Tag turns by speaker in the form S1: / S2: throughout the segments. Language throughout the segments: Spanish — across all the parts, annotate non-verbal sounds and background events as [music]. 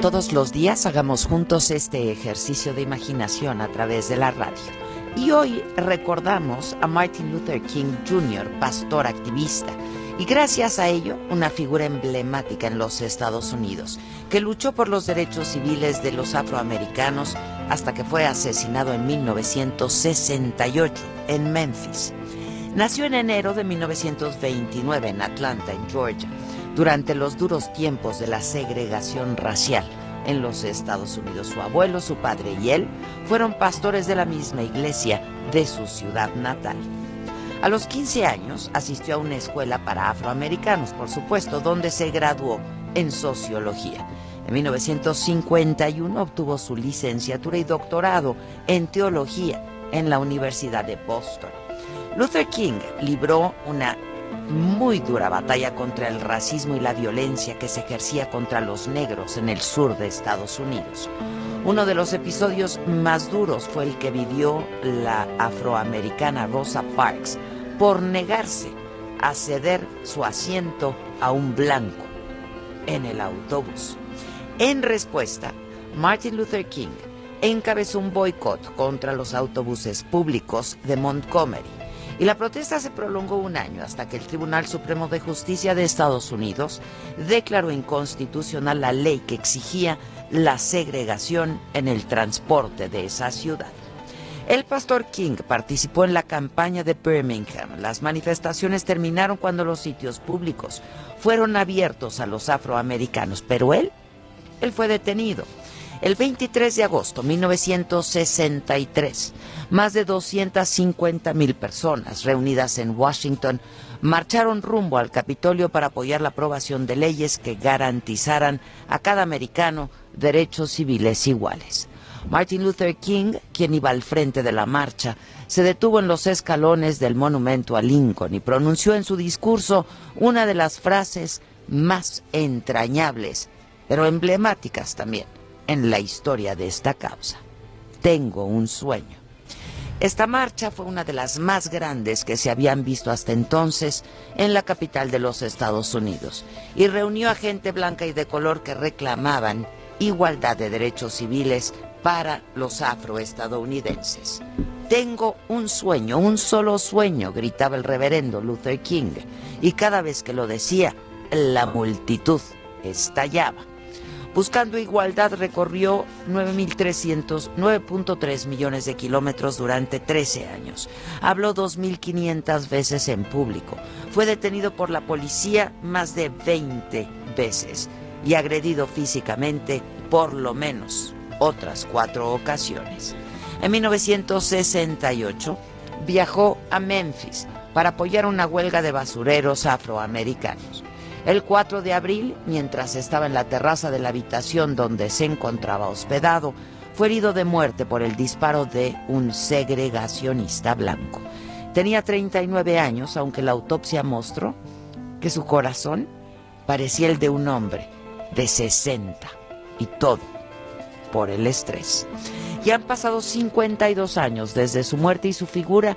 S1: Todos los días hagamos juntos este ejercicio de imaginación a través de la radio. Y hoy recordamos a Martin Luther King Jr., pastor activista, y gracias a ello una figura emblemática en los Estados Unidos, que luchó por los derechos civiles de los afroamericanos hasta que fue asesinado en 1968 en Memphis. Nació en enero de 1929 en Atlanta, en Georgia, durante los duros tiempos de la segregación racial en los Estados Unidos. Su abuelo, su padre y él fueron pastores de la misma iglesia de su ciudad natal. A los 15 años asistió a una escuela para afroamericanos, por supuesto, donde se graduó en sociología. En 1951 obtuvo su licenciatura y doctorado en teología en la Universidad de Boston. Luther King libró una muy dura batalla contra el racismo y la violencia que se ejercía contra los negros en el sur de Estados Unidos. Uno de los episodios más duros fue el que vivió la afroamericana Rosa Parks por negarse a ceder su asiento a un blanco en el autobús. En respuesta, Martin Luther King encabezó un boicot contra los autobuses públicos de Montgomery y la protesta se prolongó un año hasta que el Tribunal Supremo de Justicia de Estados Unidos declaró inconstitucional la ley que exigía la segregación en el transporte de esa ciudad. El pastor King participó en la campaña de Birmingham. Las manifestaciones terminaron cuando los sitios públicos fueron abiertos a los afroamericanos, pero él, él fue detenido. El 23 de agosto de 1963, más de 250 mil personas reunidas en Washington marcharon rumbo al Capitolio para apoyar la aprobación de leyes que garantizaran a cada americano derechos civiles iguales. Martin Luther King, quien iba al frente de la marcha, se detuvo en los escalones del monumento a Lincoln y pronunció en su discurso una de las frases más entrañables, pero emblemáticas también en la historia de esta causa. Tengo un sueño. Esta marcha fue una de las más grandes que se habían visto hasta entonces en la capital de los Estados Unidos y reunió a gente blanca y de color que reclamaban igualdad de derechos civiles para los afroestadounidenses. Tengo un sueño, un solo sueño, gritaba el reverendo Luther King, y cada vez que lo decía, la multitud estallaba. Buscando igualdad recorrió 9.300, 9.3 millones de kilómetros durante 13 años. Habló 2.500 veces en público. Fue detenido por la policía más de 20 veces y agredido físicamente por lo menos otras cuatro ocasiones. En 1968 viajó a Memphis para apoyar una huelga de basureros afroamericanos. El 4 de abril, mientras estaba en la terraza de la habitación donde se encontraba hospedado, fue herido de muerte por el disparo de un segregacionista blanco. Tenía 39 años, aunque la autopsia mostró que su corazón parecía el de un hombre de 60 y todo por el estrés. Ya han pasado 52 años desde su muerte y su figura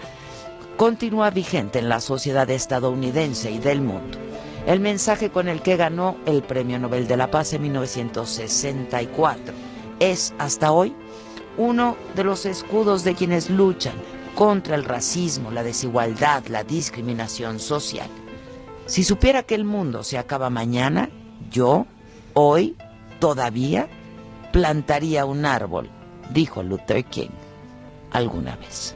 S1: continúa vigente en la sociedad estadounidense y del mundo. El mensaje con el que ganó el Premio Nobel de la Paz en 1964 es hasta hoy uno de los escudos de quienes luchan contra el racismo, la desigualdad, la discriminación social. Si supiera que el mundo se acaba mañana, yo, hoy, todavía, plantaría un árbol, dijo Luther King alguna vez.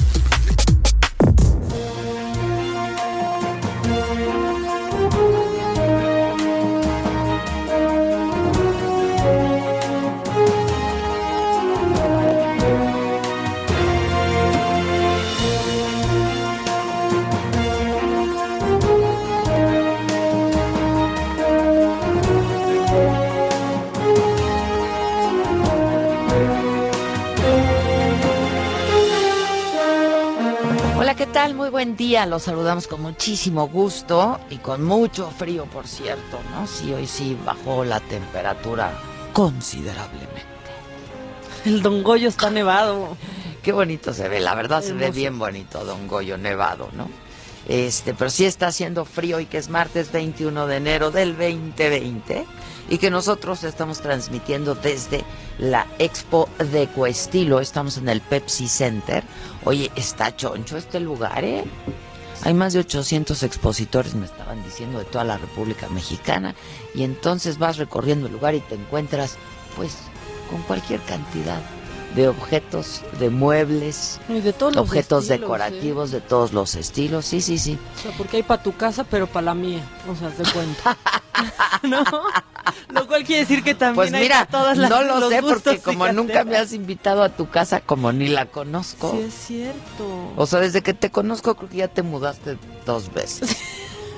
S1: Tal? Muy buen día. Los saludamos con muchísimo gusto y con mucho frío, por cierto, ¿no? Sí, hoy sí bajó la temperatura considerablemente.
S2: El Don Goyo está nevado.
S1: Qué bonito se ve, la verdad se ve bien bonito Don Goyo nevado, ¿no? Este, pero sí está haciendo frío y que es martes 21 de enero del 2020 y que nosotros estamos transmitiendo desde la Expo de Coestilo. Estamos en el Pepsi Center. Oye, está choncho este lugar, ¿eh? Hay más de 800 expositores, me estaban diciendo, de toda la República Mexicana. Y entonces vas recorriendo el lugar y te encuentras, pues, con cualquier cantidad de objetos, de muebles,
S2: de todos
S1: objetos decorativos de todos los estilos. Sí, sí, sí.
S2: O sea, porque hay para tu casa, pero para la mía. O sea, te cuenta. [laughs] ¿No? Lo cual quiere decir que también
S1: pues mira,
S2: hay todas las
S1: No lo sé porque como nunca me has invitado a tu casa, como ni la conozco.
S2: Sí, es cierto.
S1: O sea, desde que te conozco creo que ya te mudaste dos veces.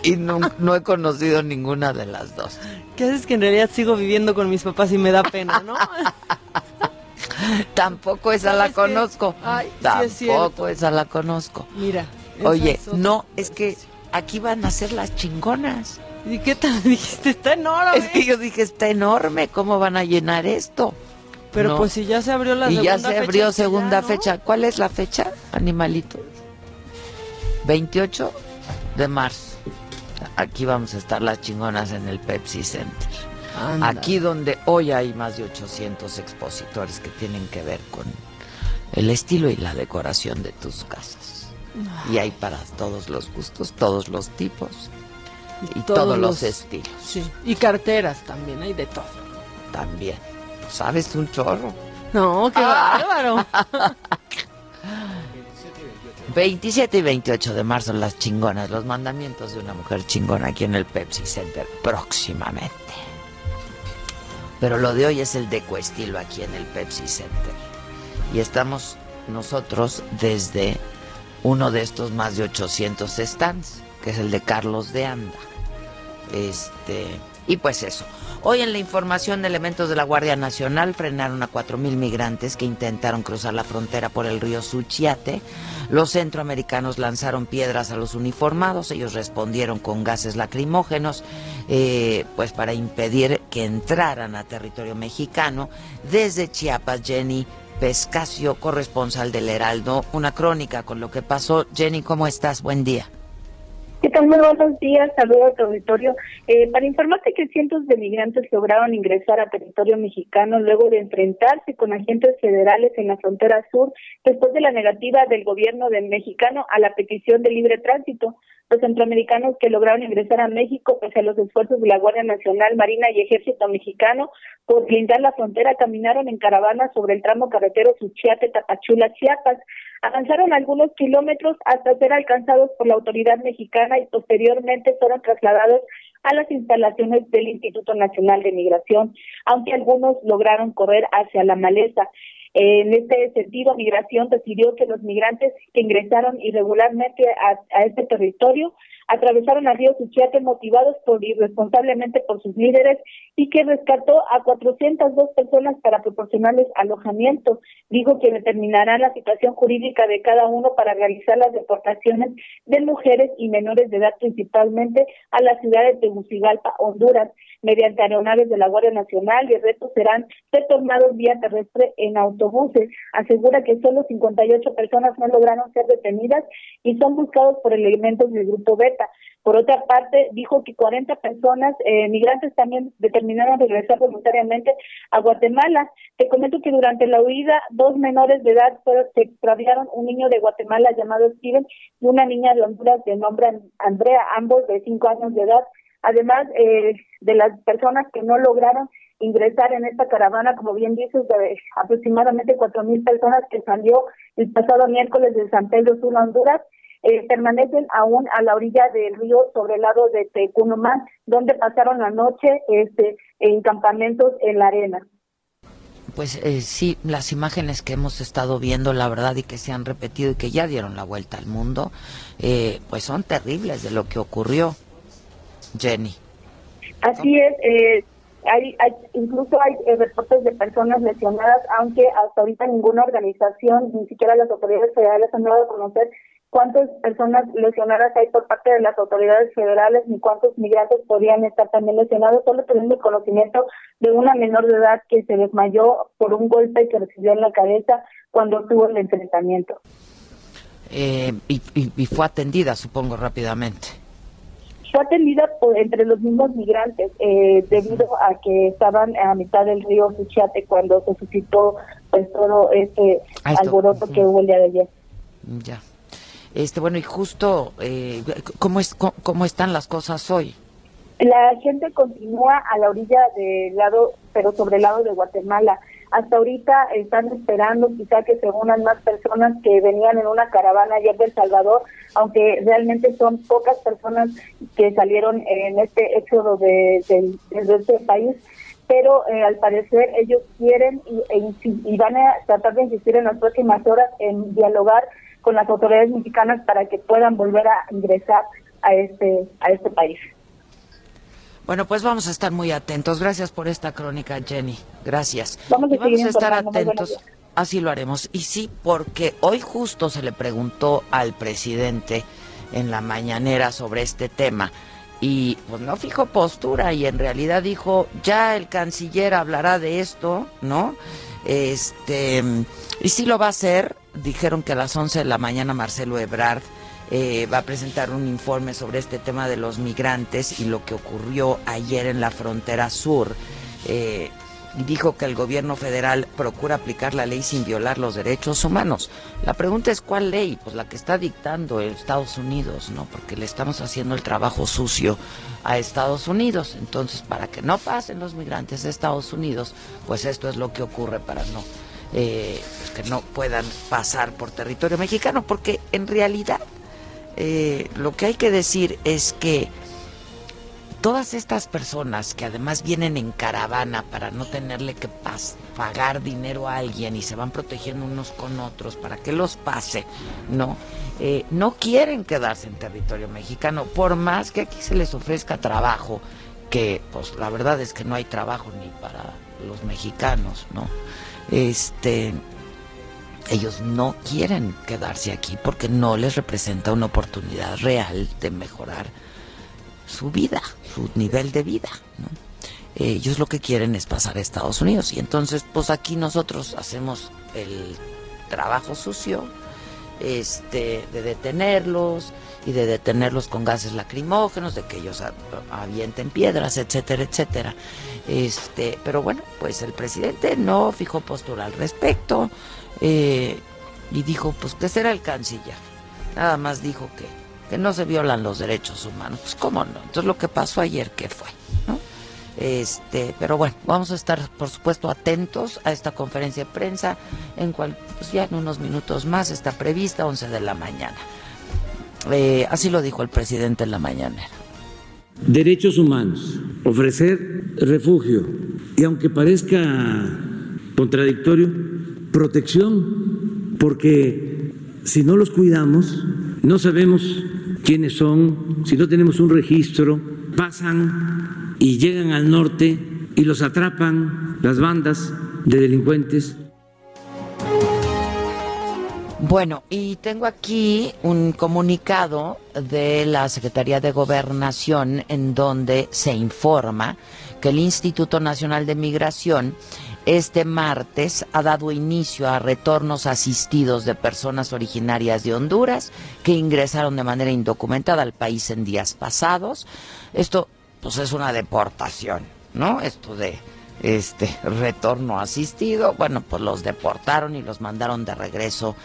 S1: y no, no he conocido ninguna de las dos.
S2: ¿Qué haces que en realidad sigo viviendo con mis papás y me da pena, no? [laughs] [laughs]
S1: Tampoco esa la conozco.
S2: Ay, sí es cierto.
S1: Tampoco esa la conozco.
S2: Mira.
S1: Oye,
S2: es
S1: no, es que aquí van a ser las chingonas.
S2: ¿Y qué tal? [laughs] Dijiste, está enorme.
S1: Es que yo dije, está enorme, ¿cómo van a llenar esto?
S2: Pero
S1: no.
S2: pues si ya se abrió la
S1: y
S2: segunda
S1: ya se
S2: fecha,
S1: abrió
S2: pues ya,
S1: segunda
S2: ¿no?
S1: fecha. ¿Cuál es la fecha, animalito? 28 de marzo. Aquí vamos a estar las chingonas en el Pepsi Center.
S2: Anda.
S1: Aquí donde hoy hay más de 800 expositores que tienen que ver con el estilo y la decoración de tus casas. Y hay para todos los gustos, todos los tipos y todos, los, estilos
S2: Sí. Y carteras también, hay de todo.
S1: también. ¿Sabes un chorro?
S2: No, qué
S1: Ah.
S2: bárbaro. [laughs]
S1: 27 y 28 de marzo, las chingonas, los mandamientos de una mujer chingona aquí en el Pepsi Center próximamente. Pero lo de hoy es el de Estilo aquí en el Pepsi Center. Y estamos nosotros desde uno de estos más de 800 stands, que es el de Carlos de Anda. Este, y pues eso. Hoy en la información, elementos de la Guardia Nacional frenaron a 4.000 migrantes que intentaron cruzar la frontera por el río Suchiate. Los centroamericanos lanzaron piedras a los uniformados, ellos respondieron con gases lacrimógenos, eh, pues para impedir que entraran a territorio mexicano. Desde Chiapas, Jenny Pescasio, corresponsal del Heraldo, una crónica con lo que pasó. Jenny, ¿cómo estás? Buen día.
S3: ¿Qué tal? Muy buenos días, saludos a tu auditorio. Eh, para informarte que cientos de migrantes lograron ingresar a territorio mexicano luego de enfrentarse con agentes federales en la frontera sur después de la negativa del gobierno de mexicano a la petición de libre tránsito. Los centroamericanos que lograron ingresar a México pese a los esfuerzos de la Guardia Nacional, Marina y Ejército Mexicano por blindar la frontera caminaron en caravana sobre el tramo carretero Suchiate-Tapachula, Chiapas avanzaron algunos kilómetros hasta ser alcanzados por la autoridad mexicana y posteriormente fueron trasladados a las instalaciones del Instituto Nacional de Migración, aunque algunos lograron correr hacia la maleza. En este sentido, Migración decidió que los migrantes que ingresaron irregularmente a, a este territorio atravesaron al río Suchiate motivados por irresponsablemente por sus líderes y que rescató a 402 personas para proporcionarles alojamiento. Dijo que determinará la situación jurídica de cada uno para realizar las deportaciones de mujeres y menores de edad principalmente a la ciudad de Tegucigalpa, Honduras, mediante aeronaves de la Guardia Nacional y el resto serán retornados vía terrestre en autobuses. Asegura que solo 58 personas no lograron ser detenidas y son buscados por elementos del grupo Beta. Por otra parte, dijo que 40 personas eh, migrantes también determinaron regresar voluntariamente a Guatemala. Te comento que durante la huida, dos menores de edad fueron, se extraviaron, un niño de Guatemala llamado Steven y una niña de Honduras de nombre Andrea, ambos de 5 años de edad. Además eh, de las personas que no lograron ingresar en esta caravana, como bien dices, de aproximadamente cuatro mil personas que salió el pasado miércoles de San Pedro Sur, Honduras, eh, permanecen aún a la orilla del río sobre el lado de Tecunumán, donde pasaron la noche este, en campamentos en la arena.
S1: Pues eh, sí, las imágenes que hemos estado viendo, la verdad, y que se han repetido y que ya dieron la vuelta al mundo, eh, pues son terribles de lo que ocurrió, Jenny.
S3: Así es, eh, hay, incluso hay eh, reportes de personas lesionadas, aunque hasta ahorita ninguna organización, ni siquiera las autoridades federales han dado a conocer cuántas personas lesionadas hay por parte de las autoridades federales ni cuántos migrantes podrían estar también lesionados. Solo tenemos conocimiento de una menor de edad que se desmayó por un golpe que recibió en la cabeza cuando tuvo el enfrentamiento.
S1: Eh, y fue atendida, supongo, rápidamente
S3: fue atendida por, entre los mismos migrantes eh, debido a que estaban a mitad del río Suchiate cuando se suscitó pues todo este alboroto que hubo el día de ayer.
S1: Ya. Este, bueno, y justo, eh, ¿cómo, es, cómo, están las cosas hoy?
S3: La gente continúa a la orilla del lado, pero sobre el lado de Guatemala. Hasta ahorita están esperando quizá que se unan más personas que venían en una caravana ayer del Salvador, aunque realmente son pocas personas que salieron en este éxodo de, este país pero eh, al parecer ellos quieren y, e y, van a tratar de insistir en las próximas horas en dialogar con las autoridades mexicanas para que puedan volver a ingresar a este a este país.
S1: Bueno, pues vamos a estar muy atentos. Gracias por esta crónica, Jenny. Gracias. Vamos a, estar atentos. Así lo haremos. Y sí, porque hoy justo se le preguntó al presidente en la mañanera sobre este tema y pues no fijó postura y en realidad dijo, ya el canciller hablará de esto, ¿no? Este, y sí lo va a hacer. Dijeron que a las 11 de la mañana Marcelo Ebrard eh, va a presentar un informe sobre este tema de los migrantes y lo que ocurrió ayer en la frontera sur. Eh, dijo que el gobierno federal procura aplicar la ley sin violar los derechos humanos. La pregunta es cuál ley, pues la que está dictando Estados Unidos, ¿no? Porque le estamos haciendo el trabajo sucio a Estados Unidos. Entonces, para que no pasen los migrantes a Estados Unidos, pues esto es lo que ocurre para no eh, que no puedan pasar por territorio mexicano, porque en realidad eh, lo que hay que decir es que todas estas personas que además vienen en caravana para no tenerle que pagar dinero a alguien y se van protegiendo unos con otros para que los pase, ¿no? Eh, no quieren quedarse en territorio mexicano, por más que aquí se les ofrezca trabajo, que pues la verdad es que no hay trabajo ni para los mexicanos, ¿no? Este, ellos no quieren quedarse aquí porque no les representa una oportunidad real de mejorar su vida, su nivel de vida. Ellos lo que quieren es pasar a Estados Unidos y entonces pues aquí nosotros hacemos el trabajo sucio este de detenerlos y de detenerlos con gases lacrimógenos, de que ellos avienten piedras, etcétera, etcétera. Este, pero bueno, pues el presidente no fijó postura al respecto. Eh, y dijo, pues que será el canciller. Nada más dijo que, que no se violan los derechos humanos. Pues cómo no. Entonces lo que pasó ayer, ¿qué fue? Este, pero bueno, vamos a estar, por supuesto, atentos a esta conferencia de prensa, en cual, pues ya en unos minutos más está prevista, 11 de la mañana. Eh, así lo dijo el presidente en la mañana.
S4: Derechos humanos, ofrecer refugio. Y aunque parezca contradictorio, protección, porque si no los cuidamos, no sabemos quiénes son, si no tenemos un registro, pasan y llegan al norte y los atrapan las bandas de delincuentes.
S1: Bueno, y tengo aquí un comunicado de la Secretaría de Gobernación en donde se informa que el Instituto Nacional de Migración este martes ha dado inicio a retornos asistidos de personas originarias de Honduras que ingresaron de manera indocumentada al país en días pasados. Esto pues es una deportación, ¿no? Esto de este retorno asistido, bueno, pues los deportaron y los mandaron de regreso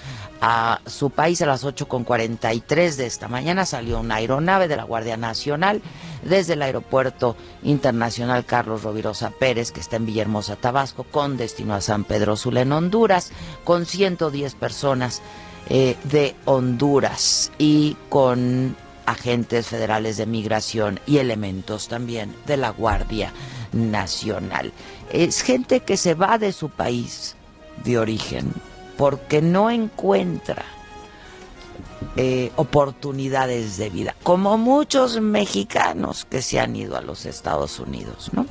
S1: a su país a las 8.43 de esta mañana. Salió una aeronave de la Guardia Nacional desde el Aeropuerto Internacional Carlos Rovirosa Pérez, que está en Villahermosa, Tabasco, con destino a San Pedro Sula en Honduras, con 110 personas eh, de Honduras y con agentes federales de migración y elementos también de la Guardia nacional. Es gente que se va de su país de origen porque no encuentra eh, oportunidades de vida, como muchos mexicanos que se han ido a los Estados Unidos, ¿no?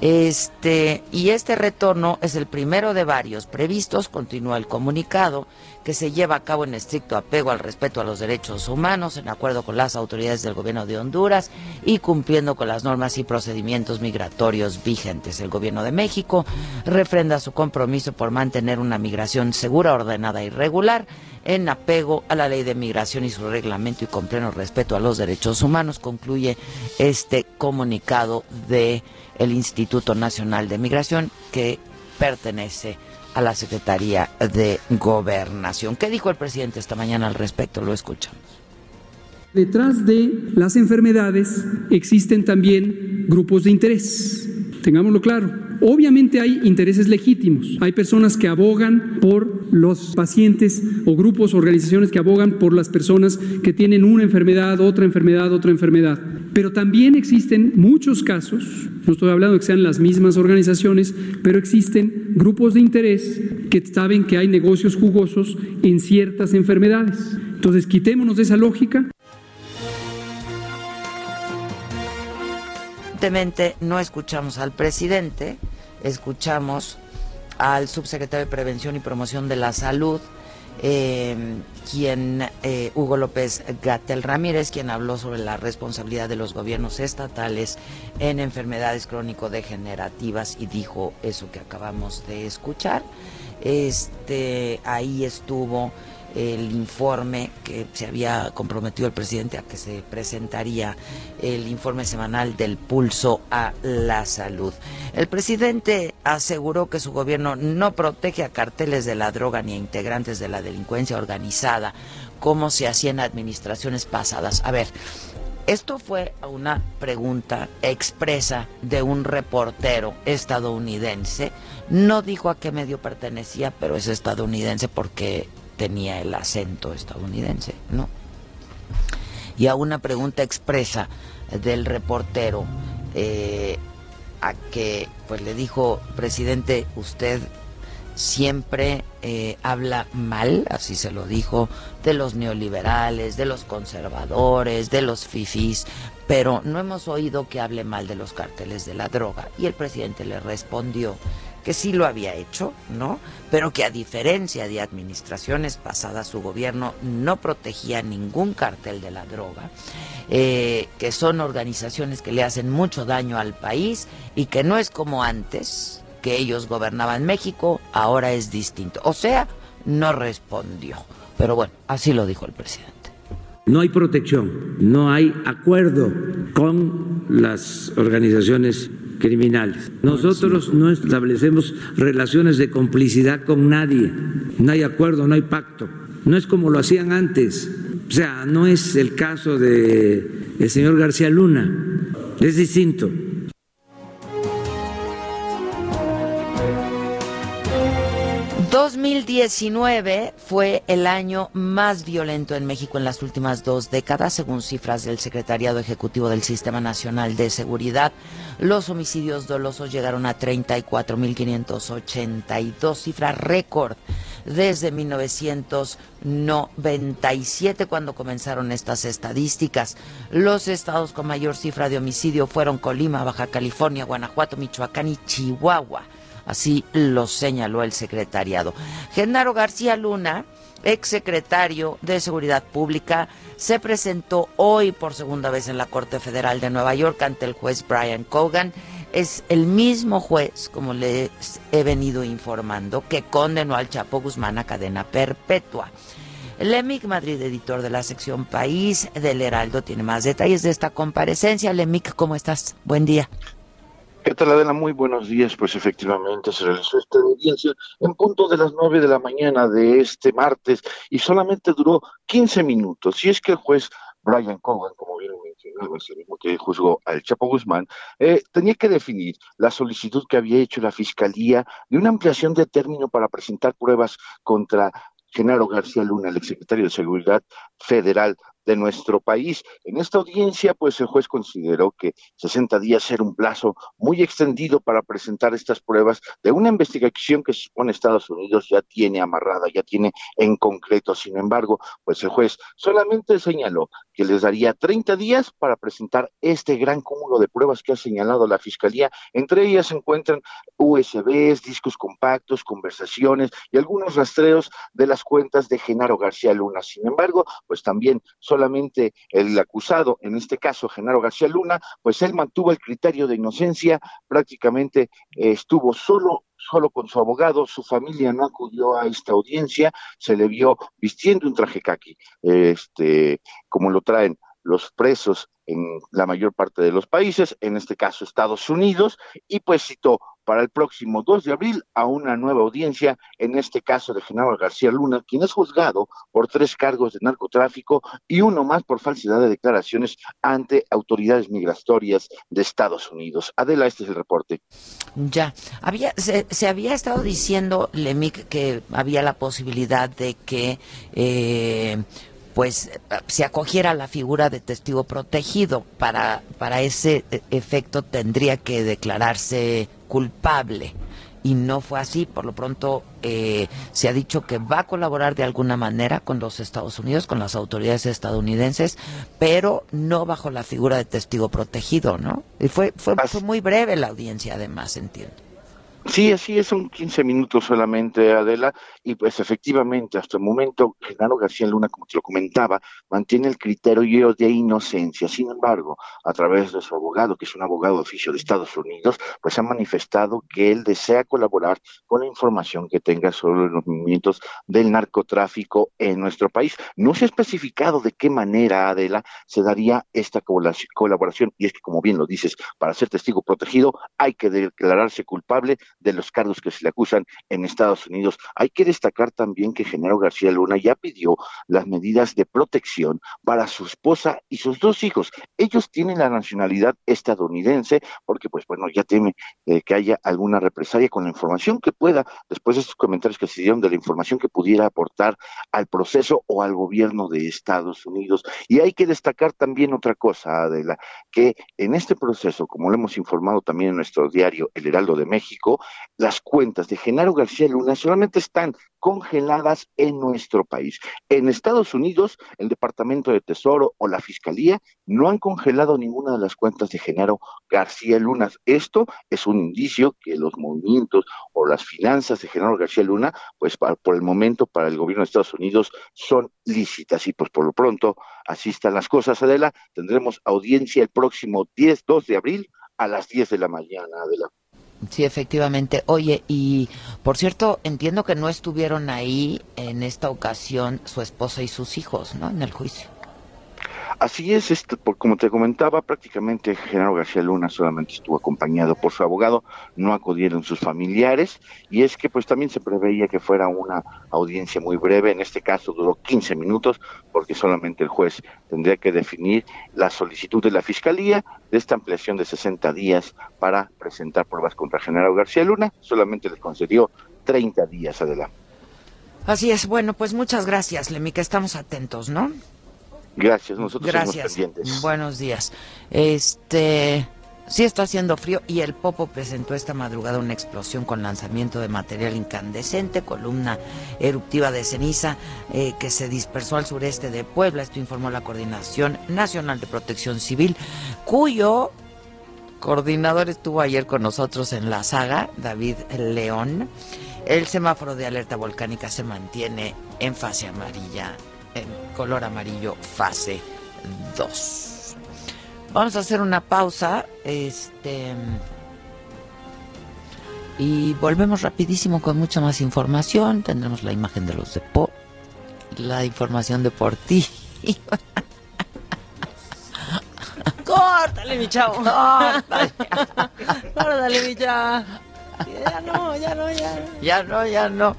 S1: Este, y este retorno es el primero de varios previstos, continúa el comunicado, que se lleva a cabo en estricto apego al respeto a los derechos humanos, en acuerdo con las autoridades del gobierno de Honduras y cumpliendo con las normas y procedimientos migratorios vigentes. El gobierno de México refrenda su compromiso por mantener una migración segura, ordenada y regular en apego a la ley de migración y su reglamento y con pleno respeto a los derechos humanos, concluye este comunicado de el Instituto Nacional de Migración que pertenece a la Secretaría de Gobernación. ¿Qué dijo el presidente esta mañana al respecto? Lo escuchamos.
S5: Detrás de las enfermedades existen también grupos de interés. Tengámoslo claro. Obviamente hay intereses legítimos. Hay personas que abogan por los pacientes o grupos, organizaciones que abogan por las personas que tienen una enfermedad, otra enfermedad, otra enfermedad. Pero también existen muchos casos, no estoy hablando de que sean las mismas organizaciones, pero existen grupos de interés que saben que hay negocios jugosos en ciertas enfermedades. Entonces, quitémonos de esa lógica.
S1: Evidentemente no escuchamos al presidente, escuchamos al subsecretario de Prevención y Promoción de la Salud, eh, quien eh, Hugo López Gatel Ramírez, quien habló sobre la responsabilidad de los gobiernos estatales en enfermedades crónico-degenerativas y dijo eso que acabamos de escuchar. Este, ahí estuvo el informe que se había comprometido el presidente a que se presentaría el informe semanal del pulso a la salud. El presidente aseguró que su gobierno no protege a carteles de la droga ni a integrantes de la delincuencia organizada como se hacía en administraciones pasadas. A ver, esto fue una pregunta expresa de un reportero estadounidense. No dijo a qué medio pertenecía, pero es estadounidense porque tenía el acento estadounidense, ¿no? Y a una pregunta expresa del reportero, eh, a que pues le dijo, presidente, usted siempre eh, habla mal, así se lo dijo, de los neoliberales, de los conservadores, de los fifís, pero no hemos oído que hable mal de los carteles de la droga. Y el presidente le respondió que sí lo había hecho, ¿no? Pero que a diferencia de administraciones pasadas, su gobierno no protegía ningún cartel de la droga, eh, que son organizaciones que le hacen mucho daño al país y que no es como antes, que ellos gobernaban México, ahora es distinto. O sea, no respondió. Pero bueno, así lo dijo el presidente.
S4: No hay protección, no hay acuerdo con las organizaciones criminales. Nosotros no establecemos relaciones de complicidad con nadie. No hay acuerdo, no hay pacto. No es como lo hacían antes. O sea, no es el caso de el señor García Luna. Es distinto.
S1: 2019 fue el año más violento en México en las últimas dos décadas, según cifras del Secretariado Ejecutivo del Sistema Nacional de Seguridad. Los homicidios dolosos llegaron a 34.582, cifra récord desde 1997 cuando comenzaron estas estadísticas. Los estados con mayor cifra de homicidio fueron Colima, Baja California, Guanajuato, Michoacán y Chihuahua. Así lo señaló el secretariado. Genaro García Luna, exsecretario de Seguridad Pública, se presentó hoy por segunda vez en la Corte Federal de Nueva York ante el juez Brian Cogan. Es el mismo juez, como les he venido informando, que condenó al Chapo Guzmán a cadena perpetua. Lemic Madrid, editor de la sección País del Heraldo, tiene más detalles de esta comparecencia. Lemic, ¿cómo estás? Buen día.
S6: ¿Qué tal? Muy buenos días. Pues efectivamente se realizó esta audiencia en punto de las nueve de la mañana de este martes y solamente duró 15 minutos. Y es que el juez Brian Cogan, como bien mencionaba, es el mismo que juzgó al Chapo Guzmán, eh, tenía que definir la solicitud que había hecho la Fiscalía de una ampliación de término para presentar pruebas contra Genaro García Luna, el exsecretario de Seguridad Federal de nuestro país. En esta audiencia, pues el juez consideró que 60 días era un plazo muy extendido para presentar estas pruebas de una investigación que supone Estados Unidos ya tiene amarrada, ya tiene en concreto. Sin embargo, pues el juez solamente señaló que les daría 30 días para presentar este gran cúmulo de pruebas que ha señalado la Fiscalía. Entre ellas se encuentran USBs, discos compactos, conversaciones y algunos rastreos de las cuentas de Genaro García Luna. Sin embargo, pues también solamente el acusado, en este caso Genaro García Luna, pues él mantuvo el criterio de inocencia, prácticamente estuvo solo solo con su abogado, su familia no acudió a esta audiencia, se le vio vistiendo un traje kaki, este, como lo traen los presos en la mayor parte de los países, en este caso Estados Unidos, y pues citó para el próximo 2 de abril a una nueva audiencia, en este caso de Genaro García Luna, quien es juzgado por tres cargos de narcotráfico y uno más por falsedad de declaraciones ante autoridades migratorias de Estados Unidos. Adela, este es el reporte.
S1: Ya, había, se, se había estado diciendo, Lemic, que había la posibilidad de que... Eh, pues se acogiera a la figura de testigo protegido. Para, para ese e, efecto tendría que declararse culpable. Y no fue así. Por lo pronto eh, se ha dicho que va a colaborar de alguna manera con los Estados Unidos, con las autoridades estadounidenses, pero no bajo la figura de testigo protegido, ¿no? Y fue, fue, fue muy breve la audiencia, además, entiendo.
S6: Sí, así es, son 15 minutos solamente, Adela, y pues efectivamente, hasta el momento, Genaro García Luna, como te lo comentaba, mantiene el criterio de inocencia. Sin embargo, a través de su abogado, que es un abogado oficio de Estados Unidos, pues ha manifestado que él desea colaborar con la información que tenga sobre los movimientos del narcotráfico en nuestro país. No se ha especificado de qué manera, Adela, se daría esta colaboración, y es que, como bien lo dices, para ser testigo protegido hay que declararse culpable de los cargos que se le acusan en Estados Unidos. Hay que destacar también que Genaro García Luna ya pidió las medidas de protección para su esposa y sus dos hijos. Ellos tienen la nacionalidad estadounidense porque, pues bueno, ya teme eh, que haya alguna represalia con la información que pueda, después de estos comentarios que se dieron de la información que pudiera aportar al proceso o al gobierno de Estados Unidos. Y hay que destacar también otra cosa, Adela, que en este proceso, como lo hemos informado también en nuestro diario El Heraldo de México, las cuentas de Genaro García Luna solamente están congeladas en nuestro país. En Estados Unidos, el Departamento de Tesoro o la Fiscalía no han congelado ninguna de las cuentas de Genaro García Luna. Esto es un indicio que los movimientos o las finanzas de Genaro García Luna, pues por el momento para el gobierno de Estados Unidos son lícitas y pues por lo pronto así están las cosas. Adela, tendremos audiencia el próximo 10, 2 de abril a las 10 de la mañana. Adela.
S1: Sí, efectivamente. Oye, y por cierto, entiendo que no estuvieron ahí en esta ocasión su esposa y sus hijos, ¿no? En el juicio.
S6: Así es, este, por, como te comentaba, prácticamente Genaro García Luna solamente estuvo acompañado por su abogado, no acudieron sus familiares, y es que pues también se preveía que fuera una audiencia muy breve, en este caso duró 15 minutos, porque solamente el juez tendría que definir la solicitud de la Fiscalía de esta ampliación de 60 días para presentar pruebas contra Genaro García Luna, solamente les concedió 30 días adelante.
S1: Así es, bueno, pues muchas gracias, Lemica, estamos atentos, ¿no?
S6: Gracias, nosotros
S1: Gracias.
S6: pendientes.
S1: Buenos días. Este, Sí está haciendo frío y el Popo presentó esta madrugada una explosión con lanzamiento de material incandescente, columna eruptiva de ceniza eh, que se dispersó al sureste de Puebla. Esto informó la Coordinación Nacional de Protección Civil, cuyo coordinador estuvo ayer con nosotros en la saga, David León. El semáforo de alerta volcánica se mantiene en fase amarilla, en color amarillo, fase 2. Vamos a hacer una pausa. Este. Y volvemos rapidísimo con mucha más información. Tendremos la imagen de los depo, la información deportiva. [laughs]
S2: Córtale, mi chavo.
S1: Córtale.
S2: Córtale, mi chavo. Ya no, ya no, ya.
S1: Ya no, ya no.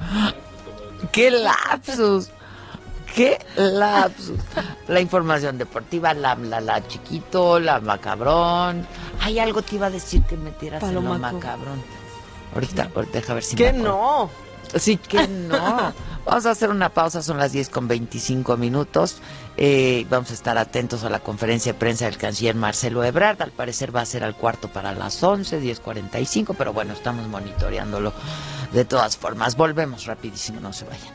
S1: ¡Qué lapsus! ¡Qué lapsus! La información deportiva, la, la, la chiquito, la macabrón. Hay algo te iba a decir que metieras en lo macabrón. Ahorita, ahorita deja ver si
S2: ¿Qué
S1: me
S2: no?
S1: Sí que no. Vamos a hacer una pausa, son las 10 con 25 minutos. Eh, vamos a estar atentos a la conferencia de prensa del canciller Marcelo Ebrard. Al parecer va a ser al cuarto para las 11, 10.45, pero bueno, estamos monitoreándolo de todas formas. Volvemos rapidísimo, no se vayan.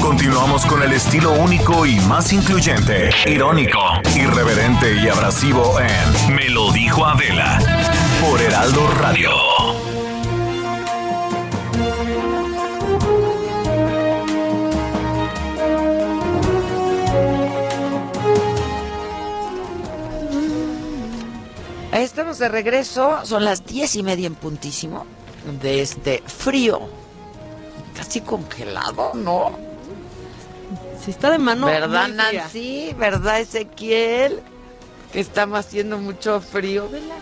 S7: Continuamos con el estilo único y más incluyente, irónico, irreverente y abrasivo en Me lo dijo Adela por Heraldo Radio.
S1: Estamos de regreso, son las diez y media en puntísimo de este frío, casi congelado, ¿no?
S2: Si está de mano.
S1: ¿Verdad. Nancy? ¿Verdad, Ezequiel? Que estamos haciendo mucho frío. ¿Verdad?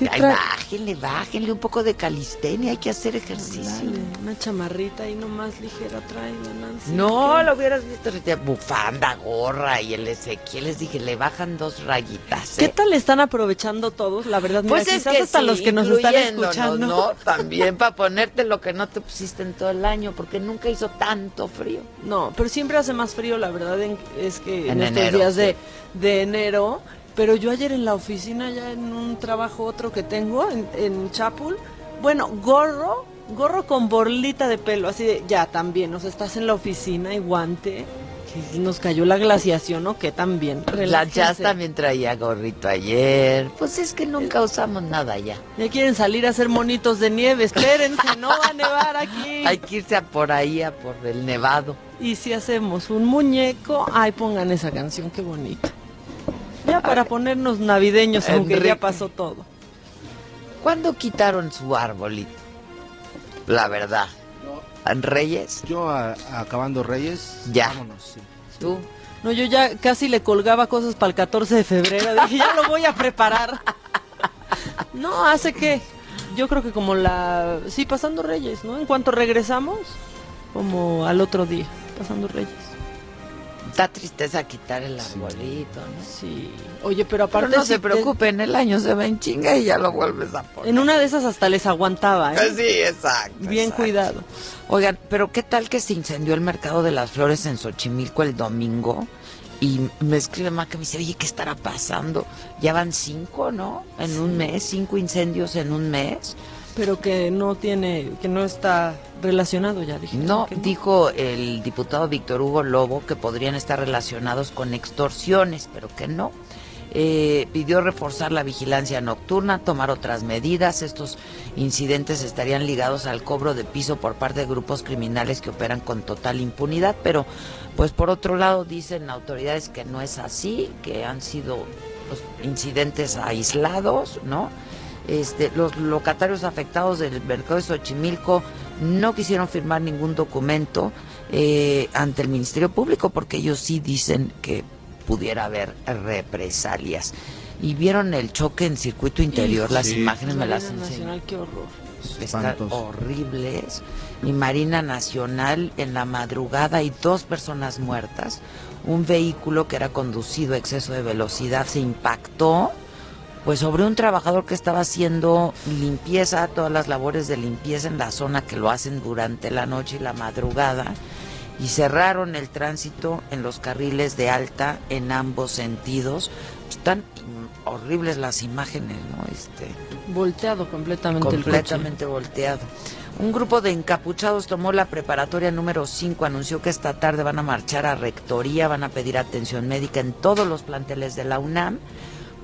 S2: ¿Qué
S1: Ay, bájenle, bájenle un poco de calistenia, hay que hacer ejercicio.
S2: Dale, una chamarrita ahí nomás ligera trae, Nancy.
S1: No,
S2: ¿Qué?
S1: lo hubieras visto bufanda, gorra y el Ezequiel les dije, le bajan dos rayitas.
S2: ¿Qué
S1: ¿eh?
S2: tal están aprovechando todos? La verdad, mira,
S1: Pues es
S2: quizás
S1: que
S2: hasta
S1: sí,
S2: los que nos están escuchando.
S1: ¿no? También para ponerte lo que no te pusiste en todo el año, porque nunca hizo tanto frío.
S2: No, pero siempre hace más frío, la verdad en- es que en,
S1: En
S2: estos
S1: enero,
S2: días
S1: sí.
S2: de, de enero. Pero yo ayer en la oficina, ya en un trabajo otro que tengo, en, en Chapul, bueno, gorro, gorro con borlita de pelo, así de, ya también, o sea, estás en la oficina y guante, que nos cayó la glaciación, ¿no? Que también,
S1: La. Jazz también traía gorrito ayer. Pues es que nunca usamos nada ya.
S2: Ya quieren salir a hacer monitos de nieve, espérense, no va a nevar aquí. [laughs]
S1: Hay que irse a por ahí, a por el nevado.
S2: Y si hacemos un muñeco, ay, pongan esa canción, qué bonito. Ya para ponernos navideños, aunque
S1: Enrique.
S2: ya pasó todo.
S1: ¿Cuándo quitaron su arbolito? La verdad. ¿En Reyes?
S8: Yo a- acabando Reyes,
S1: Ya.
S8: vámonos. sí.
S1: ¿Tú?
S2: No, yo ya casi le colgaba cosas para el 14 de febrero. Dije, ya lo voy a preparar. [laughs] No, hace que, yo creo que como la, sí, pasando Reyes, ¿no? En cuanto regresamos, como al otro día, pasando Reyes.
S1: Da tristeza quitar el arbolito, ¿no?
S2: Sí. Oye, pero
S1: Pero
S2: aparte
S1: no se
S2: te-
S1: preocupen, el año se va en chinga y ya lo vuelves a poner.
S2: En una de esas hasta les aguantaba, ¿eh?
S1: Sí, exacto.
S2: Bien
S1: exacto.
S2: cuidado.
S1: Oigan, pero ¿qué tal que se incendió el mercado de las flores en Xochimilco el domingo? Y me escribe Maca, me dice, oye, ¿qué estará pasando? Ya van cinco, ¿no? En un mes, cinco incendios en un mes.
S2: Pero que no tiene, que no está relacionado ya, dije.
S1: No,
S2: que
S1: dijo el diputado Víctor Hugo Lobo que podrían estar relacionados con extorsiones, pero que no. Eh, pidió reforzar la vigilancia nocturna, tomar otras medidas. Estos incidentes estarían ligados al cobro de piso por parte de grupos criminales que operan con total impunidad, pero pues por otro lado dicen autoridades que no es así, que han sido pues, incidentes aislados, ¿no? Este, los locatarios afectados del mercado de Xochimilco no quisieron firmar ningún documento eh, ante el Ministerio Público porque ellos sí dicen que pudiera haber represalias. Y vieron el choque en circuito interior, las
S8: sí.
S1: imágenes me las.
S2: Nacional, qué horror.
S1: Están horribles. Y Marina Nacional en la madrugada hay dos personas muertas. Un vehículo que era conducido a exceso de velocidad se impactó pues sobre un trabajador que estaba haciendo limpieza, todas las labores de limpieza en la zona que lo hacen durante la noche y la madrugada. y cerraron el tránsito en los carriles de alta en ambos sentidos. Están horribles las imágenes, ¿no? Este,
S2: volteado completamente,
S1: completamente volteado. Un grupo de encapuchados tomó la preparatoria número 5, anunció que esta tarde van a marchar a rectoría, van a pedir atención médica en todos los planteles de la UNAM,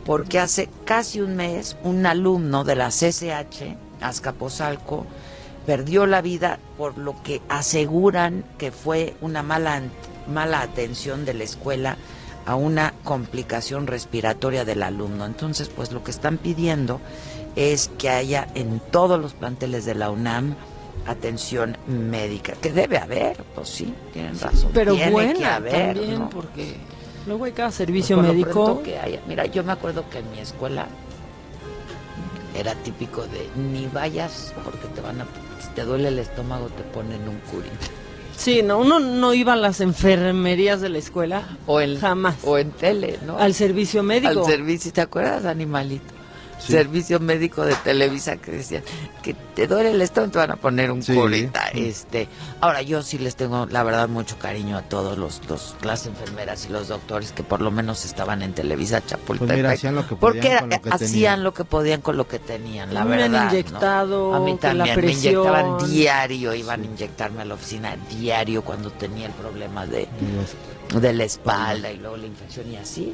S1: porque hace casi un mes un alumno de la CCH, Azcapotzalco, perdió la vida por lo que aseguran que fue una mala, mala atención de la escuela a una complicación respiratoria del alumno. Entonces, pues lo que están pidiendo es que haya en todos los planteles de la UNAM atención médica, que debe haber, pues sí, tienen razón.
S2: Pero
S1: Tiene
S2: buena
S1: que haber,
S2: también,
S1: ¿no?
S2: porque luego hay cada servicio médico.
S1: pronto que haya. Mira, yo me acuerdo que en mi escuela era típico de ni vayas porque te van a, si te duele el estómago te ponen un curín.
S2: Sí, no, uno no iba a las enfermerías de la escuela.
S1: O en,
S2: Jamás.
S1: O en tele, ¿no?
S2: Al servicio médico.
S1: Al servicio, ¿te acuerdas, animalito? Servicio médico de Televisa que decían que te duele el estómago, te van a poner un
S8: Sí.
S1: curita. Este, ahora yo sí les tengo, la verdad, mucho cariño a todos los, los las enfermeras y los doctores que por lo menos estaban en Televisa Chapultepec.
S8: Pues mira, hacían lo que
S1: porque
S8: podían
S1: era-
S8: con lo que
S1: hacían
S8: tenían.
S1: lo que podían con lo que tenían, la
S2: me han
S1: verdad. ¿no?
S2: inyectado,
S1: A mí
S2: que la
S1: también me inyectaban diario, iban a inyectarme a la oficina diario cuando tenía el problema de de la espalda y luego la infección y así.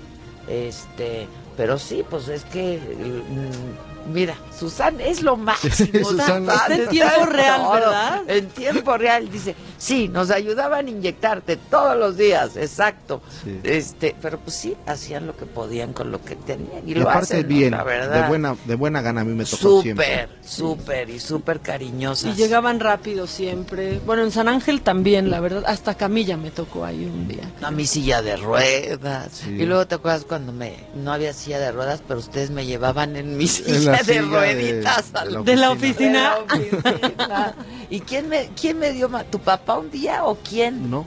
S1: Este, pero sí, pues es que mm, mira, Susana es lo máximo.
S8: Susana.
S2: Está en tiempo real, ¿verdad?
S1: En tiempo real dice, sí, nos ayudaban a inyectarte todos los días, exacto.
S8: Sí.
S1: Este, pero pues sí, hacían lo que podían con lo que tenían y,
S8: Y
S1: lo
S8: aparte
S1: hacen, ¿no?
S8: bien,
S1: la verdad.
S8: de buena, de buena gana a mí me tocó siempre.
S1: Súper, súper y súper cariñosas.
S2: Y llegaban rápido siempre. Bueno, en San Ángel también, la verdad. Hasta camilla me tocó ahí un día.
S1: a mi silla de ruedas.
S8: Sí.
S1: Y luego te acuerdas cuando me no había silla de ruedas, pero ustedes me llevaban en mi
S8: En
S1: silla
S8: la
S1: de rueditas
S8: de-
S1: al-
S8: de la
S2: De la
S8: oficina.
S1: de la oficina. ¿Y quién me quién me dio ma- tu papá un día o quién?
S8: ¿No?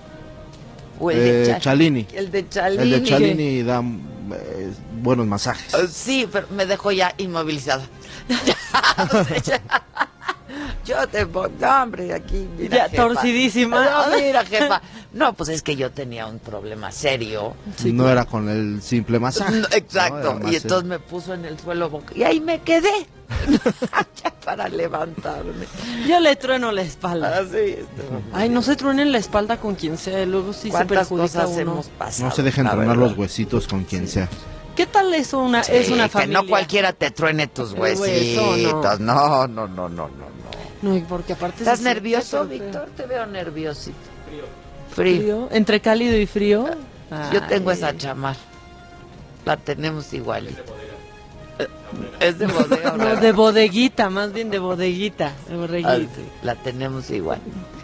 S1: O el de
S8: Eh,
S1: Cha-
S8: Chalini.
S1: El de Chalini.
S8: El de Chalini da eh, buenos masajes.
S1: Sí, pero me dejó ya inmovilizada. [laughs] [laughs] [gasps] Yo te pongo, hombre, aquí, mira,
S2: Ya,
S1: jefa.
S2: torcidísima.
S1: No, [laughs] mira, jefa. No, pues es que yo tenía un problema serio.
S8: no era con el simple masaje. [laughs]
S1: Exacto. Y entonces me puso en el suelo boca- y ahí me quedé. [laughs] Ya para levantarme.
S2: Yo le trueno la espalda.
S1: Así estuvo.
S2: Ay, no se truenen la espalda con quien sea. Luego sí se
S1: ¿Cuántas
S2: perjudica
S1: cosas
S2: uno.
S1: hemos pasado?
S8: No se dejen tronar los huesitos con quien sea.
S2: ¿Qué tal eso una, es
S1: Sí,
S2: una
S1: que
S2: familia?
S1: no cualquiera te truene tus
S2: hueso,
S1: huesitos. No, no, no, no, no, no.
S2: No, y porque aparte...
S1: ¿Estás nervioso. Víctor? Te veo nerviosito. Frío.
S2: ¿Frío? ¿Entre cálido y frío?
S1: Yo tengo
S2: Ay.
S1: esa chamar. La tenemos igual. Es de bodega.
S2: No,
S1: ¿verdad?
S2: de bodeguita, más bien de bodeguita. De
S1: Ah,
S2: bodeguita.
S1: sí, La tenemos igual.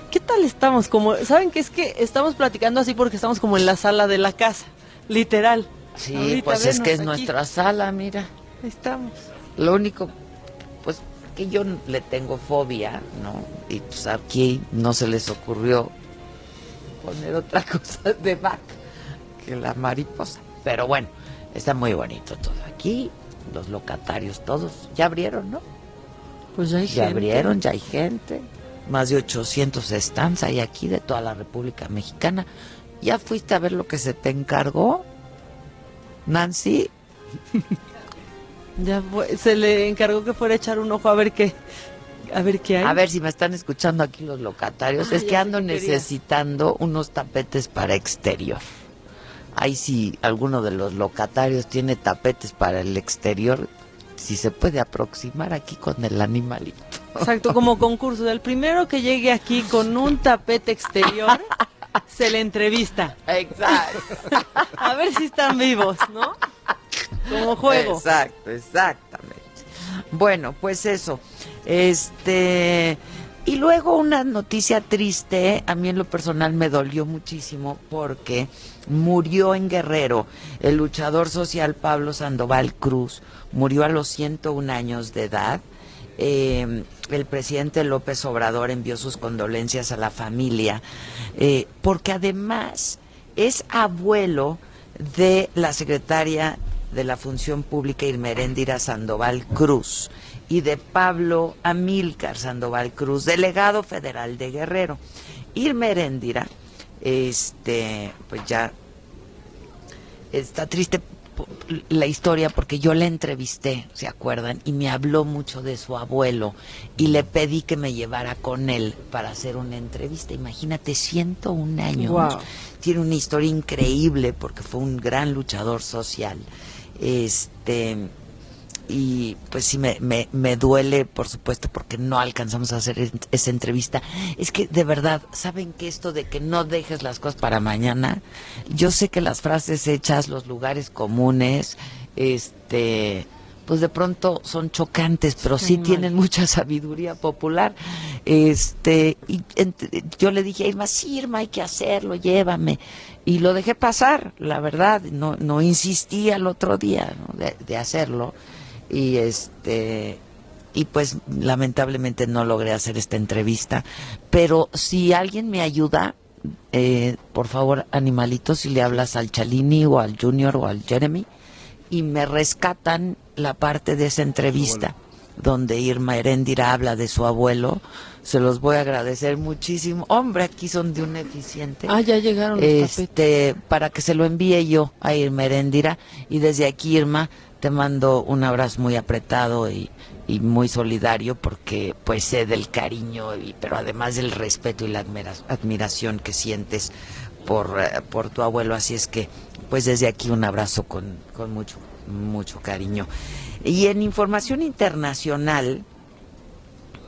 S2: ¿Qué tal estamos? Como, ¿Saben qué es que estamos platicando así porque estamos como en la sala de la casa? Literal.
S1: Sí,
S2: Ahorita
S1: pues es que es
S2: aquí.
S1: nuestra sala, mira.
S2: Ahí estamos.
S1: Lo único, que yo le tengo fobia, ¿no? Y pues aquí no se les ocurrió poner otra [laughs] cosa de Bach que la mariposa. Pero bueno, está muy bonito todo aquí. Los locatarios todos ya abrieron, ¿no?
S2: Pues ya hay
S1: Ya
S2: gente.
S1: abrieron, ya hay gente. Más de 800 stands hay aquí de toda la República Mexicana. ¿Ya fuiste a ver lo que se te encargó? Nancy, [laughs]
S2: Ya fue- se le encargó que fuera a echar un ojo a ver qué, a ver qué hay.
S1: A ver si me están escuchando aquí los locatarios.
S2: Ah,
S1: es que ando necesitando unos tapetes para exterior. Ahí si alguno de los locatarios tiene tapetes para el exterior, si se puede aproximar aquí con el animalito.
S2: Exacto, como concurso. El primero que llegue aquí con un tapete exterior, se le entrevista.
S1: Exacto. [laughs]
S2: A ver si están vivos, ¿no? Como juego.
S1: Exacto, exactamente. Bueno, pues eso. Este. Y luego una noticia triste, a mí en lo personal me dolió muchísimo porque murió en Guerrero el luchador social Pablo Sandoval Cruz, murió a los 101 años de edad. Eh, el presidente López Obrador envió sus condolencias a la familia, eh, porque además es abuelo de la secretaria de la Función Pública Irmeréndira Sandoval Cruz y de Pablo Amílcar Sandoval Cruz, delegado federal de Guerrero. Irmeréndira este, pues ya está triste la historia porque yo le entrevisté, ¿se acuerdan? Y me habló mucho de su abuelo y le pedí que me llevara con él para hacer una entrevista. Imagínate, 101 años.
S2: Guau.
S1: Tiene una historia increíble porque fue un gran luchador social. Este y pues sí me, me, me duele por supuesto porque no alcanzamos a hacer esa entrevista. Es que de verdad saben que esto de que no dejes las cosas para mañana yo sé que las frases hechas los lugares comunes este pues de pronto son chocantes pero sí tienen mucha sabiduría popular. Este y yo le dije a Irma sí Irma hay que hacerlo llévame y lo dejé pasar la verdad no no insistí al otro día ¿no? de, de hacerlo. Y este y pues lamentablemente no logré hacer esta entrevista. Pero si alguien me ayuda eh, por favor animalitos si le hablas al Chalini o al Junior o al Jeremy y me rescatan la parte de esa entrevista donde Irma Heréndira habla de su abuelo se los voy a agradecer muchísimo. Hombre aquí son de un eficiente.
S2: Ah, ya llegaron los tapetes.
S1: este para que se lo envíe yo a Irma Heréndira y desde aquí Irma te mando un abrazo muy apretado y, y muy solidario porque pues sé del cariño y pero además del respeto y la admira- admiración que sientes por, eh, por tu abuelo. Así es que pues desde aquí un abrazo con, con mucho mucho cariño y en información internacional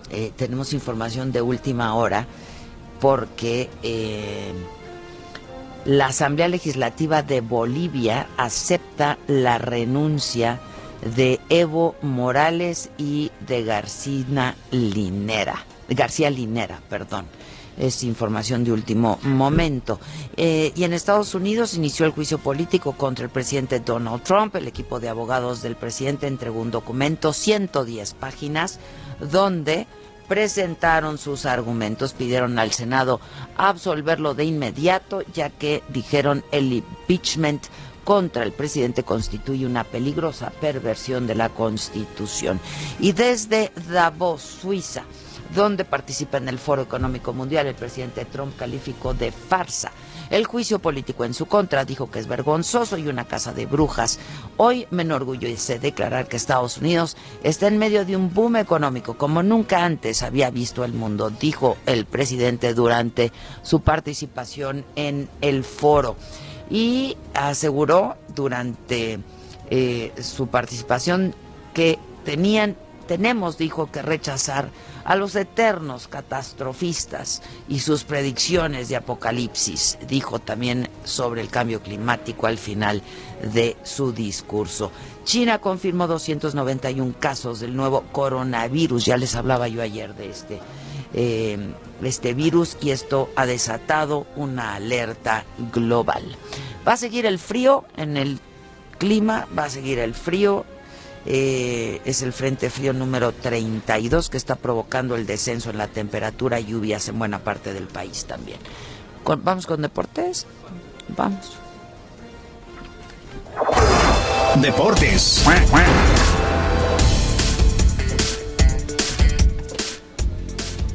S1: eh, tenemos información de última hora porque eh, la Asamblea Legislativa de Bolivia acepta la renuncia de Evo Morales y de García Linera, García Linera, perdón. Es información de último momento. Eh, y en Estados Unidos inició el juicio político contra el presidente Donald Trump. El equipo de abogados del presidente entregó un documento, 110 páginas, donde presentaron sus argumentos, pidieron al Senado absolverlo de inmediato, ya que dijeron el impeachment contra el presidente constituye una peligrosa perversión de la Constitución. Y desde Davos, Suiza, donde participa en el Foro Económico Mundial, el presidente Trump calificó de farsa el juicio político en su contra, dijo que es vergonzoso y una casa de brujas. Hoy me enorgullece declarar que Estados Unidos está en medio de un boom económico como nunca antes había visto el mundo, dijo el presidente durante su participación en el foro. Y aseguró durante eh, su participación que tenían, tenemos, dijo, que rechazar a los eternos catastrofistas y sus predicciones de apocalipsis, dijo también sobre el cambio climático al final de su discurso. China confirmó 291 casos del nuevo coronavirus, ya les hablaba yo ayer de este, eh, este virus y esto ha desatado una alerta global. Va a seguir el frío en el clima, va a seguir el frío, eh, es el Frente Frío número 32 que está provocando el descenso en la temperatura y lluvias en buena parte del país también. ¿Vamos con deportes? Vamos.
S7: Deportes.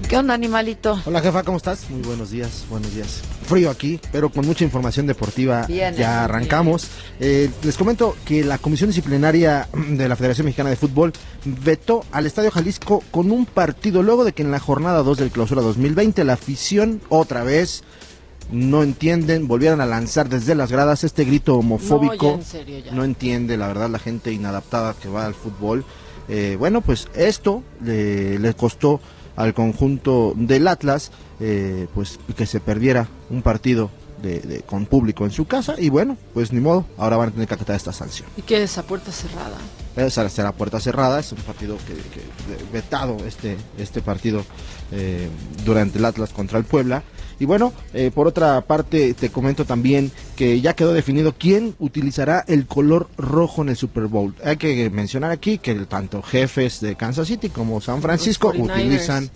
S1: ¿Qué onda, animalito?
S8: Hola jefa, ¿cómo estás? Muy buenos días, buenos días. Frío aquí, pero con mucha información deportiva.
S1: Bien,
S8: ya arrancamos. Eh, les comento que la Comisión Disciplinaria de la Federación Mexicana de Fútbol vetó al Estadio Jalisco con un partido luego de que en la jornada 2 del clausura 2020 la afición otra vez no entienden, volvieron a lanzar desde las gradas este grito homofóbico.
S2: No, ya, en serio, ya.
S8: No entiende, la verdad, la gente inadaptada que va al fútbol. Eh, bueno, pues esto le costó al conjunto del Atlas, eh, pues que se perdiera un partido de, de- con público en su casa y bueno, pues ni modo, ahora van a tener que acatar esta sanción.
S2: Y que esa puerta cerrada.
S8: Esa será puerta cerrada, es un partido que, que- vetado este, este partido eh, durante el Atlas contra el Puebla. Y bueno, eh, por otra parte te comento también que ya quedó definido quién utilizará el color rojo en el Super Bowl. Hay que mencionar aquí que tanto jefes de Kansas City como San Francisco
S2: 49ers.
S8: utilizan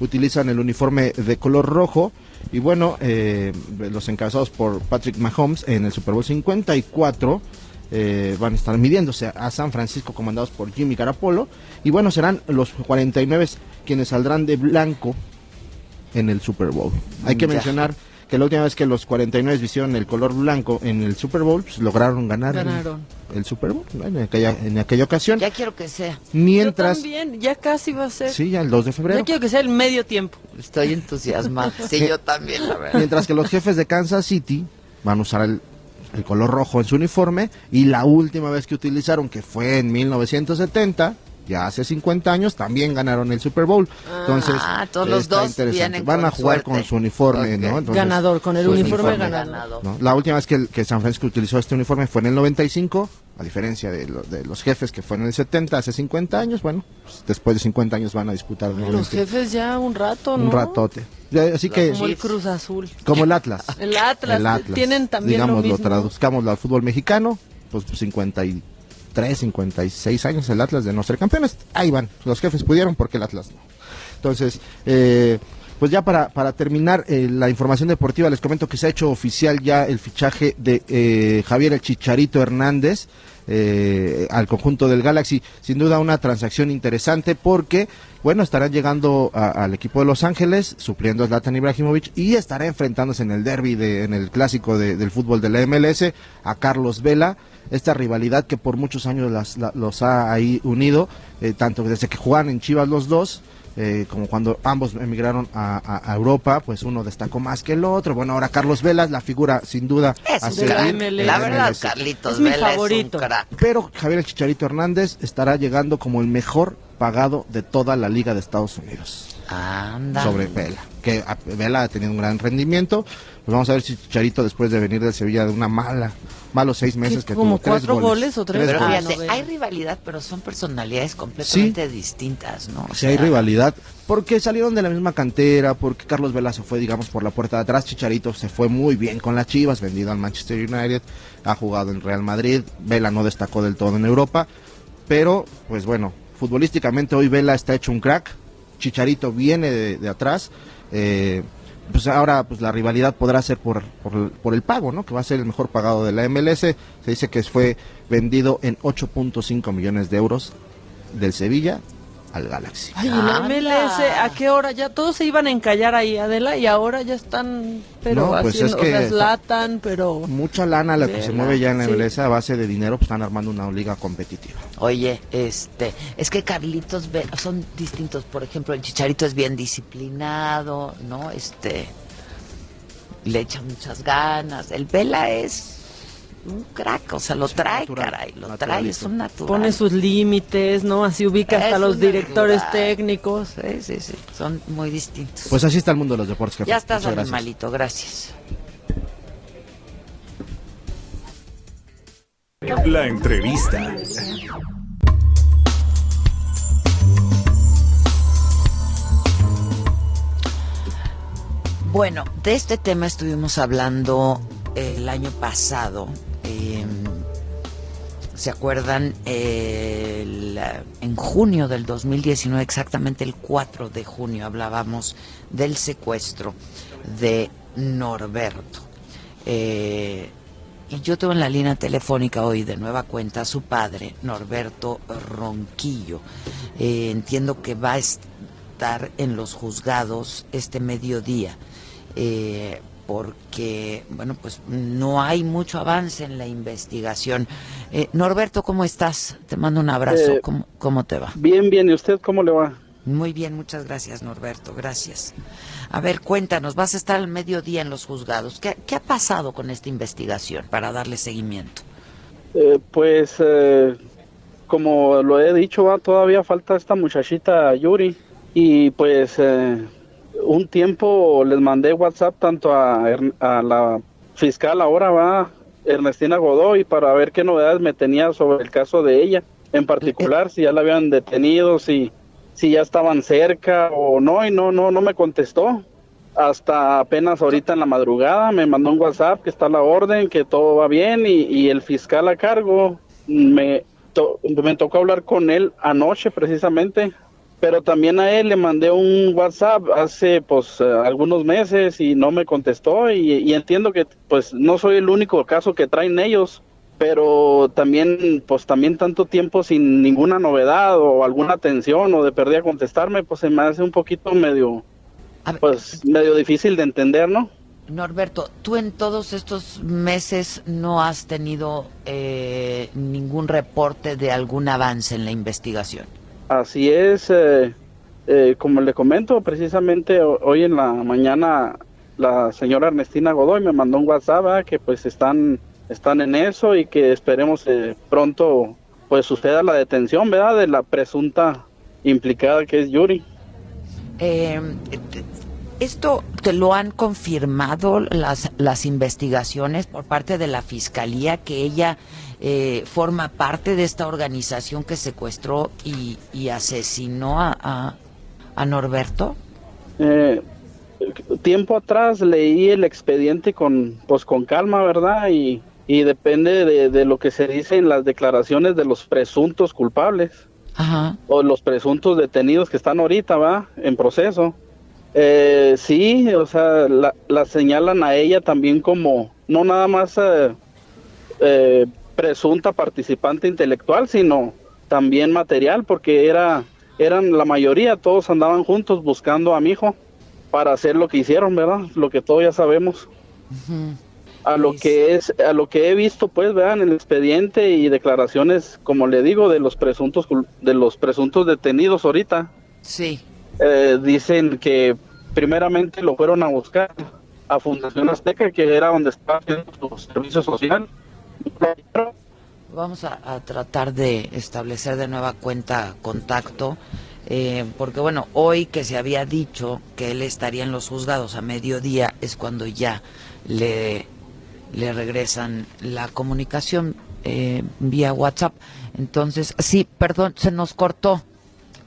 S8: utilizan el uniforme de color rojo y bueno, eh, los encabezados por Patrick Mahomes en el Super Bowl 54 eh, van a estar midiéndose a San Francisco comandados por Jimmy Garapolo y bueno, serán los 49 quienes saldrán de blanco en el Super Bowl. Hay que
S1: Ya.
S8: mencionar que la última vez que los 49 vistieron el color blanco en el Super Bowl, pues lograron ganar el-
S2: Ganaron.
S8: El, Super Bowl en aquella, en aquella ocasión.
S1: Ya quiero que sea.
S8: Mientras,
S2: Yo también, ya casi va a ser.
S8: sí, ya el 2 de febrero.
S2: Ya quiero que sea el medio tiempo.
S1: Estoy entusiasmada. [laughs] Sí, yo también, la verdad.
S8: Mientras que los jefes de Kansas City van a usar el, el color rojo en su uniforme y la última vez que utilizaron, que fue en 1970, ya hace 50 años, también ganaron el Super Bowl. Entonces,
S1: Ah, todos los dos vienen
S8: Van a jugar
S1: suerte.
S8: con su uniforme. ¿no? Entonces,
S2: ganador, con el
S8: su
S2: uniforme,
S8: uniforme.
S2: ganador.
S8: ¿no? La última vez que, el- que San Francisco utilizó este uniforme fue en el 95, a diferencia de, lo- de los jefes que fueron en el 70, hace 50 años. Bueno, pues, después de 50 años van a disputar
S2: Los
S8: nuevamente
S2: jefes ya un rato, ¿no?
S8: un ratote. Así que,
S2: Como el Cruz Azul.
S8: como el Atlas. [laughs]
S2: El Atlas, tienen también lo
S8: Digamos, lo,
S2: mismo.
S8: traduzcamos al fútbol mexicano, pues 53, 56 años el Atlas de no ser campeones. Ahí van, los jefes pudieron porque el Atlas no. Entonces, eh, pues ya para, para terminar eh, la información deportiva, les comento que se ha hecho oficial ya el fichaje de eh, Javier el Chicharito Hernández eh, al conjunto del Galaxy. Sin duda una transacción interesante porque, bueno, estarán llegando a- al equipo de Los Ángeles, supliendo a Zlatan Ibrahimovic y estará enfrentándose en el derby, de, en el clásico de- del fútbol de la MLS, a Carlos Vela. Esta rivalidad que por muchos años las- la- los ha ahí unido, eh, tanto desde que jugaban en Chivas los dos, eh, como cuando ambos emigraron a, a- a Europa, pues uno destacó más que el otro. Bueno, ahora Carlos Vela es la figura sin duda
S1: Es
S8: a
S1: un
S8: seguir
S1: La verdad,
S8: MLS.
S1: Carlitos
S2: Es mi
S1: Vela
S2: favorito.
S1: es un crack.
S8: Pero Javier el Chicharito Hernández estará llegando como el mejor pagado de toda la Liga de Estados Unidos
S1: Anda.
S8: sobre Vela. Que Vela ha tenido un gran rendimiento. Pues vamos a ver si Chicharito después de venir del Sevilla de una mala, malos seis meses que
S2: como
S8: tuvo tres
S2: cuatro goles o tres?
S1: Pero fíjate,
S2: no veo.
S1: hay rivalidad, pero son personalidades completamente distintas, ¿no? O
S8: Si hay rivalidad, porque salieron de la misma cantera, porque Carlos Vela se fue, digamos, por la puerta de atrás, Chicharito se fue muy bien con las Chivas, vendido al Manchester United, ha jugado en Real Madrid, Vela no destacó del todo en Europa, pero, pues bueno, futbolísticamente hoy Vela está hecho un crack, Chicharito viene de, de atrás, eh, pues ahora pues la rivalidad podrá ser por, por, por el pago, ¿no? Que va a ser el mejor pagado de la MLS, se dice que fue vendido en 8.5 millones de euros del Sevilla al Galaxy.
S2: Ay, la. MLS, ¿a qué hora? Ya todos se iban a encallar ahí, Adela, y ahora ya están, pero
S8: No, pues
S2: haciendo,
S8: es que
S2: o sea, Zlatan, pero...
S8: Mucha lana la que se mueve ya en la
S2: sí.
S8: MLS a base de dinero, pues están armando una liga competitiva.
S1: Oye, este, es que Carlitos son distintos. Por ejemplo, el Chicharito es bien disciplinado, ¿no? Este, le echa muchas ganas. El Vela es un crack, o sea, lo trae,
S8: natural,
S1: caray, lo trae, es un natural.
S2: Pone sus límites, ¿no? Así ubica hasta los directores
S1: natural.
S2: técnicos.
S1: Sí, sí, sí, son muy distintos.
S8: Pues así está el mundo de los deportes. jefe.
S1: ya estás,
S8: Muchas gracias.
S1: animalito, gracias.
S7: La entrevista.
S1: Bueno, de este tema estuvimos hablando el año pasado. Eh, ¿Se acuerdan? En junio del 2019, exactamente el 4 de junio, hablábamos del secuestro de Norberto. Eh, y yo tengo en la línea telefónica hoy de nueva cuenta a su padre, Norberto Ronquillo. Eh, entiendo que va a estar en los juzgados este mediodía, eh, porque, bueno, pues no hay mucho avance en la investigación. Eh, Norberto, ¿cómo estás? Te mando un abrazo.
S9: Eh,
S1: ¿Cómo, ¿Cómo te va?
S9: Bien, bien. ¿Y usted cómo le va?
S1: Muy bien, muchas gracias, Norberto. Gracias. A ver, cuéntanos, vas a estar al mediodía en los juzgados. ¿Qué, qué ha pasado con esta investigación para darle seguimiento?
S9: Eh, pues, eh, como lo he dicho, va, todavía falta esta muchachita Yuri. Y pues, eh, un tiempo les mandé WhatsApp tanto a, la fiscal ahora, va, Ernestina Godoy, para ver qué novedades me tenía sobre el caso de ella. En particular, si ya la habían detenido, si, si ya estaban cerca o no, y no, no, no me contestó. Hasta apenas ahorita en la madrugada me mandó un WhatsApp que está la orden, que todo va bien y, y el fiscal a cargo me, to- me tocó hablar con él anoche precisamente, pero también a él le mandé un WhatsApp hace pues eh, algunos meses y no me contestó y, y entiendo que pues no soy el único caso que traen ellos, pero también pues también tanto tiempo sin ninguna novedad o alguna atención o de perdida contestarme pues se me hace un poquito medio
S1: ver,
S9: pues medio difícil de entender, ¿no?
S1: Norberto, tú en todos estos meses no has tenido eh, ningún reporte de algún avance en la investigación.
S9: Así es, eh, eh, como le comento, precisamente hoy en la mañana la señora Ernestina Godoy me mandó un WhatsApp que pues están, están en eso y que esperemos pronto pues suceda la detención, ¿verdad? De la presunta implicada que es Yuri.
S1: ¿Esto te lo han confirmado las, las investigaciones por parte de la Fiscalía, que ella eh, forma parte de esta organización que secuestró y, asesinó a, a, Norberto?
S9: Eh, tiempo atrás leí el expediente con, pues, con calma, ¿verdad? Y, y depende de, de, lo que se dice en las declaraciones de los presuntos culpables. Ajá. O los presuntos detenidos que están ahorita, ¿va? En proceso. Eh, sí, o sea, la, señalan a ella también como no nada más eh, eh, presunta participante intelectual, sino también material, porque era eran la mayoría, todos andaban juntos buscando a mi hijo para hacer lo que hicieron, ¿verdad? Lo que todos ya sabemos. A lo que es, a lo que he visto, pues, vean el expediente y declaraciones, como le digo, de los presuntos, de los presuntos detenidos ahorita.
S1: Sí.
S9: Eh, dicen que primeramente lo fueron a buscar a Fundación Azteca, que era donde estaba haciendo su servicio social.
S1: Vamos a, tratar de establecer de nueva cuenta contacto, eh, porque bueno, hoy que se había dicho que él estaría en los juzgados a mediodía es cuando ya le, le regresan la comunicación eh, vía WhatsApp. Entonces, sí, perdón, se nos cortó.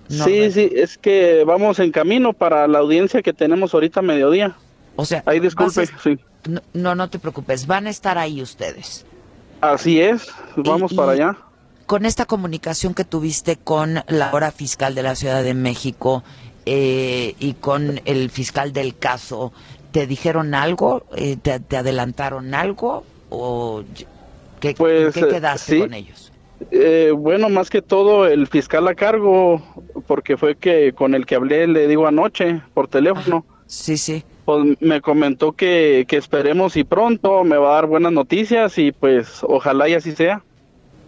S9: Sí, sí, es que vamos en camino para la audiencia que tenemos ahorita a mediodía.
S1: O sea,
S9: ahí disculpe, sí.
S1: No, no te preocupes, van a estar ahí ustedes.
S9: Así es, vamos para allá.
S1: Con esta comunicación que tuviste con la hora fiscal de la Ciudad de México eh, y con el fiscal del caso, ¿te dijeron algo? Eh, te, adelantaron algo? ¿O qué,
S9: pues,
S1: qué quedaste con ellos?
S9: Eh, bueno, más que todo el fiscal a cargo, porque fue que con el que hablé, le digo anoche por teléfono.
S1: Sí, sí.
S9: Pues me comentó que, que esperemos y pronto me va a dar buenas noticias y pues ojalá y así sea.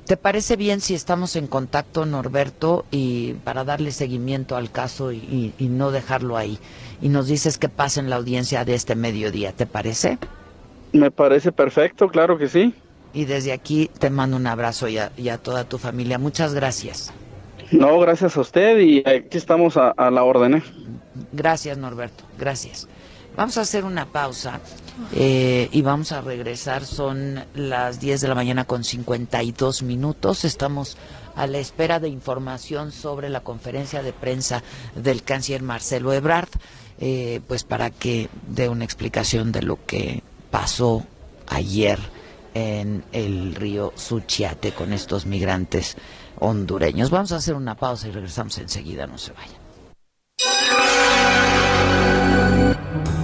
S1: ¿Te parece bien si estamos en contacto, Norberto, y para darle seguimiento al caso y, y, no dejarlo ahí? Y nos dices qué pasa en la audiencia de este mediodía, ¿te parece?
S9: Me parece perfecto, claro que sí.
S1: Y desde aquí te mando un abrazo y a, toda tu familia. Muchas gracias.
S9: No, gracias a usted y aquí estamos a, la orden. ¿eh?
S1: Gracias, Norberto. Gracias. Vamos a hacer una pausa eh, y vamos a regresar. Son las 10 de la mañana con 52 minutos. Estamos a la espera de información sobre la conferencia de prensa del canciller Marcelo Ebrard, eh, pues para que dé una explicación de lo que pasó ayer en el río Suchiate con estos migrantes hondureños. Vamos a hacer una pausa y regresamos enseguida, no se vayan.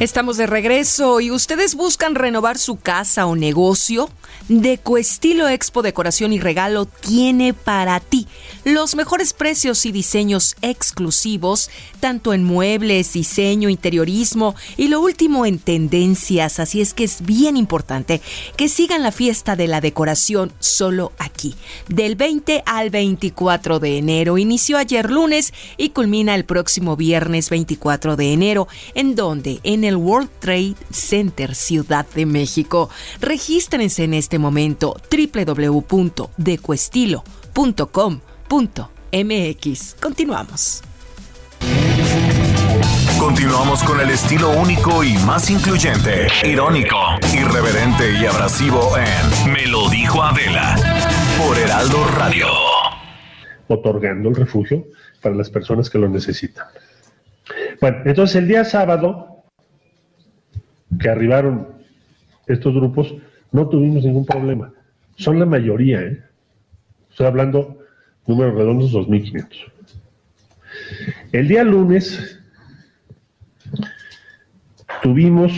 S10: Estamos de regreso y ustedes buscan renovar su casa o negocio. Decoestilo Expo Decoración y Regalo tiene para ti los mejores precios y diseños exclusivos, tanto en muebles, diseño, interiorismo y lo último en tendencias. Así es que es bien importante que sigan la fiesta de la decoración solo aquí. Del 20 al 24 de enero. Inició ayer lunes y culmina el próximo viernes 24 de enero. ¿En donde En el World Trade Center Ciudad de México. Regístrense en este momento www.decoestilo.com.mx. Continuamos.
S7: Continuamos con el estilo único y más incluyente, irónico, irreverente y abrasivo en Me lo dijo Adela por Heraldo Radio.
S11: Otorgando el refugio para las personas que lo necesitan. Bueno, entonces el día sábado que arribaron estos grupos, No tuvimos ningún problema. Son la mayoría, ¿eh? Estoy hablando números redondos 2.500. El día lunes tuvimos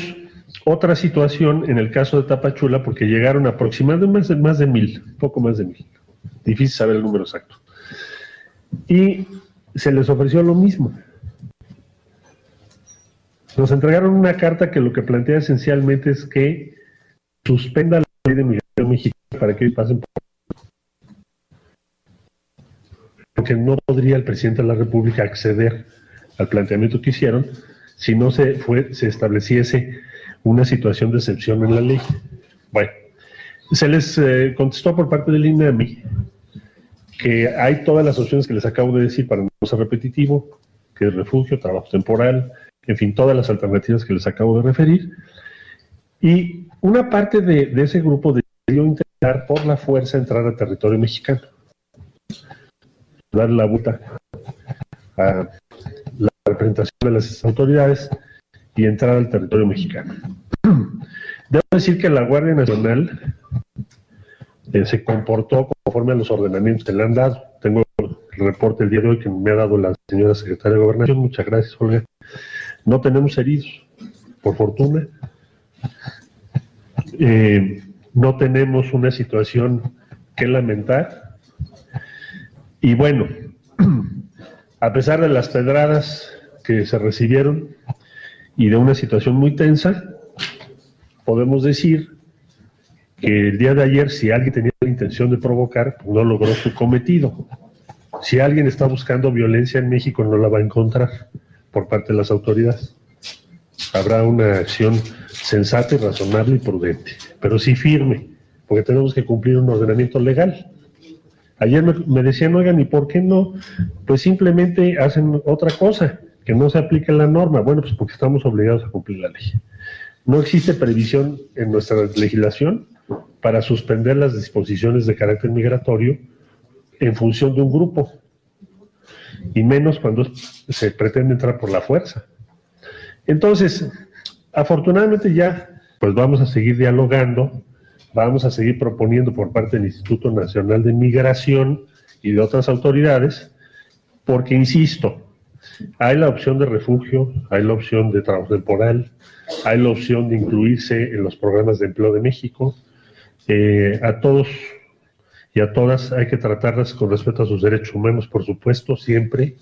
S11: otra situación en el caso de Tapachula porque llegaron aproximadamente más de mil, poco más de mil. Difícil saber el número exacto. Y se les ofreció lo mismo. Nos entregaron una carta que lo que plantea esencialmente es que suspenda la ley de migración mexicana para que pasen por porque no podría el presidente de la República acceder al planteamiento que hicieron si no se fue se estableciese una situación de excepción en la ley. Bueno, se les eh, contestó por parte del INAMI que hay todas las opciones que les acabo de decir para no ser repetitivo, que es refugio, trabajo temporal, en fin, todas las alternativas que les acabo de referir. Y una parte de, ese grupo decidió intentar por la fuerza entrar al territorio mexicano, dar la vuelta a la representación de las autoridades y entrar al territorio mexicano. [clears throat] Debo decir que la Guardia Nacional eh, se comportó conforme a los ordenamientos que le han dado. Tengo el reporte el día de hoy que me ha dado la señora secretaria de Gobernación. Muchas gracias, Olga. No tenemos heridos, por fortuna. Eh, no tenemos una situación que lamentar. Y bueno, [clears throat] a pesar de las pedradas que se recibieron y de una situación muy tensa, podemos decir que el día de ayer, si alguien tenía la intención de provocar, no logró su cometido. Si alguien está buscando violencia en México, no la va a encontrar por parte de las autoridades. Habrá una acción sensata y razonable y prudente, pero sí firme, porque tenemos que cumplir un ordenamiento legal. Ayer me, decían, oigan, ¿y por qué no? Pues simplemente hacen otra cosa, que no se aplique la norma. Bueno, pues porque estamos obligados a cumplir la ley. No existe previsión en nuestra legislación para suspender las disposiciones de carácter migratorio en función de un grupo, y menos cuando se pretende entrar por la fuerza. Entonces, afortunadamente ya, pues vamos a seguir dialogando, vamos a seguir proponiendo por parte del Instituto Nacional de Migración y de otras autoridades, porque, insisto, hay la opción de refugio, hay la opción de trabajo temporal, hay la opción de incluirse en los programas de empleo de México. Eh, a todos y a todas hay que tratarlas con respeto a sus derechos humanos, por supuesto, siempre.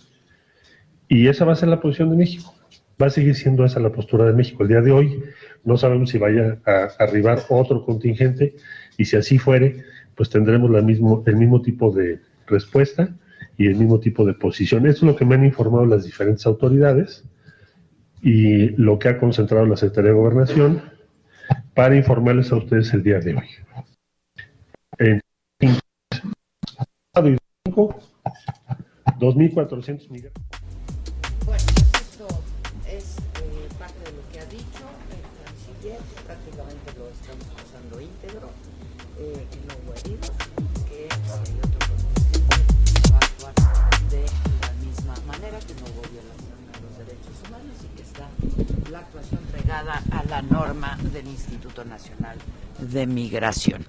S11: Y esa va a ser la posición de México. Va a seguir siendo esa la postura de México. El día de hoy no sabemos si vaya a arribar otro contingente y si así fuere, pues tendremos el mismo tipo de respuesta y el mismo tipo de posición. Eso es lo que me han informado las diferentes autoridades y lo que ha concentrado la Secretaría de Gobernación para informarles a ustedes el día de hoy. 2.400 migrantes.
S1: Bueno, esto es eh, parte de lo que ha dicho el canciller, prácticamente lo estamos pasando íntegro, eh, no hubo heridos, que hay otro contingente va a actuar de la misma manera, que no hubo violación a los derechos humanos y que está la actuación pegada a la norma del Instituto Nacional de Migración.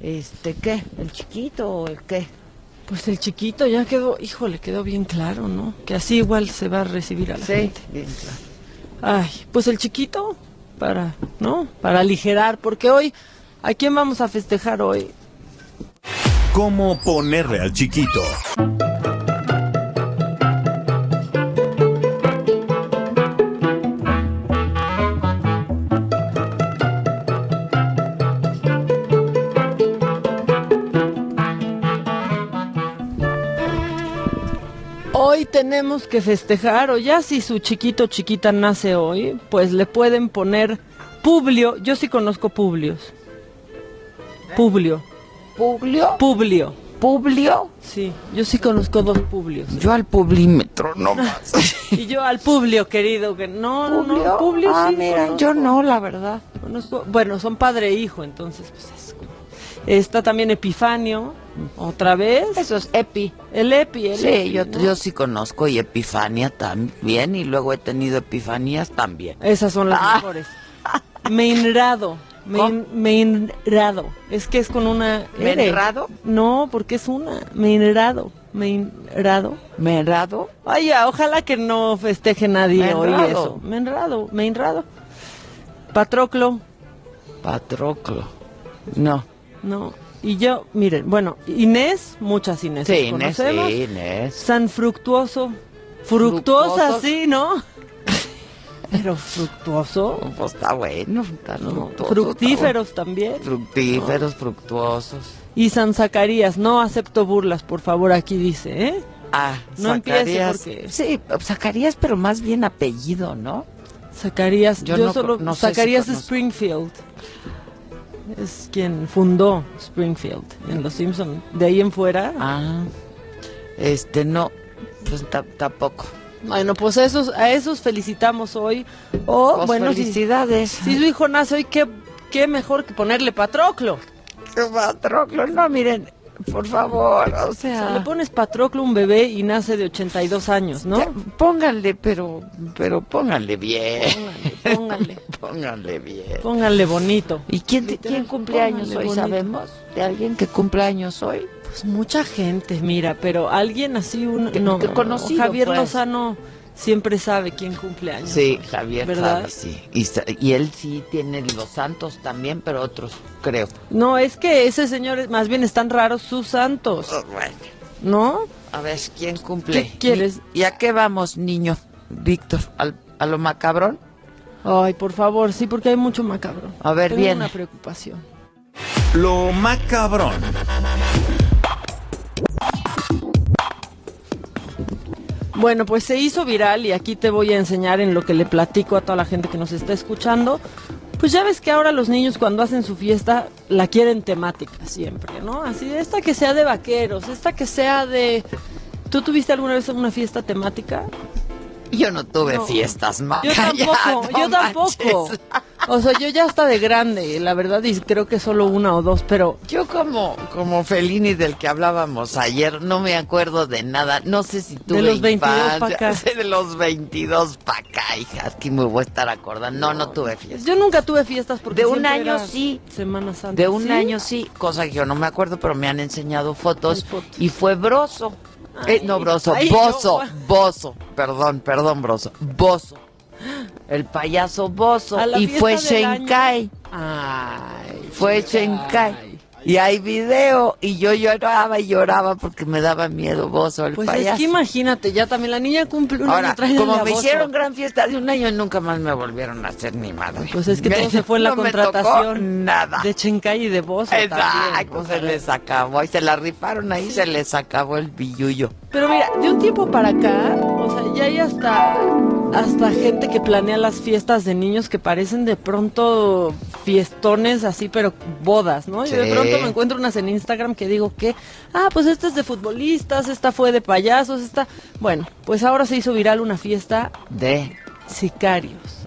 S1: Este, ¿qué? ¿El chiquito o el qué?
S2: Pues el chiquito ya quedó, híjole, quedó bien claro, ¿no? Que así igual se va a recibir a la
S1: Sí,
S2: gente.
S1: bien claro.
S2: Ay, pues el chiquito para, ¿no? Para aligerar, porque hoy, ¿a quién vamos a festejar hoy?
S7: ¿Cómo ponerle al chiquito?
S2: Tenemos que festejar, o ya si su chiquito o chiquita nace hoy, pues le pueden poner Publio. Yo sí conozco Publios. Publio.
S1: ¿Publio?
S2: Publio.
S1: ¿Publio?
S2: Sí, yo sí conozco dos Publios.
S1: Yo al Publímetro, no [laughs] más.
S2: y yo al Publio, querido, que no, no,
S1: ¿Publio?
S2: no, Publio
S1: Ah,
S2: sí
S1: mira,
S2: conozco.
S1: yo no, la verdad.
S2: Conozco- bueno, son padre e hijo, entonces pues es Está también Epifanio, otra vez.
S1: Eso es Epi.
S2: El Epi, el
S1: Sí,
S2: Epi,
S1: yo,
S2: ¿no?
S1: yo sí conozco y Epifania también, y luego he tenido epifanías también.
S2: Esas son las
S1: Ah.
S2: mejores. Meinrado. Me, Meinrado. Es que es con una R.
S1: ¿Menrado?
S2: No, porque es una. Meinrado. Meinrado.
S1: ¿Menrado?
S2: Ay, ya, ojalá que no festeje nadie hoy eso. Meinrado. Meinrado. Patroclo.
S1: Patroclo. No.
S2: No. Y yo, miren, bueno, Inés, muchas Inés
S1: Sí, Inés,
S2: conocemos.
S1: sí, Inés.
S2: San Fructuoso. Fructuosa,
S1: Fructuoso.
S2: sí, ¿no? [laughs] Pero fructuoso.
S1: Pues está bueno, está
S2: Fructíferos también.
S1: está bueno. Fructíferos, fructuosos.
S2: Y San Zacarías, no acepto burlas, por favor, aquí dice, ¿eh?
S1: Ah,
S2: No empiece
S1: Zacarías.
S2: porque-
S1: Sí, Zacarías, pero más bien apellido, ¿no?
S2: Zacarías,
S1: Yo
S2: yo,
S1: no
S2: solo,
S1: sé si
S2: Zacarías. Springfield. Es quien fundó Springfield en Los Simpson. De ahí en fuera.
S1: Ah, este no, pues ta- tampoco.
S2: Bueno, pues a esos, a esos felicitamos hoy. O,
S1: Pues
S2: bueno, si-
S1: felicidades.
S2: Si, su hijo nace hoy, ¿qué, qué mejor que ponerle Patroclo.
S1: Patroclo, no, miren, por favor, o
S2: O sea, le pones Patroclo un bebé y nace de 82 años, ¿no?
S1: ya, pónganle, pero, pero pónganle bien,
S2: Pónganle,
S1: pónganle [laughs] bien.
S2: pónganle bonito.
S1: ¿Y quién, quién cumple años
S2: pónganle
S1: hoy,
S2: bonito.
S1: sabemos? ¿De alguien que cumple años hoy?
S2: Pues mucha gente, mira, pero alguien así, un,
S1: Que-
S2: no,
S1: que conocido,
S2: Javier
S1: pues.
S2: Lozano siempre sabe quién cumple años.
S1: Sí,
S2: hoy,
S1: Javier
S2: ¿verdad?
S1: sabe, sí. Y, él sí tiene los santos también, pero otros, creo.
S2: No, es que ese señor, más bien están raros sus santos,
S1: Bueno,
S2: ¿no?
S1: a ver, ¿quién cumple?
S2: ¿Qué quieres?
S1: ¿Y a qué vamos, niño? Víctor, ¿al- ¿a lo macabrón?
S2: Ay, por favor, sí, porque hay mucho macabro.
S1: A ver,
S2: Tengo
S1: viene.
S2: una preocupación.
S7: Lo macabrón.
S2: Bueno, pues se hizo viral y aquí te voy a enseñar en lo que le platico a toda la gente que nos está escuchando. Pues ya ves que ahora los niños cuando hacen su fiesta la quieren temática siempre, ¿no? Así, esta que sea de vaqueros, esta que sea de... ¿Tú tuviste alguna vez una fiesta temática?
S1: Yo no tuve
S2: No.
S1: fiestas, ma.
S2: Yo
S1: Ya,
S2: tampoco,
S1: no
S2: yo tampoco. O sea, yo ya hasta de grande, la verdad, y creo que solo una o dos, pero
S1: Yo como, como Felini del que hablábamos ayer, no me acuerdo de nada. No sé si tuve
S2: los 22
S1: infancia, [laughs]
S2: pa' acá.
S1: De los 22 para acá, hija. Aquí me voy a estar acordando. No, no tuve fiestas.
S2: yo nunca tuve fiestas porque
S1: De un año sí.
S2: Semana Santa.
S1: De un
S2: ¿Sí?
S1: año sí, cosa que yo no me acuerdo, pero me han enseñado fotos.
S2: Fotos.
S1: Y fue Broso. Eh, no, Broso,
S2: ay,
S1: Bozo, Bozo. Perdón, perdón, Broso. Bozo. El payaso Bozo. Y fue Shenkai.
S2: Ay,
S1: Fue Shenkai. Y hay video y yo lloraba y lloraba porque me daba miedo Bozo, el
S2: Pues
S1: payaso.
S2: es que imagínate, ya también la niña cumple un
S1: Ahora,
S2: año,
S1: como me hicieron gran fiesta de un año, nunca más me volvieron a hacer ni madre.
S2: Pues es que todo se fue en la [laughs]
S1: No me
S2: contratación
S1: nada.
S2: de Chencay y de Bozo también.
S1: Exacto,
S2: o
S1: se
S2: sea.
S1: les acabó y se la rifaron ahí, se les acabó el billullo.
S2: Pero mira, de un tiempo para acá, o sea, ya hay hasta, hasta gente que planea las fiestas de niños que parecen de pronto fiestones así, pero bodas, ¿no? Y de pronto me encuentro unas en Instagram que digo que, ah, pues esta es de futbolistas, esta fue de payasos, esta... Bueno, pues ahora se hizo viral una fiesta
S1: De,
S2: sicarios.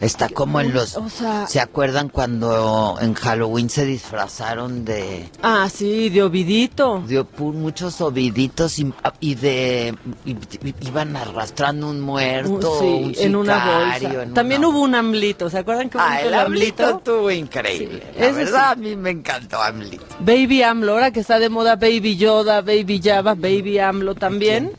S1: Está como en los...
S2: O sea,
S1: ¿Se acuerdan cuando en Halloween se disfrazaron de,
S2: ah, sí, de Ovidito.
S1: de muchos oviditos y, y de... y- y- iban arrastrando un muerto,
S2: Uh, sí,
S1: un
S2: en una
S1: sicario,
S2: bolsa.
S1: en
S2: También
S1: una-
S2: hubo un amblito, ¿se acuerdan que
S1: Ah, el AMLito estuvo increíble.
S2: Sí,
S1: la verdad,
S2: sí.
S1: a mí me encantó AMLito.
S2: Baby AMLO, ahora que está de moda Baby Yoda, Baby Java, Baby AMLO también.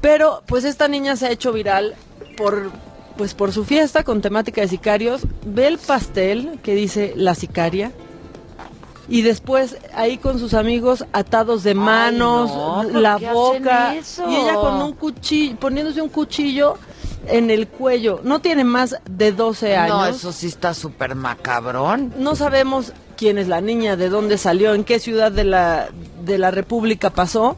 S2: Pero pues esta niña se ha hecho viral por pues por su fiesta con temática de sicarios. Ve el pastel que dice la sicaria. Y después ahí con sus amigos atados de manos,
S1: no, ¿por
S2: la boca y ella con un cuchillo, poniéndose un cuchillo en el cuello. No tiene más de 12 años.
S1: No, eso sí está súper macabrón.
S2: No sabemos quién es la niña, de dónde salió, en qué ciudad de la, de la República pasó,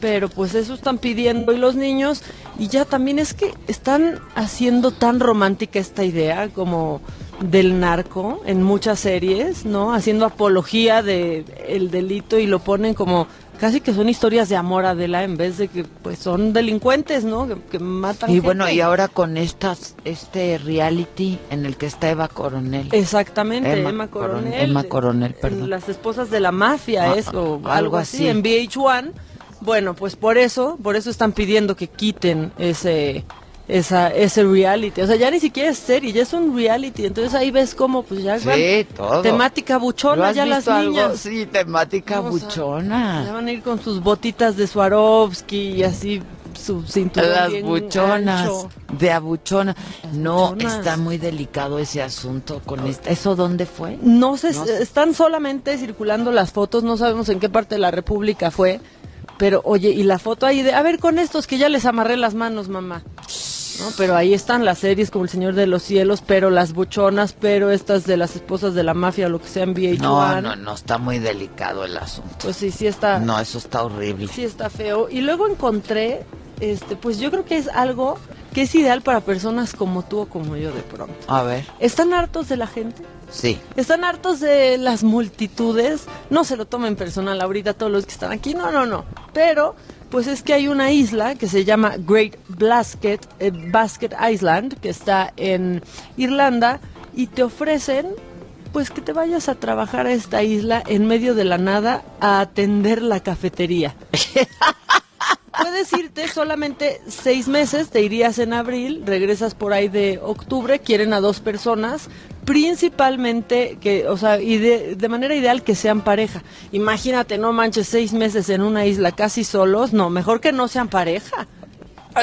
S2: pero pues eso están pidiendo y los niños, y ya también es que están haciendo tan romántica esta idea como del narco en muchas series, ¿no? Haciendo apología de el delito y lo ponen como casi que son historias de amor Adela en vez de que pues son delincuentes, ¿no? Que, que matan
S1: Y bueno,
S2: gente.
S1: y ahora con estas, este reality en el que está Eva Coronel.
S2: Exactamente,
S1: Emma
S2: Emma,
S1: Coronel,
S2: Coronel.
S1: Emma Coronel, perdón.
S2: Las esposas de la mafia,
S1: Ah,
S2: es, o
S1: algo
S2: algo así,
S1: así.
S2: en VH1. Bueno, pues por eso, por eso están pidiendo que quiten ese esa ese reality. O sea, ya ni siquiera es serie, ya es un reality. Entonces ahí ves como pues ya
S1: Sí, todo.
S2: temática
S1: ¿Lo
S2: buchona ya las
S1: visto algo?
S2: niñas.
S1: Sí, temática buchona.
S2: Ya van a ir con sus botitas de Swarovski y así su cinturón
S1: Las
S2: bien
S1: buchonas,
S2: ancho.
S1: de abuchona. No,
S2: buchonas.
S1: está muy delicado ese asunto con esta. ¿Eso dónde fue?
S2: No sé,
S1: No sé.
S2: están solamente circulando las fotos, no sabemos en qué parte de la República fue, pero oye, y la foto ahí de, a ver, con estos que ya les amarré las manos, mamá. No, pero ahí están las series como El Señor de los Cielos, pero las buchonas, pero estas de las esposas de la mafia lo que sea en VH1.
S1: No, no, no, está muy delicado el asunto.
S2: Pues sí, sí está.
S1: No, eso está horrible.
S2: Sí está feo. Y luego encontré, este, pues yo creo que es algo que es ideal para personas como tú o como yo de pronto.
S1: A ver,
S2: ¿Están hartos de la gente?
S1: sí.
S2: ¿Están hartos de las multitudes? No se lo tomen personal ahorita todos los que están aquí, no, no, no. Pero, pues es que hay una isla que se llama Great Basket, eh, Basket Island, que está en Irlanda, y te ofrecen, pues que te vayas a trabajar a esta isla en medio de la nada a atender la cafetería. [laughs] Puedes irte solamente seis meses, te irías en abril, regresas por ahí de octubre, quieren a dos personas, principalmente que, o sea, y de, de manera ideal que sean pareja. Imagínate, no manches, seis meses en una isla casi solos, no, mejor que no sean pareja.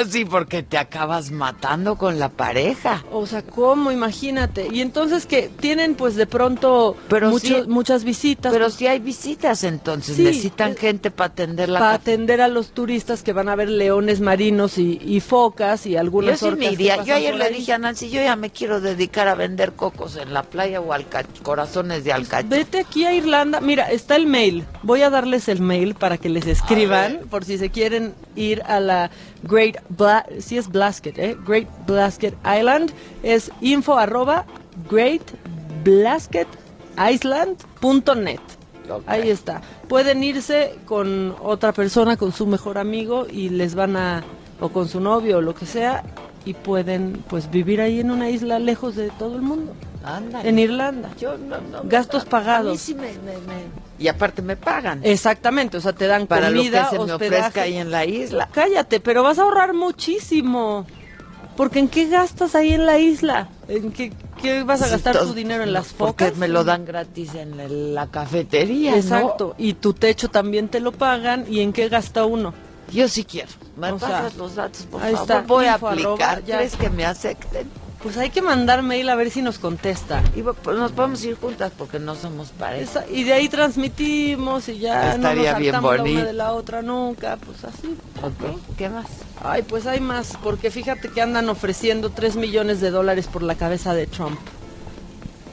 S1: Sí, porque te acabas matando con la pareja.
S2: O sea, ¿cómo? Imagínate. Y entonces que tienen pues de pronto
S1: Pero
S2: mucho-
S1: sí-
S2: muchas visitas.
S1: Pero
S2: pues,
S1: si hay visitas, entonces
S2: Sí,
S1: necesitan
S2: eh,
S1: gente para atender la
S2: para atender a los turistas que van a ver leones marinos y, y focas y
S1: Yo
S2: algunas
S1: sí me
S2: orcas que
S1: iría. Yo ayer le dije a Nancy, yo ya me quiero dedicar a vender cocos en la playa o alca- corazones de alcacho.
S2: Vete aquí a Irlanda. Mira, está el mail. Voy a darles el mail para que les escriban por si se quieren ir a la Great Bla si es Blasket, ¿eh? Great Blasket Island. Es info arroba greatblasketisland.net. Ahí está. Pueden irse con otra persona, con su mejor amigo y les van a o con su novio o lo que sea y pueden pues vivir ahí en una isla lejos de todo el mundo.
S1: Ándale.
S2: En Irlanda.
S1: Yo no, no,
S2: Gastos pagados.
S1: A mí sí me, me- me- Y aparte me pagan.
S2: Exactamente, o sea, te dan
S1: para
S2: comida,
S1: lo que se me ofrezca ahí en la isla.
S2: Cállate, pero vas a ahorrar muchísimo. Porque ¿en qué gastas ahí en la isla? ¿En qué, qué vas a gastar tu dinero en las
S1: Porque
S2: focas?
S1: me lo dan gratis en el- la cafetería, ¿no?
S2: Exacto, y tu techo también te lo pagan, ¿y en qué gasta uno?
S1: Yo sí quiero. Me
S2: O
S1: pasas
S2: sea,
S1: los datos, por
S2: ahí
S1: favor.
S2: está,
S1: Voy a aplicar.
S2: arroba, ya.
S1: ¿Crees que me acepten?
S2: Pues hay que mandar mail a ver si nos contesta.
S1: Y pues nos podemos ir juntas porque no somos pareja.
S2: Y de ahí transmitimos y ya
S1: Estaría
S2: no nos
S1: bien
S2: hartamos la una
S1: bonito.
S2: de la otra nunca, pues así.
S1: ¿Qué más?
S2: Ay, pues hay más, porque fíjate que andan ofreciendo 3 millones de dólares por la cabeza de Trump.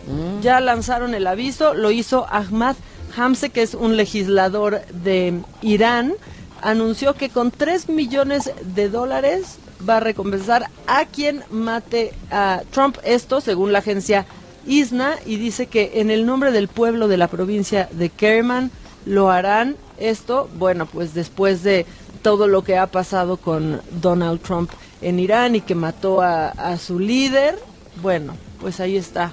S1: Mm.
S2: Ya lanzaron el aviso, lo hizo Ahmad Hamse, que es un legislador de Irán, anunció que con 3 millones de dólares va a recompensar a quien mate a Trump. Esto, según la agencia ISNA, y dice que en el nombre del pueblo de la provincia de Kerman lo harán. Esto, bueno, pues después de todo lo que ha pasado con Donald Trump en Irán y que mató a, a su líder, bueno, pues ahí está.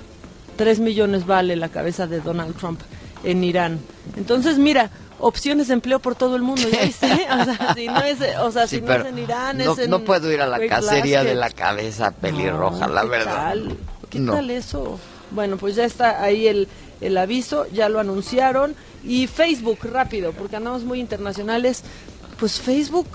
S2: Tres millones vale la cabeza de Donald Trump en Irán. Entonces, mira, opciones de empleo por todo el mundo, ¿ya viste? [laughs] O sea, si no es, o sea,
S1: Sí,
S2: si no
S1: pero
S2: es en Irán,
S1: no,
S2: es en
S1: no puedo ir a la cacería de la cabeza pelirroja,
S2: No,
S1: la
S2: ¿qué
S1: verdad.
S2: tal? ¿Qué
S1: No.
S2: tal eso? Bueno, pues ya está ahí el, el aviso, ya lo anunciaron. Y Facebook, rápido, porque andamos muy internacionales. Pues Facebook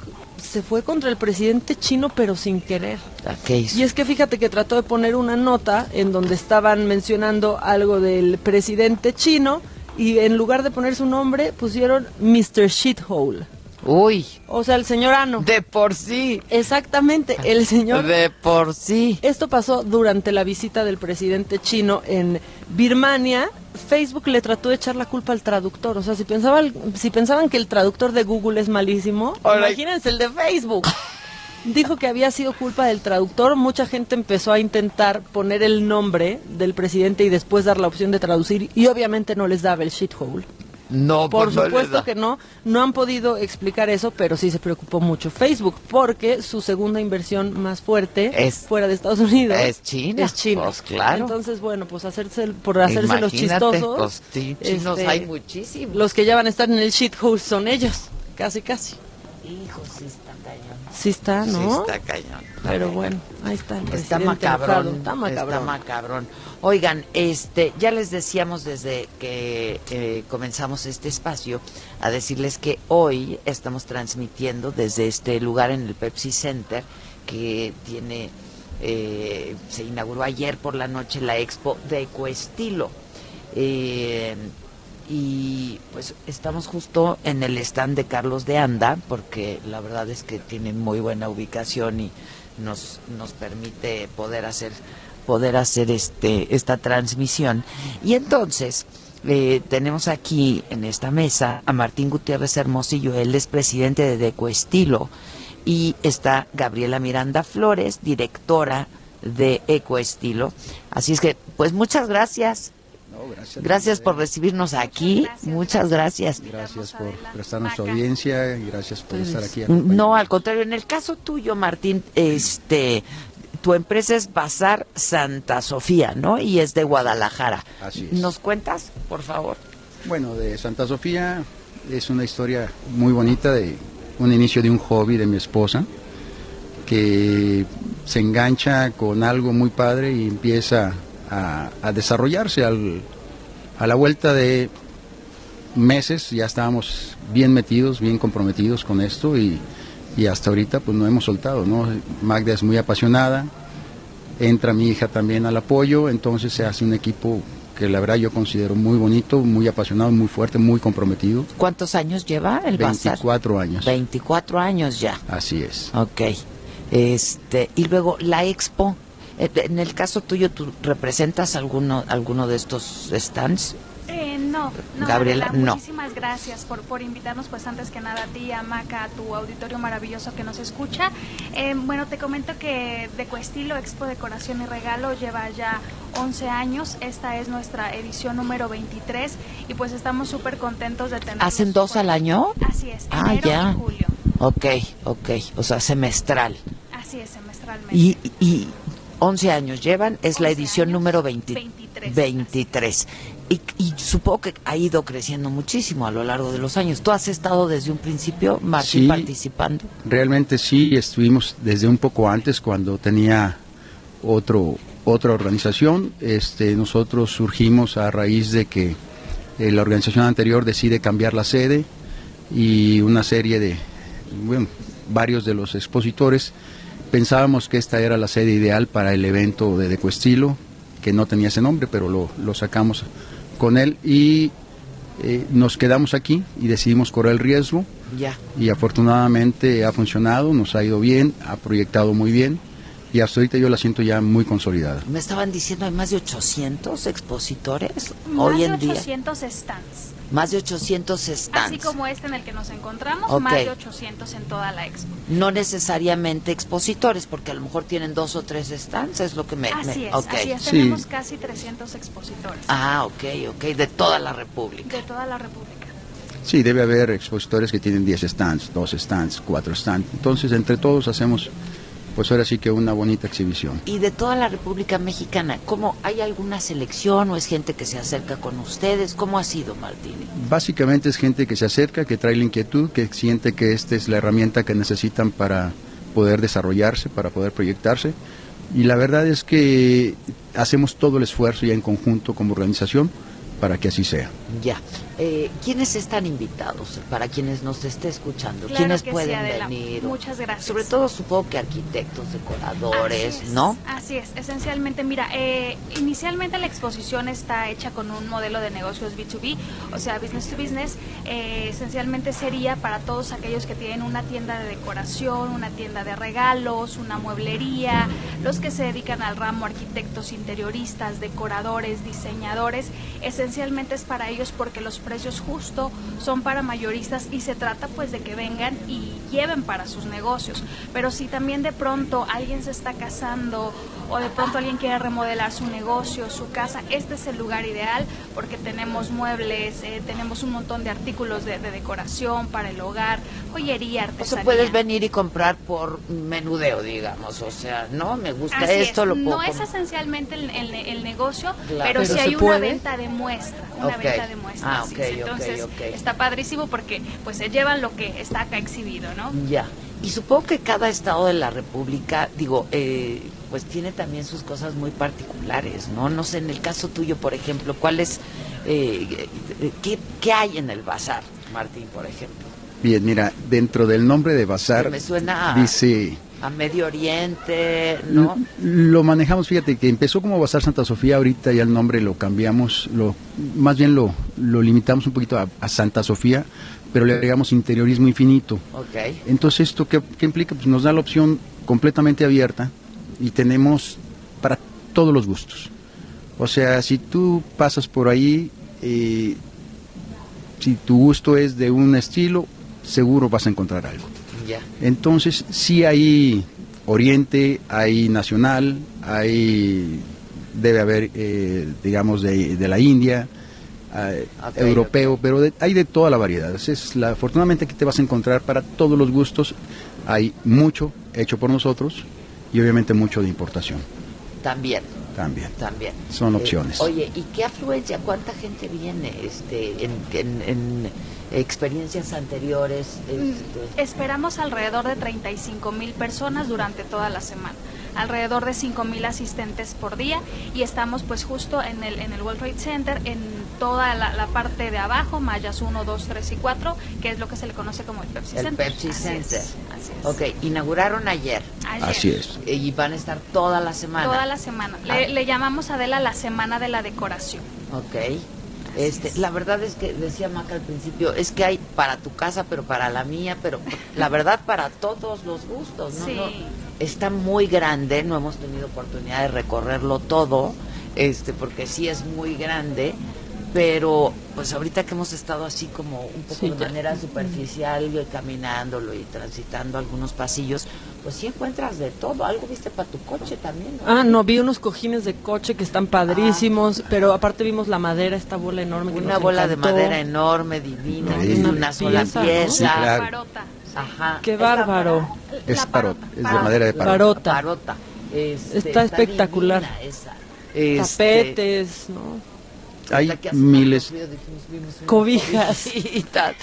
S2: se fue contra el presidente chino, pero sin querer.
S1: ¿A ¿Qué hizo?
S2: Y es que fíjate que trató de poner una nota en donde estaban mencionando algo del presidente chino y en lugar de poner su nombre pusieron Mr. Shithole.
S1: Uy,
S2: O sea, el señor Ano.
S1: de por sí.
S2: Exactamente, el señor
S1: De por sí.
S2: esto pasó durante la visita del presidente chino en Birmania. Facebook le trató de echar la culpa al traductor. O sea, si pensaban, si pensaban que el traductor de Google es malísimo, imagínense el de Facebook. [laughs] Dijo que había sido culpa del traductor. Mucha gente empezó a intentar poner el nombre del presidente y después dar la opción de traducir. Y obviamente no les daba el shithole.
S1: No,
S2: Por
S1: pues no les
S2: supuesto que no, no han podido explicar eso, pero sí se preocupó mucho Facebook, porque su segunda inversión más fuerte
S1: Es-
S2: fuera de Estados Unidos
S1: es China,
S2: Es China.
S1: pues, claro.
S2: Entonces, bueno, pues hacerse por hacerse los
S1: Imagínate,
S2: chistosos.
S1: pues, sí, chinos
S2: este,
S1: hay muchísimos.
S2: Los que ya van a estar en el shithole son ellos, casi casi.
S1: Hijo, sí está cañón.
S2: Sí está, ¿no?
S1: Sí está cañón.
S2: Pero bueno, ahí está. el
S1: Está
S2: presidente
S1: macabrón,
S2: enojado. Está macabrón.
S1: está macabrón. Oigan, este, ya les decíamos desde que eh, comenzamos este espacio a decirles que hoy estamos transmitiendo desde este lugar en el Pepsi Center que tiene, eh, se inauguró ayer por la noche la expo de Ecoestilo. Eh, y pues estamos justo en el stand de Carlos de Anda, porque la verdad es que tiene muy buena ubicación y nos, nos permite poder hacer poder hacer este esta transmisión. Y entonces eh, tenemos aquí en esta mesa a Martín Gutiérrez Hermosillo, él es presidente de Ecoestilo, y está Gabriela Miranda Flores, directora de Ecoestilo. Así es que, pues muchas gracias.
S12: Gracias.
S1: Gracias por recibirnos aquí. Muchas gracias.
S12: Gracias por prestarnos su audiencia y gracias por estar aquí.
S1: No, al contrario, en el caso tuyo, Martín, este tu empresa es Bazar Santa Sofía, ¿no? Y es de Guadalajara.
S12: Así es.
S1: ¿Nos cuentas, por favor?
S12: Bueno, de Santa Sofía es una historia muy bonita de un inicio de un hobby de mi esposa que se engancha con algo muy padre y empieza a, a desarrollarse al, a la vuelta de meses ya estábamos bien metidos, bien comprometidos con esto y, y hasta ahorita pues no hemos soltado, ¿no? Magda es muy apasionada, entra mi hija también al apoyo, entonces se hace un equipo que la verdad yo considero muy bonito, muy apasionado, muy fuerte, muy comprometido.
S1: ¿Cuántos años lleva el bazar?
S12: 24 años.
S1: 24 años ya.
S12: Así es.
S1: Ok. Este, y luego la expo. Eh, En el caso tuyo, ¿tú representas alguno, alguno de estos stands?
S13: Eh, no, no,
S1: Gabriela,
S13: Gabriela,
S1: no.
S13: Muchísimas gracias por, por invitarnos, pues antes que nada a ti, a Maca, a tu auditorio maravilloso que nos escucha. Eh, bueno, te comento que de Cuestilo Expo Decoración y Regalo lleva ya 11 años. Esta es nuestra edición número 23 y pues estamos súper contentos de tener.
S1: ¿Hacen dos al año?
S13: Así es,
S1: Ah,
S13: enero
S1: ya.
S13: y julio.
S1: Ok, ok. O sea, semestral.
S13: Así es, semestralmente.
S1: Y, y 11 años llevan, es la
S13: 11
S1: edición
S13: años,
S1: número 20
S13: 23.
S1: 23. Y, y supongo que ha ido creciendo muchísimo a lo largo de los años. ¿Tú has estado desde un principio, Martín,
S12: Sí.
S1: participando?
S12: Realmente sí, estuvimos desde un poco antes cuando tenía otro otra organización. Este, nosotros surgimos a raíz de que eh, la organización anterior decide cambiar la sede y una serie de, bueno, varios de los expositores pensábamos que esta era la sede ideal para el evento de Decoestilo, que no tenía ese nombre, pero lo, lo sacamos con él y eh, nos quedamos aquí y decidimos correr el riesgo
S1: Ya.
S12: y afortunadamente ha funcionado, nos ha ido bien, ha proyectado muy bien y hasta ahorita yo la siento ya muy consolidada.
S1: Me estaban diciendo hay más de 800 expositores
S13: Más
S1: hoy
S13: de
S1: en día.
S13: 800 stands.
S1: Más de 800
S13: Así
S1: stands.
S13: como este en el que nos encontramos,
S1: Ok.
S13: más de 800 en toda la expo.
S1: No necesariamente expositores, porque a lo mejor tienen dos o tres stands, es lo que me...
S13: Así
S1: me-
S13: es,
S1: ok.
S13: así es. Tenemos casi 300 expositores
S1: Ah, ok, ok, de toda la República.
S13: de toda la República.
S12: Sí, debe haber expositores que tienen 10 stands, 2 stands, 4 stands. Entonces, entre todos hacemos, pues ahora sí que una bonita exhibición.
S1: Y de toda la República Mexicana, ¿cómo hay alguna selección o es gente que se acerca con ustedes? ¿Cómo ha sido, Martín?
S12: Básicamente es gente que se acerca, que trae la inquietud, que siente que esta es la herramienta que necesitan para poder desarrollarse, para poder proyectarse. Y la verdad es que hacemos todo el esfuerzo ya en conjunto como organización para que así sea.
S1: Ya. Eh, ¿Quiénes están invitados para quienes nos esté escuchando?
S13: Claro
S1: ¿Quiénes
S13: sí,
S1: pueden venir?
S13: Muchas gracias.
S1: Sobre todo supongo que arquitectos, decoradores,
S13: Así es,
S1: ¿no?
S13: Así es, esencialmente, mira, eh, inicialmente la exposición está hecha con un modelo de negocios B2B, o sea, business to business, eh, esencialmente sería para todos aquellos que tienen una tienda de decoración, una tienda de regalos, una mueblería, los que se dedican al ramo arquitectos, interioristas, decoradores, diseñadores, esencialmente es para ellos porque los precios justo son para mayoristas y se trata pues de que vengan y lleven para sus negocios. Pero si también de pronto alguien se está casando o de pronto alguien quiere remodelar su negocio, su casa, este es el lugar ideal porque tenemos muebles, eh, tenemos un montón de artículos de, decoración para el hogar, joyería, artesanía.
S1: O puedes venir y comprar por menudeo, digamos, o sea, ¿no? Me gusta esto, lo
S13: puedo No es esencialmente el, negocio, pero, sí hay una venta de muestra, una venta de muestra. Ah, Entonces, está padrísimo porque pues se llevan lo que está acá exhibido, ¿no?
S1: Ya. Y supongo que cada estado de la República, digo, eh, pues tiene también sus cosas muy particulares, ¿no? No sé, en el caso tuyo, por ejemplo, ¿cuál es, eh, qué, qué, hay en el bazar, Martín, por ejemplo?
S12: Bien, mira, dentro del nombre de bazar,
S1: me suena
S12: dice
S1: a Medio Oriente, ¿no?
S12: Lo manejamos, fíjate que empezó como Bazar Santa Sofía, ahorita ya el nombre lo cambiamos, lo más bien lo, lo limitamos un poquito a, Santa Sofía, pero le agregamos interiorismo infinito.
S1: Okay.
S12: Entonces, ¿esto qué, implica? Pues nos da la opción completamente abierta y tenemos para todos los gustos. O sea, si tú pasas por ahí, eh, si tu gusto es de un estilo, seguro vas a encontrar algo. Entonces, sí hay Oriente, hay Nacional, hay, debe haber, eh, digamos, de, la India, eh, europeo, pero hay de toda la variedad. Es la, afortunadamente aquí te vas a encontrar para todos los gustos. Hay mucho hecho por nosotros y obviamente mucho de importación.
S1: También.
S12: También.
S1: También.
S12: Son opciones.
S1: oye, ¿y qué afluencia? ¿Cuánta gente viene este, en experiencias anteriores?
S13: Este... Esperamos alrededor de 35 mil personas durante toda la semana alrededor de 5 mil asistentes por día y estamos pues justo en el, en el World Trade Center en toda la, parte de abajo, mallas 1, 2, 3 y 4, que es lo que se le conoce como el Pepsi
S1: el
S13: Center.
S1: Pepsi Center. Ok, inauguraron ayer.
S12: Así es.
S1: Y van a estar toda la semana.
S13: Toda la semana. Le, ah. le llamamos Adela la semana de la decoración.
S1: Ok. Este, la verdad es que decía Maca al principio, es que hay para tu casa, pero para la mía, pero la verdad para todos los gustos, ¿no? está muy grande, no hemos tenido oportunidad de recorrerlo todo, este, porque sí es muy grande, pero pues ahorita que hemos estado así como un poco de manera superficial caminándolo y transitando algunos pasillos, pues sí encuentras de todo. Algo viste para tu coche también.
S2: ¿no? Ah, no, vi unos cojines de coche que están padrísimos, ah. pero aparte vimos la madera, esta bola enorme.
S1: una bola de madera enorme, divina, una, sola pieza.
S2: Ajá. Qué bárbaro.
S12: Es parota, es de madera de
S2: parota. Parota. Este, está, espectacular. Este, Tapetes, ¿no?
S12: Hay miles
S2: cobijas
S1: y tal.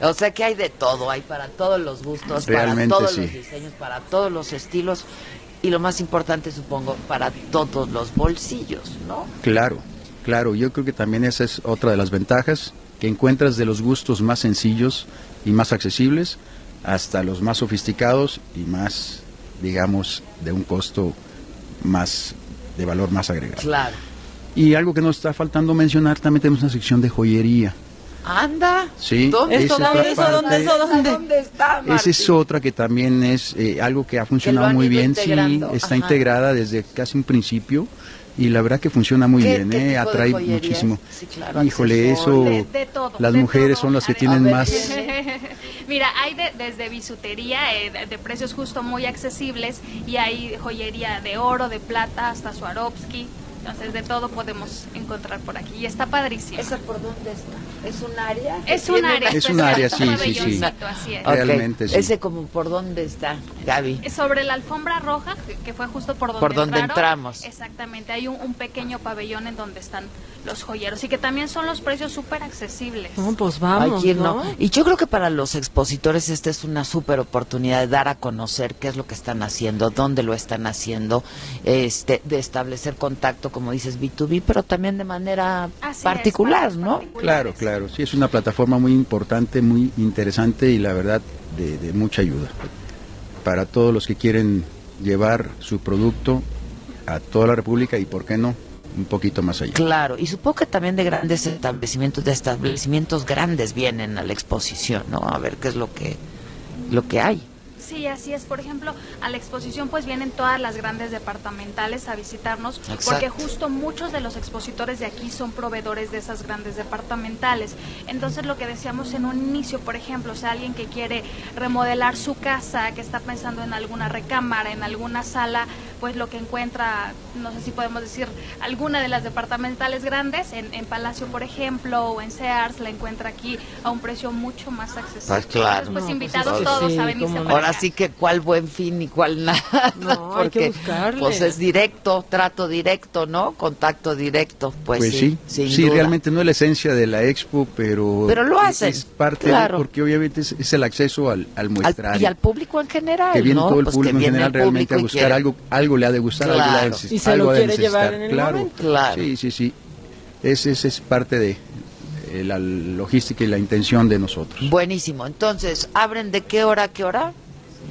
S1: O sea que hay de todo, hay para todos los gustos, para todos los diseños, para todos los estilos y lo más importante supongo para todos los bolsillos, ¿no?
S12: Claro, claro, yo creo que también esa es otra de las ventajas que encuentras de los gustos más sencillos y más accesibles hasta los más sofisticados y más, digamos, de un costo más de valor más agregado.
S1: Claro.
S12: Y algo que nos está faltando mencionar, también tenemos una sección de joyería.
S1: Anda.
S12: Sí.
S1: ¿Dónde, ¿Eso, dónde, ¿dónde, ¿dónde, ¿Dónde está,
S12: Esa es otra que también es eh, algo que ha funcionado muy bien. Sí, está integrada desde casi un principio y la verdad que funciona muy bien, ¿eh? atrae muchísimo. Híjole, eso, las mujeres son las que tienen más. [laughs]
S13: Mira, hay desde bisutería eh, de, precios justo muy accesibles y hay joyería de oro, de plata, hasta Swarovski. Entonces, de todo podemos encontrar por aquí. Y está padrísimo.
S1: ¿Esa por dónde está? ¿Es un área?
S13: Es un área.
S12: Es un área, sí, sí, sí.
S13: Así es.
S12: Realmente, sí.
S1: ¿Ese como por dónde está, Gaby?
S13: Sobre la alfombra roja, que fue justo por donde
S1: Por donde entramos.
S13: Exactamente. Hay un, pequeño pabellón en donde están los joyeros y que también son los precios súper accesibles.
S2: pues vamos, ¿no?
S1: Y yo creo que para los expositores esta es una súper oportunidad de dar a conocer qué es lo que están haciendo, dónde lo están haciendo, este, de establecer contacto como dices, B2B, pero también de manera particular, ¿no?
S12: Claro, claro, sí, es una plataforma muy importante, muy interesante y la verdad de, mucha ayuda para todos los que quieren llevar su producto a toda la República y, ¿por qué no?, un poquito más allá.
S1: Claro, y supongo que también de grandes establecimientos, de establecimientos grandes vienen a la exposición, ¿no? A ver qué es lo que, lo que hay.
S13: Sí, así es. Por ejemplo, a la exposición pues vienen todas las grandes departamentales a visitarnos porque justo muchos de los expositores de aquí son proveedores de esas grandes departamentales. Entonces lo que decíamos en un inicio, por ejemplo, o sea, alguien que quiere remodelar su casa, que está pensando en alguna recámara, en alguna sala, pues lo que encuentra, no sé si podemos decir, alguna de las departamentales grandes, en, en Palacio por ejemplo, o en Sears, la encuentra aquí a un precio mucho más accesible.
S1: Pues claro.
S13: Entonces, pues
S1: No,
S13: invitados
S1: pues,
S13: todos
S1: sí,
S13: a venirse para
S1: Ahora
S13: acá.
S1: sí que cuál buen fin y cuál nada. [laughs]
S2: No, hay que [laughs]
S1: porque,
S2: buscarle.
S1: Pues es directo, trato directo, ¿no? Contacto directo. Pues,
S12: Pues, sí,
S1: sin
S12: sí,
S1: duda.
S12: realmente no es la esencia de la expo, pero,
S1: Pero lo
S12: es-
S1: hacen,
S12: es parte
S1: claro.
S12: de, porque obviamente es, es el acceso al, al
S1: Al-
S12: muestrario.
S1: y al público en general,
S12: que viene
S1: ¿no?
S12: todo el
S1: Pues
S12: público en general realmente a buscar
S1: quiere-
S12: algo, algo le ha de gustar, algo le ha de
S1: Claro.
S12: neces-
S2: Y se
S12: algo
S2: lo quiere llevar
S12: necesitar.
S2: en el
S12: claro.
S2: momento.
S1: Claro.
S12: Sí, sí, sí. Ese ese es parte de eh, la logística y la intención de nosotros.
S1: Buenísimo. Entonces, ¿abren de qué hora a qué hora?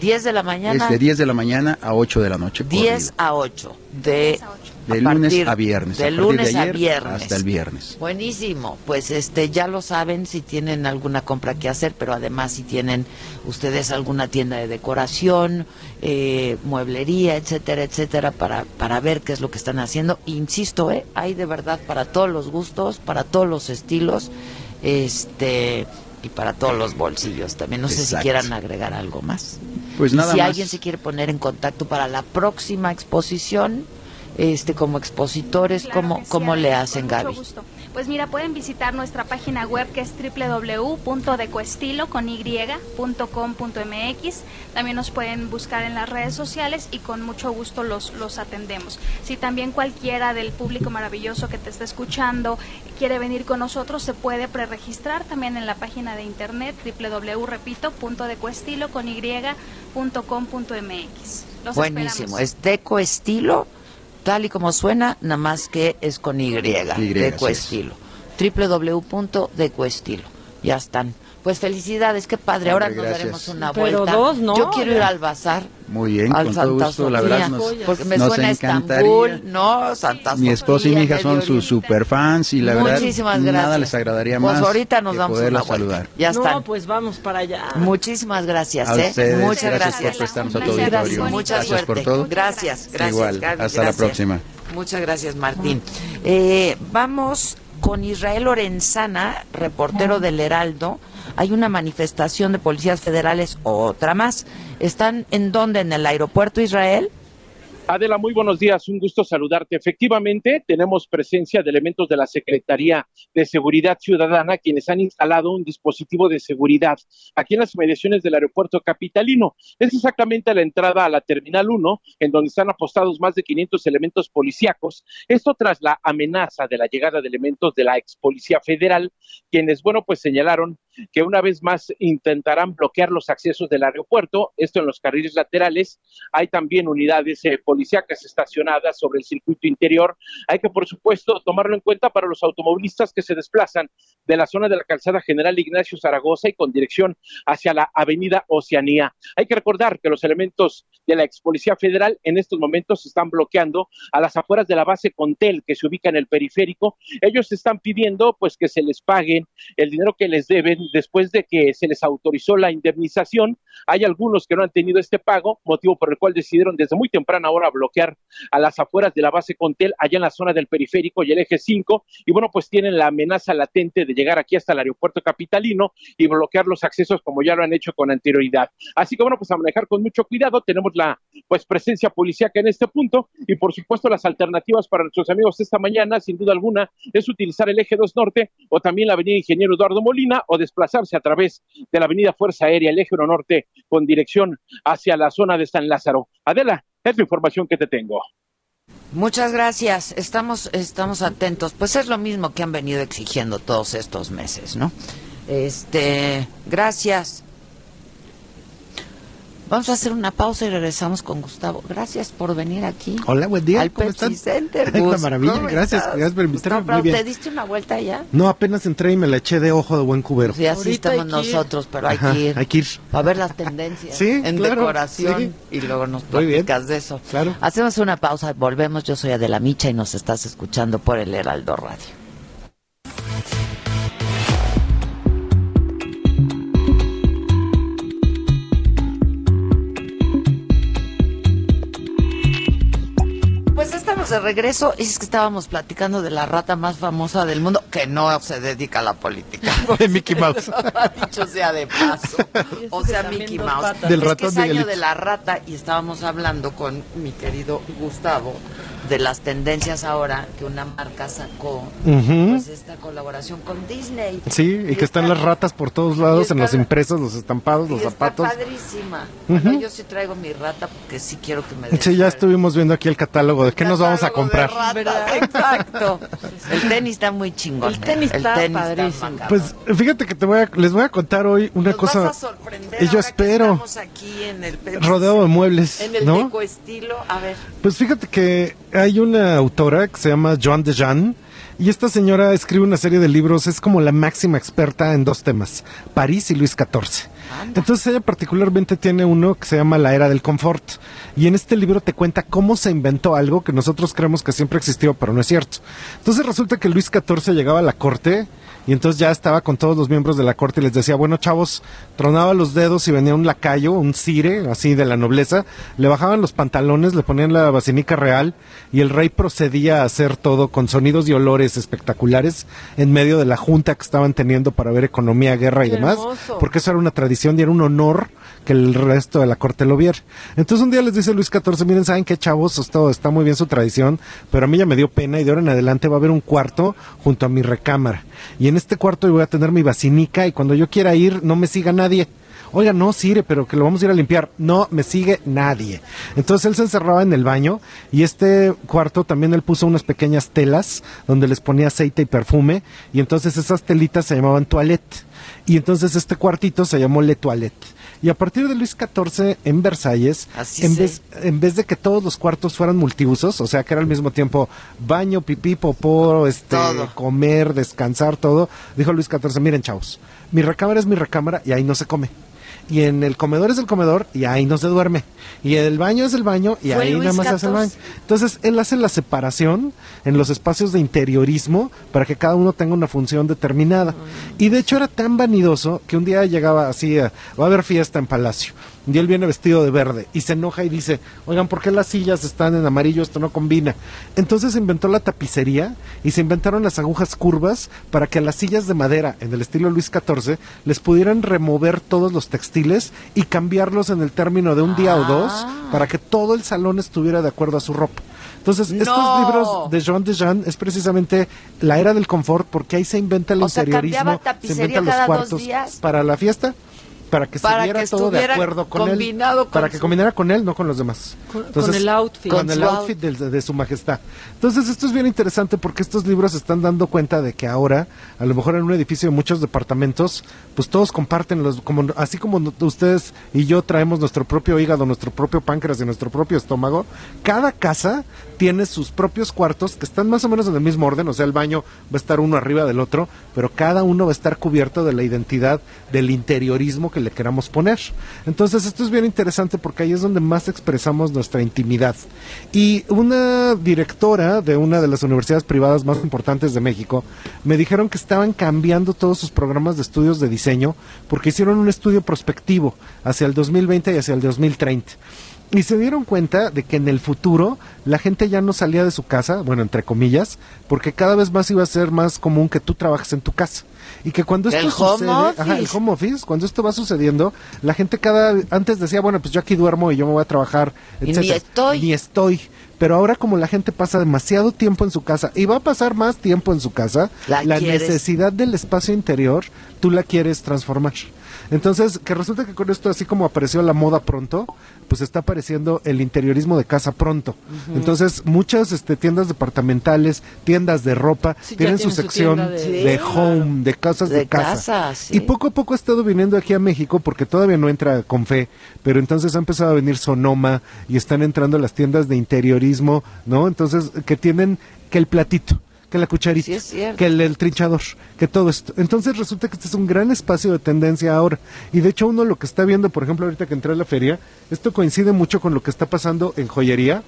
S1: 10 de la mañana.
S12: Es de 10 de la mañana a 8 de la noche.
S1: 10 a 8. De,
S12: De
S1: a
S12: lunes a viernes.
S1: De
S12: a partir de
S1: lunes a viernes.
S12: Hasta el viernes.
S1: Buenísimo, pues este ya lo saben si tienen alguna compra que hacer, pero además si tienen ustedes alguna tienda de decoración, eh, mueblería, etcétera, etcétera, para para ver qué es lo que están haciendo. Insisto, eh, hay de verdad para todos los gustos, para todos los estilos, este y para todos los bolsillos. También no sé si quieran agregar algo más.
S12: Pues
S1: Y
S12: nada
S1: si
S12: más.
S1: alguien se quiere poner en contacto para la próxima exposición, este como expositores,
S13: Claro
S1: ¿cómo,
S13: que sí,
S1: cómo le hacen, Gaby?
S13: gusto. Pues mira, pueden visitar nuestra página web que es www.decoestilo con y.com.mx. También nos pueden buscar en las redes sociales y con mucho gusto los, los atendemos. Si también cualquiera del público maravilloso que te está escuchando quiere venir con nosotros, se puede preregistrar también en la página de internet www, repito, punto decoestilo con y.com.mx. Los
S1: Buenísimo,
S13: esperamos.
S1: es Deco Estilo, tal y como suena, nada más que es con Y, Deco
S12: así es.
S1: Estilo. www.decoestilo. Ya están. Pues felicidades, qué padre. Ahora
S12: Hombre,
S1: nos daremos una
S2: Pero
S1: vuelta.
S2: dos, ¿no?
S1: Yo quiero ir al bazar.
S12: Muy bien,
S1: al
S12: con
S1: Santa
S12: todo gusto, la verdad nos,
S1: porque me
S12: nos
S1: suena a
S12: encantaría.
S1: Estambul, no, Santa
S12: Mi esposa y mi hija son sus super fans y la verdad
S1: Muchísimas
S12: nada
S1: gracias.
S12: les agradaría
S1: Pues
S12: más
S1: ahorita nos una vuelta.
S12: saludar.
S1: Ya están.
S2: No, pues vamos para allá.
S1: Muchísimas gracias,
S12: A
S1: ¿eh?
S12: ustedes,
S1: Muchas
S12: gracias
S1: gracias.
S12: por prestarnos a tu
S1: Muchas gracias,
S12: auditorio.
S1: Mucha
S12: Gracias por
S1: suerte.
S12: todo.
S1: Gracias, gracias.
S12: Igual,
S1: Gaby,
S12: hasta la
S1: gracias.
S12: próxima.
S1: Muchas gracias, Martín. Eh, vamos con Israel Lorenzana, reportero del Heraldo. Hay una manifestación de policías federales, otra más. ¿Están en dónde? ¿En el aeropuerto Israel?
S14: Adela, muy buenos días, un gusto saludarte. Efectivamente, tenemos presencia de elementos de la Secretaría de Seguridad Ciudadana, quienes han instalado un dispositivo de seguridad aquí en las mediaciones del aeropuerto capitalino. Es exactamente la entrada a la Terminal 1, en donde están apostados más de 500 elementos policíacos. Esto tras la amenaza de la llegada de elementos de la ex Policía Federal, quienes, bueno, pues señalaron que una vez más intentarán bloquear los accesos del aeropuerto, esto en los carriles laterales. Hay también unidades eh, policíacas estacionadas sobre el circuito interior. Hay que, por supuesto, tomarlo en cuenta para los automovilistas que se desplazan de la zona de la calzada General Ignacio Zaragoza y con dirección hacia la avenida Oceanía. Hay que recordar que los elementos de la ex Policía Federal en estos momentos están bloqueando a las afueras de la base Contel que se ubica en el periférico. Ellos están pidiendo pues que se les paguen el dinero que les deben después de que se les autorizó la indemnización. Hay algunos que no han tenido este pago, motivo por el cual decidieron desde muy temprana hora bloquear a las afueras de la base Contel, allá en la zona del periférico y el eje 5. Y bueno, pues tienen la amenaza latente de llegar aquí hasta el aeropuerto capitalino y bloquear los accesos como ya lo han hecho con anterioridad. Así que bueno, pues a manejar con mucho cuidado. Tenemos la pues presencia policíaca en este punto y por supuesto las alternativas para nuestros amigos esta mañana, sin duda alguna, es utilizar el eje 2 norte o también la avenida Ingeniero Eduardo Molina o desplazarse a través de la avenida Fuerza Aérea, el eje 1 norte con dirección hacia la zona de San Lázaro. Adela, es la información que te tengo.
S1: Muchas gracias. Estamos, estamos atentos. Pues es lo mismo que han venido exigiendo todos estos meses, ¿no? Este, gracias. Vamos a hacer una pausa y regresamos con Gustavo. Gracias por venir aquí.
S8: Hola, buen día.
S1: Al
S8: ¿Cómo
S1: Pepsi
S8: están?
S1: Center. [laughs]
S8: Una maravilla.
S1: ¿Cómo
S8: Gracias,
S1: estás?
S8: gracias por invitarme.
S1: Gustavo,
S8: Muy bien.
S1: ¿Te diste una vuelta ya?
S8: No, apenas entré y me la eché de ojo de buen cubero.
S1: Sí, así estamos nosotros, pero hay
S8: Ajá,
S1: que ir.
S8: hay que ir.
S1: A ver las tendencias [laughs]
S8: Sí,
S1: en
S8: claro,
S1: decoración
S8: sí.
S1: y luego nos platicas de eso.
S8: Claro.
S1: Hacemos una pausa, volvemos. Yo soy Adela Micha y nos estás escuchando por el Heraldo Radio. Estamos de regreso, es que estábamos platicando de la rata más famosa del mundo, que no se dedica a la política. [laughs]
S15: De Mickey Mouse. [laughs]
S1: Dicho sea de paso. [laughs] O sea, Mickey Mouse.
S15: Del
S1: es que
S15: ratón
S1: es año de la rata y estábamos hablando con mi querido Gustavo de las tendencias ahora que una marca sacó,
S15: Ujú.
S1: pues esta colaboración con Disney.
S15: Sí, y que están las ratas por todos lados, en los impresos, los estampados, los
S1: Y está
S15: zapatos.
S1: padrísima.
S15: Ujú.
S1: Bueno, yo sí traigo mi rata porque sí quiero que me
S15: Sí, ya estuvimos viendo aquí el catálogo de qué nos vamos a comprar.
S1: Ratas, exacto. El tenis está muy chingón.
S2: El tenis está
S1: tenis
S2: padrísimo.
S15: Pues fíjate que te voy a, les voy a contar hoy una
S1: Nos
S15: cosa.
S1: vas a sorprender
S15: y yo
S1: ahora que
S15: espero,
S1: estamos aquí en el
S15: rodeado de muebles,
S1: en el
S15: ¿no?
S1: decoestilo. A ver,
S15: Pues fíjate que hay una autora que se llama Joan de Jean y esta señora escribe una serie de libros, es como la máxima experta en dos temas, París y Luis XIV. Entonces ella particularmente tiene uno que se llama La Era del Confort y en este libro te cuenta cómo se inventó algo que nosotros creemos que siempre existió, pero no es cierto. Entonces resulta que Luis XIV llegaba a la corte y entonces ya estaba con todos los miembros de la corte y les decía, bueno chavos, tronaba los dedos y venía un lacayo, un cire, así de la nobleza, le bajaban los pantalones, le ponían la basinica real y el rey procedía a hacer todo con sonidos y olores espectaculares en medio de la junta que estaban teniendo para ver economía, guerra y
S2: Qué
S15: demás,
S2: hermoso.
S15: porque eso era una tradición y era un honor que el resto de la corte lo viera. Entonces un día les dice Luis XIV, miren, ¿saben qué chavos? Esto está muy bien su tradición, pero a mí ya me dio pena y de ahora en adelante va a haber un cuarto junto a mi recámara. Y en este cuarto voy a tener mi basinica y cuando yo quiera ir no me siga nadie. Oiga, no, Sire, pero que lo vamos a ir a limpiar. No me sigue nadie. Entonces él se encerraba en el baño y este cuarto también él puso unas pequeñas telas donde les ponía aceite y perfume y entonces esas telitas se llamaban toilette. Y entonces este cuartito se llamó Le Toilette. Y a partir de Luis XIV en Versalles,
S1: Así
S15: en vez, en vez de que todos los cuartos fueran multiusos, o sea que era al mismo tiempo baño, pipí, popó, este,
S1: Todo.
S15: comer, descansar, todo, dijo Luis XIV, miren chavos, mi recámara es mi recámara y ahí no se come. Y en el comedor es el comedor y ahí no se duerme. Y el baño es el baño y
S1: Fue
S15: ahí
S1: Luis
S15: nada más se hace el baño. Entonces él hace la separación en los espacios de interiorismo para que cada uno tenga una función determinada. Y de hecho era tan vanidoso que un día llegaba así, a- va a haber fiesta en Palacio. Y él viene vestido de verde y se enoja y dice, oigan, ¿por qué las sillas están en amarillo? Esto no combina. Entonces se inventó la tapicería y se inventaron las agujas curvas para que a las sillas de madera en el estilo Luis XIV les pudieran remover todos los textiles y cambiarlos en el término de un día o dos para que todo el salón estuviera de acuerdo a su ropa. Entonces, estos libros de Jean de Jean es precisamente la era del confort porque ahí se inventa el
S1: O
S15: interiorismo, se inventan los cuartos
S1: días.
S15: para la fiesta, para que
S1: Para
S15: se viera
S1: que
S15: todo de acuerdo con él,
S1: con
S15: para que
S1: su-
S15: combinara con él, no con los demás.
S2: Con- con el outfit.
S15: con
S2: Con
S15: el outfit del- de, su majestad. Entonces, esto es bien interesante porque estos libros se están dando cuenta de que ahora, a lo mejor en un edificio de muchos departamentos, pues todos comparten los, como así como ustedes y yo traemos nuestro propio hígado, nuestro propio páncreas y nuestro propio estómago, cada casa tiene sus propios cuartos que están más o menos en el mismo orden, o sea, el baño va a estar uno arriba del otro, pero cada uno va a estar cubierto de la identidad del interiorismo que le queramos poner. Entonces, esto es bien interesante porque ahí es donde más expresamos nuestra intimidad. Y una directora de una de las universidades privadas más importantes de México me dijeron que estaban cambiando todos sus programas de estudios de diseño porque hicieron un estudio prospectivo hacia el 2020 y hacia el 2030. Y se dieron cuenta de que en el futuro la gente ya no salía de su casa, bueno, entre comillas, porque cada vez más iba a ser más común que tú trabajes en tu casa. Y que cuando esto
S1: El
S15: sucede, ajá, el home office, cuando esto va sucediendo, la gente cada antes decía, bueno, pues yo aquí duermo y yo me voy a trabajar,
S1: Y ni estoy.
S15: Ni estoy. Pero ahora como la gente pasa demasiado tiempo en su casa y va a pasar más tiempo en su casa,
S1: La
S15: necesidad del espacio interior, tú la quieres transformar. Entonces, que resulta que con esto, así como apareció la moda pronto, pues está apareciendo el interiorismo de casa pronto. Entonces, muchas este, tiendas departamentales, tiendas de ropa,
S2: Sí,
S15: tienen su sección
S2: de-
S15: home, de casas de,
S1: De casa, sí.
S15: Y poco a poco ha estado viniendo aquí a México, porque todavía no entra con fe, pero entonces ha empezado a venir Sonoma y están entrando las tiendas de interiorismo, ¿no? Entonces, que tienen que el platito que la cucharita,
S1: Sí,
S15: que el, el trinchador, que todo esto. Entonces resulta que este es un gran espacio de tendencia ahora. Y de hecho uno lo que está viendo, por ejemplo, ahorita que entré a la feria, esto coincide mucho con lo que está pasando en joyería,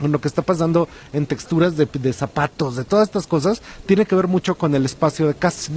S15: con lo que está pasando en texturas de, de zapatos, de todas estas cosas, tiene que ver mucho con el espacio de casa.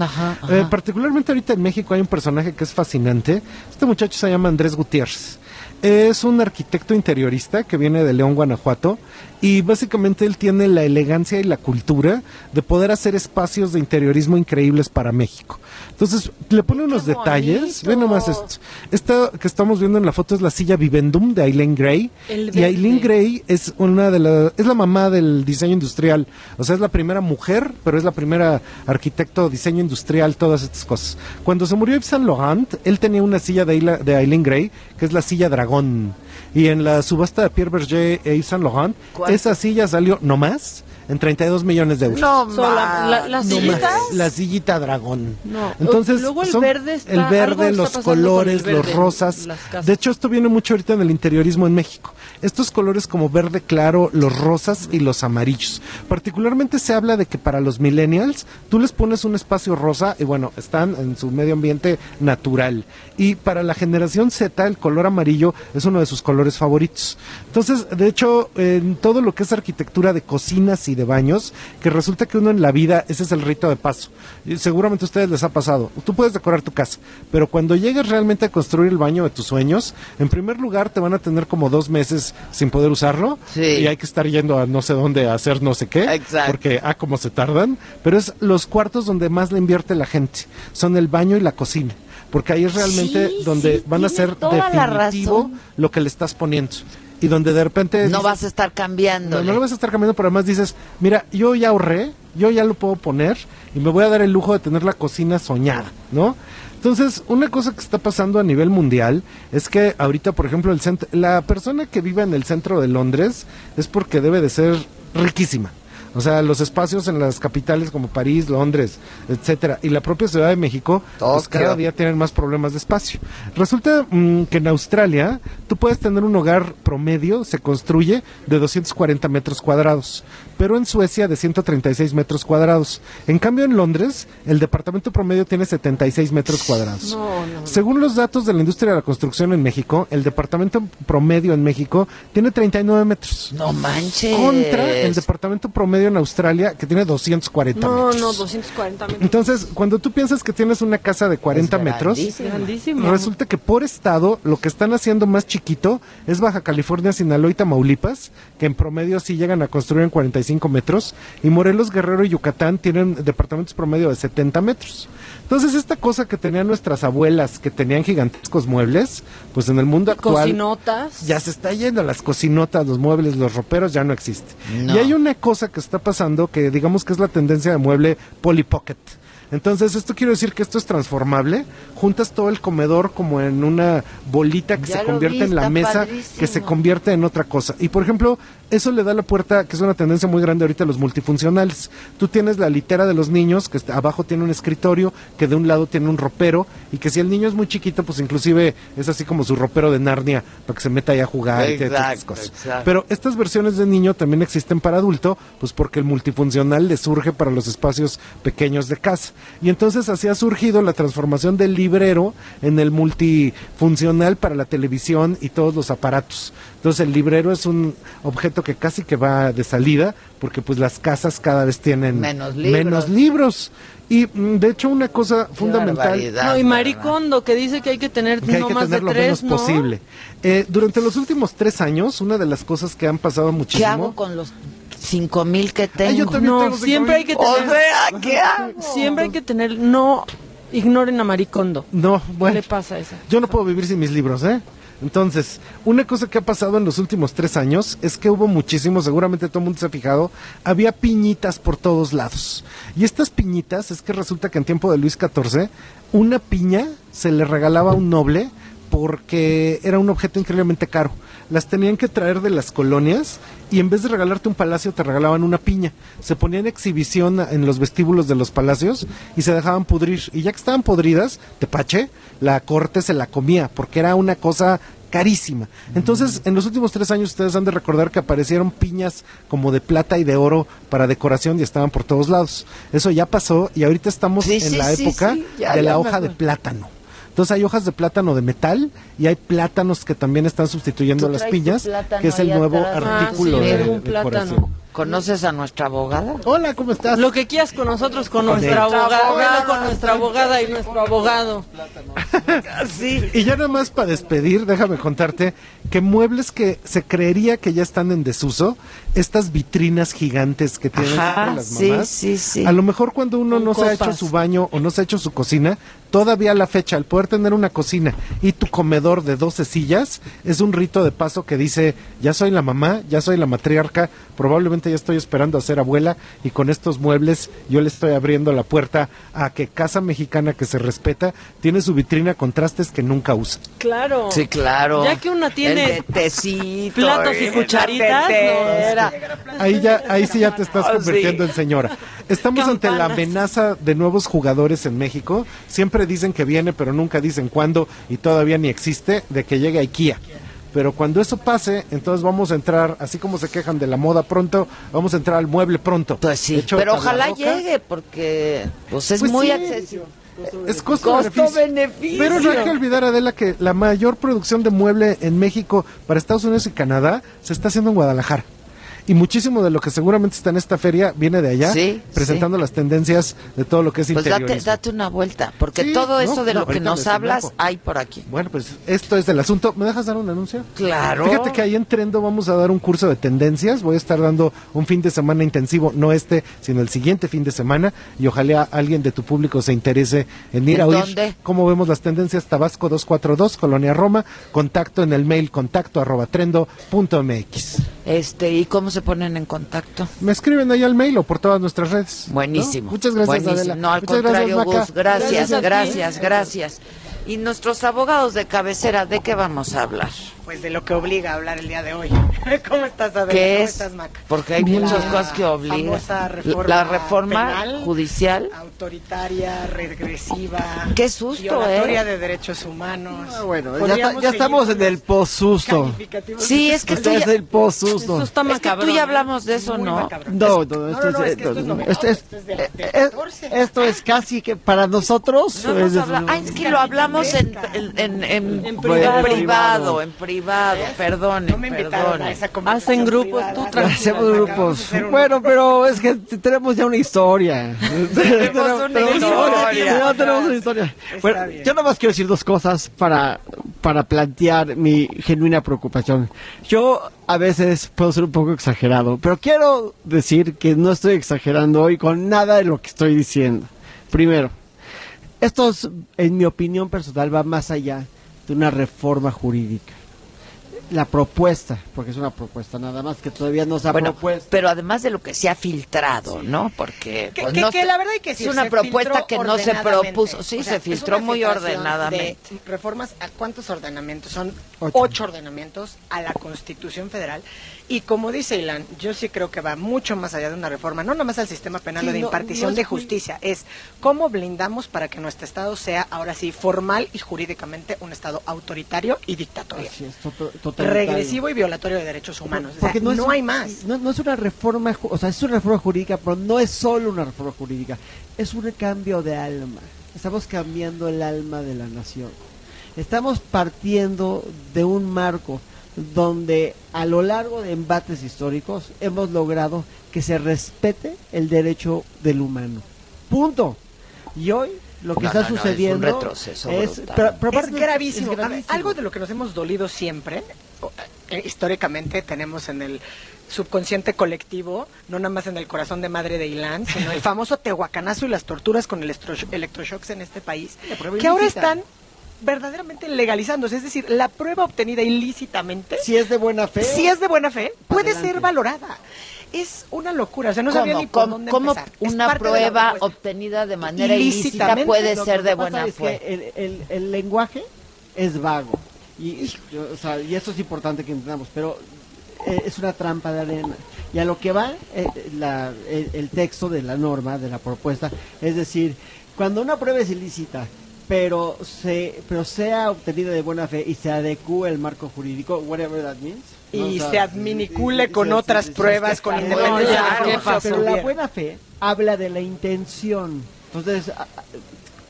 S15: Eh, particularmente ahorita en México hay un personaje que es fascinante. Este muchacho se llama Andrés Gutiérrez. Es un arquitecto interiorista que viene de León, Guanajuato, y básicamente él tiene la elegancia y la cultura de poder hacer espacios de interiorismo increíbles para México. Entonces, le pone unos detalles. Ve nomás esto. Esta que estamos viendo en la foto es la silla Vivendum de Eileen Gray. Y Eileen Gray es una de las es la mamá del diseño industrial. O sea, es la primera mujer, pero es la primera arquitecto diseño industrial, todas estas cosas. Cuando se murió Yves Saint Laurent, él tenía una silla de, de Eileen Gray, que es la silla dragón. Y en la subasta de Pierre Berger e Yves Saint esa silla salió no más en 32 millones de euros.
S2: No, Sola- la- la
S15: No
S2: sillita.
S15: más. La sillita dragón.
S2: No.
S15: Entonces,
S2: Luego el
S15: son
S2: verde está-
S15: el verde,
S2: está
S15: los colores,
S2: verde
S15: los rosas.
S2: las casas.
S15: De hecho, esto viene mucho ahorita en el interiorismo en México. Estos colores como verde claro, los rosas y los amarillos. Particularmente se habla de que para los millennials tú les pones un espacio rosa y bueno, están en su medio ambiente natural. Y para la generación Z el color amarillo es uno de sus colores favoritos. Entonces, de hecho, en todo lo que es arquitectura de cocinas y de baños, que resulta que uno en la vida, ese es el rito de paso. Y seguramente a ustedes les ha pasado. Tú puedes decorar tu casa, pero cuando llegues realmente a construir el baño de tus sueños, en primer lugar te van a tener como dos meses sin poder usarlo
S1: Sí.
S15: y hay que estar yendo a no sé dónde a hacer no sé qué, porque ah, cómo se tardan, pero es los cuartos donde más le invierte la gente, son el baño y la cocina. Porque ahí es realmente
S1: Sí,
S15: donde
S1: sí,
S15: van a ser definitivo lo que le estás poniendo. Y donde de repente...
S1: No
S15: dices,
S1: vas a estar cambiando.
S15: no, no lo vas a estar cambiando, pero además dices, mira, yo ya ahorré, yo ya lo puedo poner y me voy a dar el lujo de tener la cocina soñada, ¿no? Entonces, una cosa que está pasando a nivel mundial es que ahorita, por ejemplo, el la persona que vive en el centro de Londres es porque debe de ser riquísima. O sea, los espacios en las capitales como París, Londres, etcétera, y la propia Ciudad de México, pues cada día tienen más problemas de espacio. Resulta mm, que en Australia tú puedes tener un hogar promedio, se construye de 240 metros cuadrados, pero en Suecia de 136 metros cuadrados. En cambio, en Londres, el departamento promedio tiene 76 metros cuadrados.
S2: No, no.
S15: Según los datos de la industria de la construcción en México, el departamento promedio en México tiene 39 metros.
S1: No manches.
S15: Contra el departamento promedio en Australia, que tiene 240
S2: No,
S15: metros.
S2: no, 240 metros.
S15: Entonces, cuando tú piensas que tienes una casa de 40 metros,
S2: Grandísimo.
S15: resulta que por estado lo que están haciendo más chiquito es Baja California, Sinaloa y Tamaulipas, que en promedio sí llegan a construir en 45 metros, y Morelos, Guerrero y Yucatán tienen departamentos promedio de 70 metros. Entonces, esta cosa que tenían nuestras abuelas, que tenían gigantescos muebles, pues en el mundo actual
S2: Cocinotas.
S15: ya se está yendo las cocinotas, los muebles, los roperos, ya no existe.
S1: No.
S15: Y hay una cosa que está pasando que digamos que es la tendencia de mueble Polly Pocket. Entonces, esto quiere decir que esto es transformable. Juntas todo el comedor como en una bolita que
S1: Ya
S15: se convierte
S1: vi,
S15: en la mesa,
S1: padrísimo.
S15: que se convierte en otra cosa. Y por ejemplo, eso le da la puerta, que es una tendencia muy grande ahorita a los multifuncionales. Tú tienes la litera de los niños, que está- abajo tiene un escritorio, que de un lado tiene un ropero, y que si el niño es muy chiquito, pues inclusive es así como su ropero de Narnia, para que se meta ahí a jugar y todas estas cosas.
S1: exacto.
S15: Pero estas versiones de niño también existen para adulto, pues porque el multifuncional le surge para los espacios pequeños de casa. Y entonces así ha surgido la transformación del librero en el multifuncional para la televisión y todos los aparatos. Entonces el librero es un objeto que casi que va de salida, porque pues las casas cada vez tienen
S1: Menos libros.
S15: menos libros. Y mm, de hecho una cosa fundamental...
S2: No, y Maricondo, que dice que hay que tener
S15: que hay
S2: no
S15: que
S2: más de
S15: tener lo
S2: tres,
S15: menos
S2: ¿no?
S15: posible. Eh, durante los últimos tres años, una de las cosas que han pasado
S1: ¿Qué
S15: muchísimo...
S1: hago con los cinco mil que tengo?
S15: Ay, yo también
S2: No,
S15: tengo
S2: siempre hay que
S1: O
S2: tener.
S1: sea, ¿qué hago?
S2: Siempre hay que tener. No ignoren a Maricondo.
S15: No, bueno.
S2: ¿Qué le pasa a eso?
S15: Yo no puedo vivir sin mis libros, ¿eh? Entonces, una cosa que ha pasado en los últimos tres años es que hubo muchísimo, seguramente todo el mundo se ha fijado, había piñitas por todos lados. Y estas piñitas es que resulta que en tiempo de Luis XIV, una piña se le regalaba a un noble porque era un objeto increíblemente caro. Las tenían que traer de las colonias y en vez de regalarte un palacio te regalaban una piña. Se ponía en exhibición en los vestíbulos de los palacios y se dejaban pudrir. Y ya que estaban podridas, tepache, la corte se la comía porque era una cosa carísima. Entonces, en los últimos tres años ustedes han de recordar que aparecieron piñas como de plata y de oro para decoración y estaban por todos lados. Eso ya pasó y ahorita estamos
S1: Sí,
S15: en
S1: sí,
S15: la época
S1: sí, ya,
S15: de
S1: ya
S15: la hoja de plátano. Entonces hay hojas de plátano de metal y hay plátanos que también están sustituyendo las piñas, que es el nuevo
S1: atrás.
S2: Ah,
S15: artículo
S2: sí,
S15: de
S2: un
S15: decoración.
S1: ¿Conoces a nuestra abogada?
S15: Hola, ¿cómo estás?
S2: Lo que quieras con nosotros, con
S15: Con
S2: nuestra abogada, con nuestra abogada y nuestro abogado. [laughs]
S1: Sí.
S15: Y ya nada más para despedir, déjame contarte que muebles que se creería que ya están en desuso, estas vitrinas gigantes que tienen
S1: Ajá,
S15: las
S1: sí,
S15: mamás,
S1: sí, sí.
S15: a lo mejor cuando uno
S2: Con
S15: no se ha hecho su baño o no se ha hecho su cocina, todavía a la fecha, al poder tener una cocina y tu comedor de 12 sillas, es un rito de paso que dice, ya soy la mamá, ya soy la matriarca, probablemente ya estoy esperando a ser abuela y con estos muebles yo le estoy abriendo la puerta a que Casa Mexicana que se respeta tiene su vitrina con trastes que nunca usa.
S2: Claro.
S1: Sí, claro.
S2: Ya que una tiene
S1: tecito,
S2: platos y cucharitas, no.
S15: Ahí ya, ahí sí ya te estás
S1: Ah,
S15: convirtiendo
S1: sí.
S15: en señora. Estamos ante la amenaza de nuevos jugadores en México. Siempre dicen que viene, pero nunca dicen cuándo y todavía ni existe de que llegue a IKEA. Pero cuando eso pase, entonces vamos a entrar, así como se quejan de la moda pronto, vamos a entrar al mueble pronto.
S1: Pues sí,
S15: Hecho
S1: pero ojalá
S15: roca.
S1: llegue porque pues es
S15: Pues
S1: muy
S15: sí.
S1: accesible.
S15: Es costo-beneficio.
S1: Costo-beneficio.
S15: Pero no hay que olvidar, Adela, que la mayor producción de mueble en México para Estados Unidos y Canadá se está haciendo en Guadalajara. Y muchísimo de lo que seguramente está en esta feria viene de allá,
S1: Sí,
S15: presentando las tendencias de todo lo que es
S1: Pues date, una vuelta, porque
S15: Sí,
S1: todo
S15: no,
S1: eso de
S15: no,
S1: lo que nos hablas hay por aquí.
S15: Bueno, pues esto es del asunto. ¿Me dejas dar un anuncio?
S1: Claro.
S15: Fíjate que ahí en Trendo vamos a dar un curso de tendencias. Voy a estar dando un fin de semana intensivo, no este, sino el siguiente fin de semana. Y ojalá alguien de tu público se interese en ir
S1: ¿En
S15: a oír
S1: dónde?
S15: cómo vemos las tendencias. Tabasco 242, Colonia Roma. Contacto en el mail contacto arroba trendo punto mx.
S1: Este, ¿y cómo se ponen en contacto?
S15: Me escriben ahí al mail o por todas nuestras redes. ¿no?
S1: Buenísimo.
S15: Muchas gracias,
S1: Buenísimo.
S15: Adela.
S1: No, al
S15: Muchas
S1: contrario. Gus. Gracias,
S2: Gracias ti.
S1: gracias, gracias. Y nuestros abogados de cabecera, ¿de qué vamos a hablar?
S16: Pues de lo que obliga a hablar el día de hoy. [laughs] ¿Cómo estás, Adela?
S1: ¿Qué
S16: ¿Cómo
S1: es?
S16: estás, Maca?
S1: Porque hay muchas cosas que obligan.
S16: reforma
S1: La reforma
S16: penal,
S1: judicial.
S16: autoritaria, regresiva,
S1: Qué susto, ¿eh?
S16: de derechos humanos.
S17: Ah, bueno, ya, está- ya estamos en el
S16: calificativos
S1: Sí, es que
S16: este
S1: tú ya,
S17: es el
S2: está
S1: es que tú ya hablamos de eso, ¿no?
S17: No, no,
S16: no,
S17: esto
S16: no,
S17: es,
S16: es es
S17: esto es-
S16: esto
S17: eh,
S16: del
S17: eh,
S16: 14.
S17: esto es casi que para nosotros.
S1: No hemos
S17: es-
S1: hablado- ah, es que lo hablamos en, en, en, en-
S2: En
S1: privado,
S2: privado.
S1: perdone,
S16: No me invitaron a esa conversación
S2: Hacen grupos,
S16: privada.
S2: tú.
S17: Hacemos grupos. Bueno, pero es que tenemos ya una historia. [laughs]
S1: Tenemos una historia.
S17: Ya tenemos una historia. Bueno,
S16: bien.
S17: yo nada más quiero decir dos cosas para, para plantear mi genuina preocupación. Yo a veces puedo ser un poco exagerado, pero quiero decir que no estoy exagerando hoy con nada de lo que estoy diciendo. Primero, esto es, en mi opinión personal va más allá de una reforma jurídica. La propuesta, porque es una propuesta nada más que todavía no se ha
S1: Bueno,
S17: propuesto.
S1: pero además de lo que se ha filtrado, ¿no? Porque
S16: Que,
S1: pues,
S16: que-
S1: no
S16: que
S1: se-
S16: la verdad hay que
S1: es una propuesta que no se propuso, sí,
S16: O sea,
S1: se
S16: es
S1: filtró muy ordenadamente.
S16: de reformas a cuántos ordenamientos son
S17: Ocho.
S16: ocho. ordenamientos a la Constitución Federal y como dice Ilan, yo sí creo que va mucho más allá de una reforma, no nomás al sistema penal
S17: Sí,
S16: o de
S17: no-
S16: impartición
S17: no
S16: de justicia, es cómo blindamos para que nuestro estado sea ahora sí formal y jurídicamente un estado autoritario y dictatorial.
S17: Así es, to-.
S16: Regresivo y violatorio de derechos humanos. O sea, no,
S17: es-
S16: hay más.
S17: No, no es una reforma, o sea, es una reforma jurídica, pero no es solo una reforma jurídica, es un cambio de alma. Estamos cambiando el alma de la nación. Estamos partiendo de un marco donde a lo largo de embates históricos hemos logrado que se respete el derecho del humano. Punto. Y hoy lo que
S1: No,
S17: está
S1: no, no, es un
S17: sucediendo
S1: retroceso
S17: es,
S1: brutal.
S17: pero- pero
S16: es
S17: aparte-
S16: gravísimo.
S17: es gravísimo.
S16: Algo de lo que nos hemos dolido siempre, eh, históricamente tenemos en el subconsciente colectivo, no nada más en el corazón de madre de Ilán, sino el [laughs] famoso tehuacanazo y las torturas con electro- electroshocks en este país, que ahora están verdaderamente legalizándose. Es decir, la prueba obtenida ilícitamente,
S17: Si es de buena fe.
S16: si es de buena fe, puede
S17: Adelante.
S16: ser valorada. Es una locura, o sea, no
S1: ¿Cómo,
S16: sabía ni por
S1: cómo-
S16: dónde
S1: cómo
S16: empezar. Es
S1: una prueba obtenida de manera ilícita puede
S17: Lo
S1: ser de buena
S17: es
S1: fe?
S17: que el, el- el lenguaje es vago. Y, yo- o sea, y esto es importante que entendamos, pero eh, es una trampa de arena. Y a lo que va eh, la- el, el texto de la norma, de la propuesta, es decir, cuando una prueba es ilícita, pero se pero sea obtenida de buena fe y se adecue el marco jurídico, whatever that means.
S16: Y
S17: ¿no? O sea,
S16: se adminicule con
S17: y-
S16: otras
S17: y- y-
S16: pruebas, con
S17: No,
S16: independencia
S17: ya,
S16: de
S17: ¿qué
S16: cómo se
S17: pasó? Pero la buena fe habla de la intención. Entonces,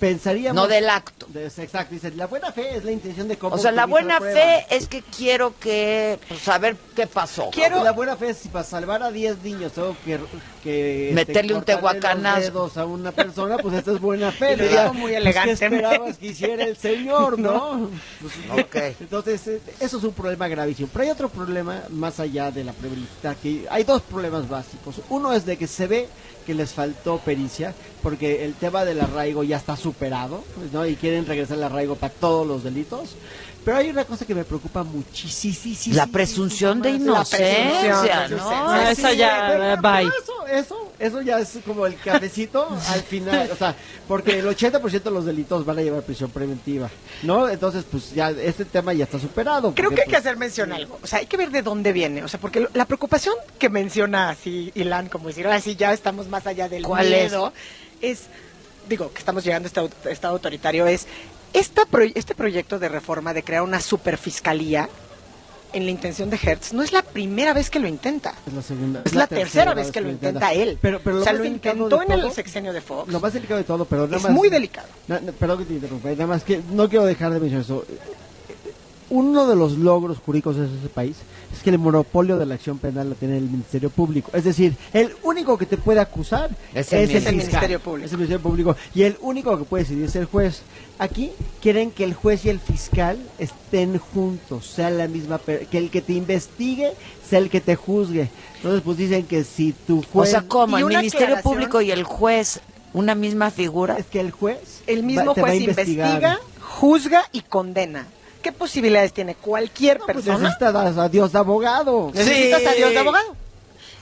S17: pensaríamos...
S1: No del acto.
S17: de- exacto, dice, la buena fe es la intención de cómo...
S1: O sea, la buena fe es que quiero que pues, saber qué pasó.
S17: Quiero... La buena fe es si para salvar a 10 niños tengo que... que este,
S1: Meterle un tehuacanazo.
S17: a una persona, pues esta es buena [laughs] fe.
S16: Dijo muy
S17: pues, ¿Qué
S16: elegantemente.
S17: esperabas que hiciera el señor, [laughs] no? Pues, [laughs] Entonces, eh, eso es un problema gravísimo. Pero hay otro problema más allá de la prevalencia, que hay dos problemas básicos. Uno es de que se ve que les faltó pericia, porque el tema del arraigo ya está superado, ¿no? Y quieren regresar al arraigo para todos los delitos. Pero hay una cosa que me preocupa muchísimo.
S1: La presunción de inocencia, ¿no?
S2: Ah, esa ya,
S17: pero-
S2: bye.
S17: Eso, eso, eso ya es como el cafecito [laughs] al final, o sea, porque el 80% de los delitos van a llevar prisión preventiva, ¿no? Entonces, pues ya este tema ya está superado.
S16: Creo
S17: porque,
S16: que hay que
S17: pues,
S16: hacer mención a algo. O sea, hay que ver de dónde viene. O sea, porque lo- la preocupación que menciona así Ilan, como decir, ahora sí ya estamos más allá del
S1: ¿Cuál
S16: miedo, es? Digo, que estamos llegando a este estado autoritario, es esta pro- este proyecto de reforma de crear una superfiscalía en la intención de Hertz no es la primera vez que lo intenta.
S17: Es la segunda.
S16: Es la tercera vez que lo intenta él.
S17: Pero, pero
S16: o sea, lo intentó en el sexenio de Fox.
S17: Lo más delicado de todo, pero nada
S16: Es muy delicado.
S17: Na- na- perdón que te interrumpa, nada más que no quiero dejar de mencionar eso. Uno de los logros jurídicos de ese país es que el monopolio de la acción penal lo tiene el Ministerio Público. Es decir, el único que te puede acusar
S1: Es
S17: es
S1: el
S17: el,
S1: Ministerio.
S17: fiscal,
S16: Ministerio Público.
S17: Es el Ministerio Público. Y el único que puede decidir es el juez. Aquí quieren que el juez y el fiscal estén juntos, sea la misma, per- que el que te investigue sea el que te juzgue. Entonces, pues dicen que si tu
S1: O
S17: juez...
S1: sea, como
S16: Y
S1: el Ministerio. Público y el juez, una misma figura.
S17: Es que el juez...
S16: El mismo
S17: va-
S16: juez investiga, juzga y condena. ¿Qué posibilidades tiene cualquier
S17: Pues
S16: persona?
S17: necesitas a, a Dios de abogado.
S16: Necesitas a Dios de abogado.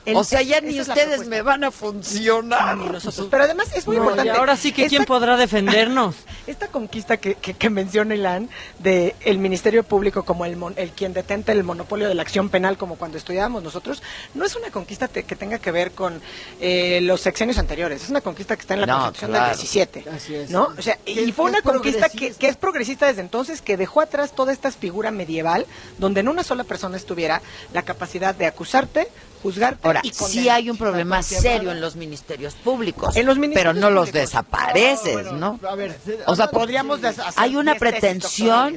S16: El-
S1: o sea, ya ni ustedes me van a funcionar.
S16: Ni nosotros. Pero además es muy
S2: No,
S16: importante.
S2: y ahora sí que quién
S16: Esta-
S2: podrá defendernos. [laughs]
S16: Esta conquista que, que, que menciona Ilan de el Ministerio Público como el, mon- el quien detenta el monopolio de la acción penal como cuando estudiábamos nosotros, no es una conquista te- que tenga que ver con eh, los sexenios anteriores, es una conquista que está en la
S1: No,
S16: Constitución
S1: claro.
S16: del 17.
S17: Así es.
S16: ¿no? O sea, y fue una conquista que, que es progresista desde entonces, que dejó atrás toda esta figura medieval, donde en una sola persona estuviera la capacidad de acusarte, juzgarte
S1: Ahora,
S16: y
S1: sí hay un problema serio en los ministerios públicos.
S16: En los ministerios
S1: pero no los
S16: públicos.
S1: desapareces, ¿no?
S17: A ver,
S1: O sea,
S16: Podríamos hacer
S1: hay una
S16: 10 tesis
S1: pretensión,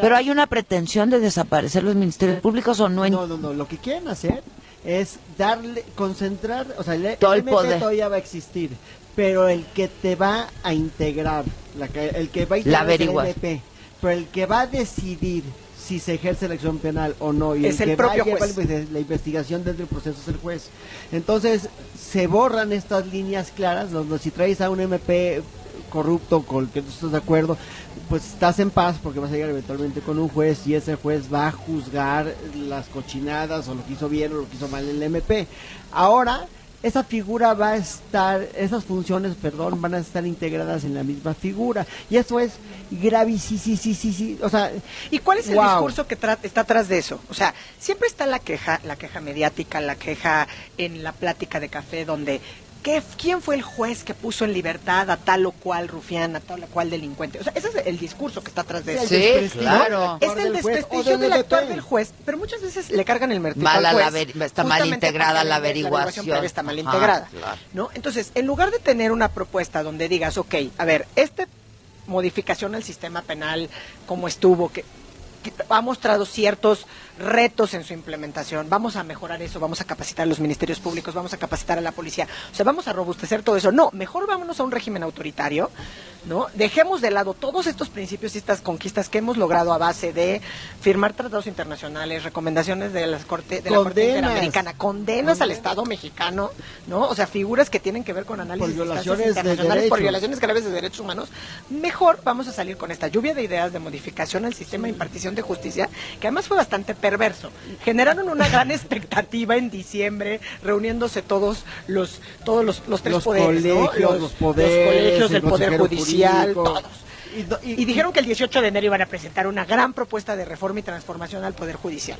S1: pero hay una pretensión de desaparecer los ministerios públicos o no. en-
S17: No, no, no. Lo que quieren hacer es darle, concentrar, o sea, el,
S1: Todo el poder.
S17: todavía va a existir, pero el que te va a integrar, la que- el que va a
S1: La
S17: integrar es el. MP, pero el que va a decidir si se ejerce la acción penal o no y
S16: Es el
S17: que
S16: propio
S17: va a llevar
S16: juez.
S17: la inve- la investigación dentro del proceso es el juez. Entonces, se borran estas líneas claras donde si traes a un MP corrupto con el que no estás de acuerdo, pues estás en paz porque vas a llegar eventualmente con un juez y ese juez va a juzgar las cochinadas o lo que hizo bien o lo que hizo mal el MP. Ahora, esa figura va a estar, esas funciones, perdón, van a estar integradas en la misma figura. Y eso es gravísimo, sí, sí, sí, sí. O sea,
S16: ¿Y cuál es el
S17: Wow.
S16: discurso que tra- está atrás de eso? O sea, siempre está la queja, la queja mediática, la queja en la plática de café donde ¿qué, ¿quién fue el juez que puso en libertad a tal o cual rufián, a tal o cual delincuente? O sea, ese es el discurso que está atrás de eso.
S1: Sí, claro.
S16: Es el desprestigio
S17: del
S16: del actuar del juez, pero muchas veces le cargan el
S1: Mal
S16: al juez.
S1: la está mal integrada la
S16: averiguación
S1: averiguación.
S16: está mal
S1: Ajá,
S16: integrada.
S1: claro.
S16: ¿no? Entonces, en lugar de tener una propuesta donde digas, ok, a ver, esta modificación al sistema penal como estuvo, que, que ha mostrado ciertos retos en su implementación, vamos a mejorar eso, vamos a capacitar a los ministerios públicos, vamos a capacitar a la policía, o sea, vamos a robustecer todo eso. No, mejor vámonos a un régimen autoritario, ¿no? Dejemos de lado todos estos principios y estas conquistas que hemos logrado a base de firmar tratados internacionales, recomendaciones de las corte, de la Corte. Interamericana, condenas al Estado mexicano, ¿no? O sea, figuras que tienen que ver con análisis
S17: Por violaciones de
S16: internacionales, por violaciones graves de derechos humanos. Mejor vamos a salir con esta lluvia de ideas de modificación al sistema de impartición de justicia, que además fue bastante perverso. Generaron una gran [laughs] expectativa en diciembre, reuniéndose todos los todos los, los tres
S17: Los
S16: poderes,
S17: los poderes,
S16: colegios,
S17: el
S16: el poder judicial,
S17: jurídico.
S16: todos.
S17: Y do- y-
S16: Y dijeron que el 18 de enero iban a presentar una gran propuesta de reforma y transformación al Poder Judicial.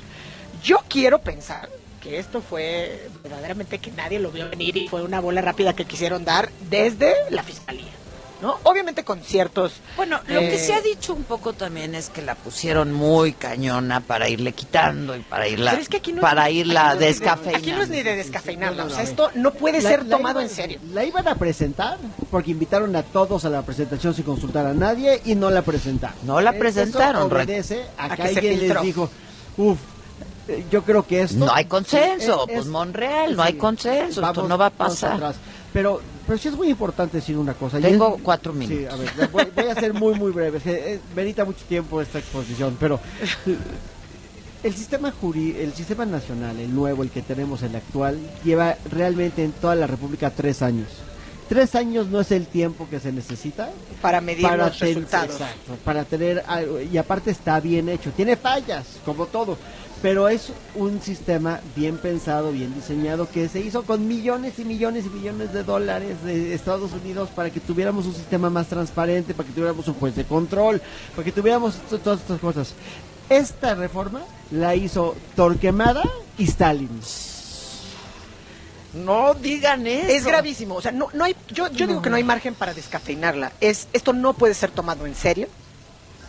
S16: Yo quiero pensar que esto fue verdaderamente que nadie lo vio venir y fue una bola rápida que quisieron dar desde la Fiscalía. ¿No? Obviamente con ciertos...
S1: Bueno, lo que
S16: eh,
S1: se ha dicho un poco también es que la pusieron muy cañona para irle quitando y para irla,
S16: Pero es que aquí no es-
S1: para irla
S16: no de-
S1: descafeinando.
S16: Aquí no es ni de descafeinarla,
S17: No, no,
S16: o sea,
S17: a
S16: esto no puede
S17: La-
S16: ser
S17: la
S16: tomado
S17: iban-
S16: en serio.
S17: La iban a presentar porque invitaron a todos a la presentación sin consultar a nadie y no la presentaron.
S1: No la
S17: Eso
S1: presentaron,
S17: obedece a,
S16: A
S17: que
S16: se
S17: alguien les dijo, uff, yo creo que esto...
S1: No hay consenso,
S17: es-
S1: pues Monreal, no hay consenso, esto no va a pasar.
S17: Pero, pero sí es muy importante decir una cosa.
S1: Tengo
S17: es-
S1: cuatro
S17: Sí,
S1: minutos.
S17: a ver, voy, voy a ser muy, muy breve. Es eh, merita mucho tiempo esta exposición, pero el sistema juri, el sistema nacional, el nuevo, el que tenemos, el actual, lleva realmente en toda la República tres años. Tres años no es el tiempo que se necesita
S16: Para medir los
S17: ten-
S16: resultados.
S17: exacto, para tener algo, y aparte está bien hecho. Tiene fallas, como todo, pero es un sistema bien pensado, bien diseñado, que se hizo con millones y millones y millones de dólares de Estados Unidos para que tuviéramos un sistema más transparente, para que tuviéramos un juez de control, para que tuviéramos to- todas estas cosas. Esta reforma la hizo Torquemada y Stalin.
S1: No digan eso.
S16: Es gravísimo, o sea, no, no hay, yo, yo digo que no hay margen para descafeinarla. Es, esto no puede ser tomado en serio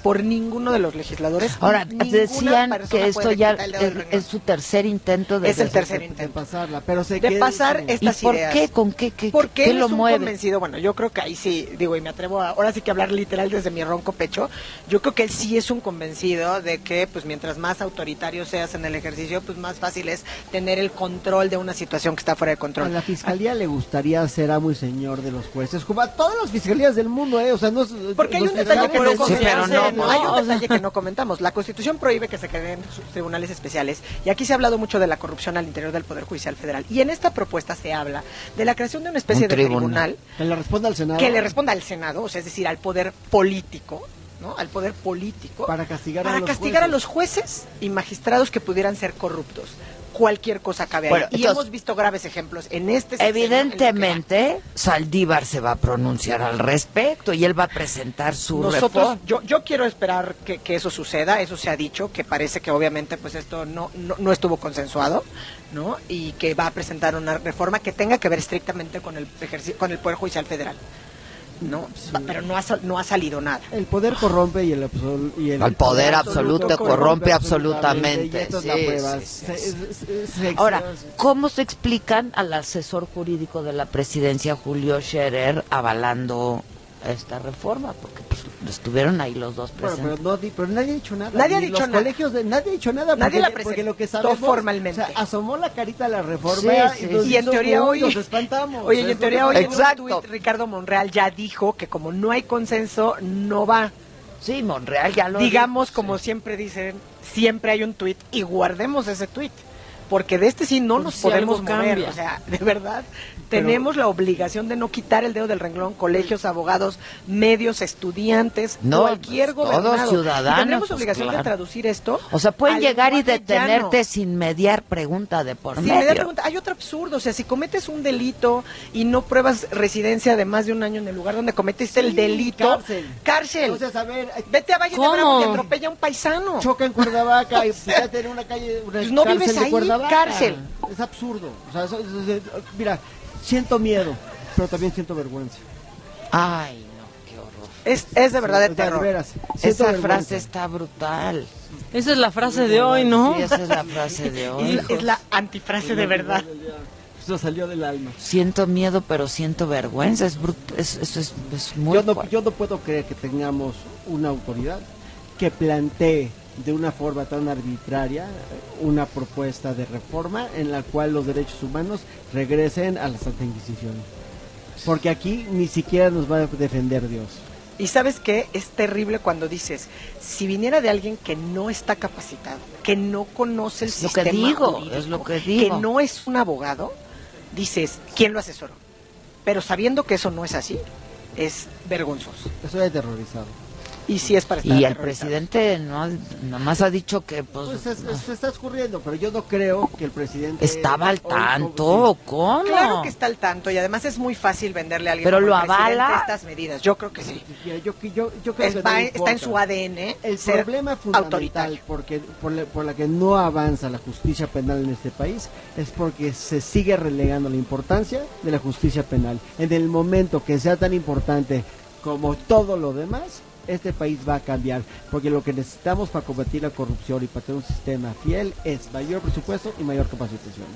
S16: por ninguno de los legisladores.
S1: Ahora,
S16: Ninguna
S1: decían
S16: persona
S1: que esto
S16: puede
S1: ya
S16: quitar el dedo del
S1: es, es su tercer intento de
S16: Es el
S1: de-
S16: tercer
S1: de-
S16: intento.
S17: pasarla, pero se
S16: de pasar estas
S1: ¿Y por
S16: ideas.
S1: qué? ¿Con qué? qué
S16: Porque
S1: qué
S16: él
S1: lo
S16: es un
S1: mueve?
S16: convencido, bueno, yo creo que ahí sí, digo, y me atrevo a, ahora sí que hablar literal desde mi ronco pecho, yo creo que él sí es un convencido de que pues mientras más autoritario seas en el ejercicio, pues más fácil es tener el control de una situación que está fuera de
S17: A
S16: control.
S17: la fiscalía le gustaría ser amo y señor de los jueces, como a todas las fiscalías del mundo, ¿eh? O sea, no es-
S16: Porque hay un detalle que no
S1: Sí, pero no,
S16: hay un
S1: o sea-
S16: detalle que no comentamos. La Constitución prohíbe que se creen sus tribunales especiales y aquí se ha hablado mucho de la corrupción al interior del Poder Judicial Federal. Y en esta propuesta se habla de la creación de una especie
S1: Un
S16: de
S1: tribunal.
S17: Que le responda al Senado.
S16: que le responda al Senado, o sea, es decir, al poder político, ¿no? Al poder político
S17: Para castigar a
S16: para
S17: los
S16: castigar a
S17: jueces.
S16: los jueces y magistrados que pudieran ser corruptos. Cualquier cosa cabe ahí. Y hemos visto graves ejemplos en este en
S1: Evidentemente, Saldívar se va a pronunciar al respecto y él va a presentar su
S16: Nosotros,
S1: reforma.
S16: yo, yo quiero esperar que, que eso suceda, eso se ha dicho, que parece que obviamente pues esto no, no, no estuvo consensuado, ¿no? Y que va a presentar una reforma que tenga que ver estrictamente con el con el Poder Judicial Federal, ¿no? Va- Pero no ha, sal- no ha salido nada.
S17: El poder corrompe y el, absol- y el
S1: El poder absoluto corrompe absolutamente, sí, sí, sí, sí. Ahora, ¿cómo se explican al asesor jurídico de la presidencia, Julio Scherer, avalando esta reforma? Porque pues, estuvieron ahí los dos
S17: Bueno,
S1: presentes.
S17: pero, no pero nadie ha dicho nada.
S16: Nadie ha dicho
S17: los
S16: nada.
S17: colegios de, nadie ha dicho nada.
S16: Nadie
S17: porque,
S16: la presentó
S17: porque lo que sabemos,
S16: formalmente.
S17: o sea, asomó la carita a la reforma
S1: Sí, sí,
S17: nos
S16: Y en teoría hoy,
S17: nos espantamos.
S16: oye, y en teoría hoy
S17: que-
S16: en un tuit, Ricardo Monreal ya dijo que como no hay consenso, no va.
S1: Sí, Monreal ya lo
S16: Digamos, como siempre dicen, siempre hay un tuit y guardemos ese tuit. Porque de este sí no
S2: Por
S16: nos
S2: si
S16: podemos mover.
S2: cambia.
S16: O sea, [laughs] de verdad, tenemos la obligación de no quitar el dedo del renglón. Colegios, abogados, medios, estudiantes,
S1: No,
S16: cualquier
S1: pues, todos
S16: gobernado.
S1: ciudadanos,
S16: Y tendremos
S1: pues,
S16: obligación
S1: claro.
S16: de traducir esto.
S1: O sea, pueden llegar y detenerte
S16: llano.
S1: sin mediar pregunta de por
S16: Sí, me da
S1: medio.
S16: pregunta. Hay otro absurdo, o sea, si cometes un delito y no pruebas residencia de más de un año en el lugar donde cometiste el delito,
S17: cárcel.
S16: cárcel.
S17: Entonces, a ver,
S16: Vete a Valle
S2: ¿Cómo?
S16: de Bravo y atropella a un paisano.
S17: choca en Cuernavaca y [laughs] fíjate en una calle, una
S16: Pues no vives
S17: de
S16: ahí,
S17: Cuernavaca.
S16: Cárcel.
S17: Es absurdo. O sea, mira, siento miedo, pero también siento vergüenza.
S1: Ay, no, qué horror.
S16: Es, es de verdad de terror.
S17: veras, siento
S1: Esa
S17: vergüenza.
S1: frase está brutal.
S2: Esa es la frase de hoy, ¿no?
S1: Sí, esa es la frase de hoy.
S16: es la antifrase de verdad.
S17: Eso salió del alma.
S1: Siento miedo, pero siento vergüenza. Es, es, eso es, es muy
S17: Yo no,
S1: fuerte.
S17: yo no puedo creer que tengamos una autoridad que plantee de una forma tan arbitraria una propuesta de reforma en la cual los derechos humanos regresen a la Santa Inquisición. Porque aquí ni siquiera nos va a defender Dios.
S16: Y sabes qué, es terrible cuando dices, si viniera de alguien que no está capacitado, que no conoce el
S1: Es lo que
S16: sistema
S1: digo,
S16: jurídico,
S1: es lo que digo.
S16: que no es un abogado, dices, ¿quién lo asesoró? Pero sabiendo que eso no es así, es vergonzoso.
S17: Estoy aterrorizado.
S16: Y sí es para estar
S1: Y el presidente no, nomás ha dicho que pues,
S17: Pues es- es- se está escurriendo, pero yo no creo que el presidente...
S1: estaba al
S17: hoy-
S1: tanto. ¿Cómo?
S16: Claro que está al tanto y además es muy fácil venderle a alguien
S1: Pero lo avala.
S16: estas medidas. Yo creo que sí.
S17: Yo, yo, yo, yo creo
S16: Es-
S17: que no
S16: va-
S17: le
S16: está en su ADN
S17: El
S16: ser
S17: problema fundamental
S16: autoritario.
S17: porque, por, la, por la que no avanza la justicia penal en este país es porque se sigue relegando la importancia de la justicia penal. En el momento que sea tan importante como todo lo demás, este país va a cambiar, porque lo que necesitamos para combatir la corrupción y para tener un sistema fiel es mayor presupuesto y mayor capacitación.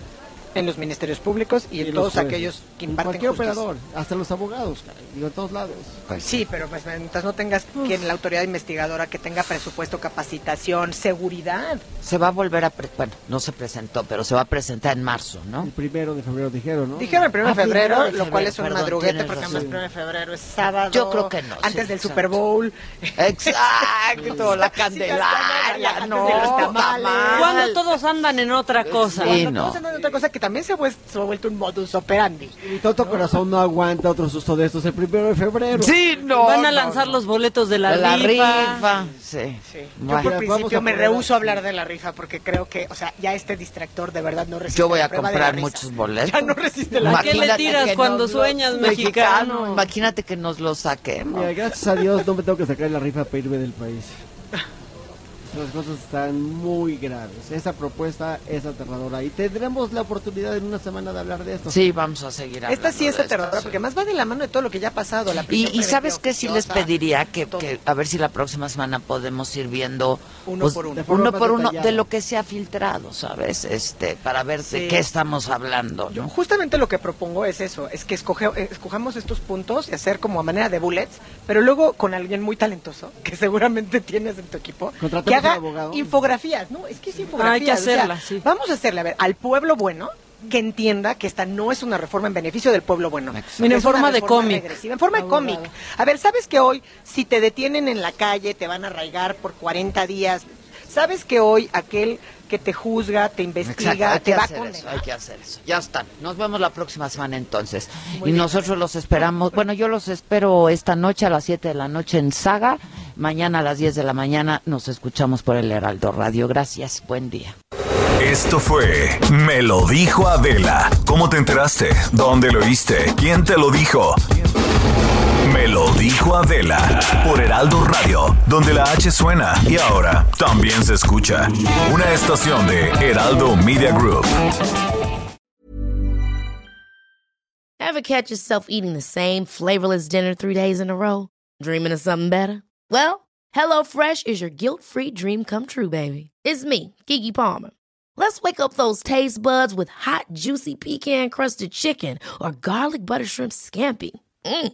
S16: En los ministerios públicos y,
S17: Y
S16: en todos
S17: jueces.
S16: aquellos que
S17: En
S16: imparten
S17: cualquier
S16: justicia.
S17: operador, hasta los abogados, caray, digo, en todos lados.
S16: Sí, pero pues mientras no tengas que la autoridad investigadora que tenga presupuesto, capacitación, seguridad.
S1: Se va a volver a... pre- bueno, no se presentó, pero se va a presentar en marzo, ¿no?
S17: El primero de febrero dijeron, ¿no?
S16: Dijeron el 1 de
S1: Ah,
S16: febrero,
S1: primero de
S16: lo cual
S1: febrero,
S16: es un
S1: perdón,
S16: madruguete porque además el 1 de febrero es sábado.
S1: Yo creo que no,
S16: Antes
S1: sí,
S16: del
S1: exacto.
S16: Super Bowl.
S1: Exacto, [laughs] la Candelaria, no,
S2: Cuando todos andan en otra cosa.
S16: Cuando todos andan en otra cosa que también se ha, vues- se ha vuelto un modus operandi.
S17: Mi tonto corazón no aguanta otro susto de estos el primero de febrero.
S1: Sí, no.
S2: Van a
S1: no,
S2: lanzar los boletos de la,
S1: De la
S2: rifa.
S1: rifa, sí.
S16: Yo
S1: Bueno.
S16: por
S17: Vamos
S16: principio
S17: a
S16: me
S17: poner-
S16: rehuso a hablar de la rifa porque creo que, o sea, ya este distractor de verdad no resiste
S1: Yo voy
S16: la
S1: a
S16: prueba de
S1: comprar
S16: risa.
S1: muchos boletos.
S16: Ya no resiste la
S2: ¿A qué le
S1: Imagínate
S2: tiras
S1: que
S2: cuando
S1: nos lo-
S2: sueñas, mexicano?
S1: Imagínate que nos lo saquemos.
S17: Mira, gracias a Dios no me tengo que sacar la rifa para irme del país. [laughs] Las cosas están muy graves. Esa propuesta es aterradora y tendremos la oportunidad en una semana de hablar de esto.
S1: Sí, vamos a seguir hablando
S16: Esta sí es
S1: de esto,
S16: aterradora
S1: sí.
S16: porque más va de la mano de todo lo que ya ha pasado. La
S1: Y, sabes qué sí les pediría que, que a ver si la próxima semana podemos ir viendo
S16: Uno
S1: pues,
S16: por uno.
S17: De
S1: uno por uno de lo que se ha filtrado, ¿sabes? Este, para ver de
S16: Sí.
S1: qué estamos hablando,
S16: Yo justamente lo que propongo es eso, es que escoge, escojamos estos puntos y hacer como a manera de bullets, pero luego con alguien muy talentoso, que seguramente tienes en tu equipo,
S17: Contratamos
S16: que haga infografías, ¿no? Es que es infografías.
S2: Hay que
S16: o sea,
S2: hacerla, sí.
S16: Vamos a hacerle, a ver, al pueblo bueno que entienda que esta no es una reforma en beneficio del pueblo bueno.
S2: Mira, en forma de cómic.
S16: En forma de cómic. A ver, ¿sabes que hoy si te detienen en la calle te van a arraigar por 40 días? ¿Sabes que hoy aquel que te juzga, te investiga,
S1: Exacto, hay
S16: te
S1: que
S16: va a
S1: hacer eso,
S16: condenar?
S1: hay que hacer eso. Ya están. Nos vemos la próxima semana entonces.
S16: Muy
S1: y
S16: bien.
S1: nosotros los esperamos. Bueno, yo los espero esta noche a las 7 de la noche en Saga. Mañana a las 10 de la mañana nos escuchamos por el Heraldo Radio. Gracias. Buen día.
S7: Esto fue Me lo dijo Adela. ¿Cómo te enteraste? ¿Dónde lo oíste? ¿Quién te lo dijo? Me lo dijo Adela por Heraldo Radio, donde la H suena y ahora también se escucha. Una estación de Heraldo Media Group.
S18: Ever catch yourself eating the same flavorless dinner three days in a row? Dreaming of something better? Well, HelloFresh is your guilt-free dream come true, baby. It's me, Kiki Palmer. Let's wake up those taste buds with hot, juicy pecan-crusted chicken or garlic butter shrimp scampi. Mm.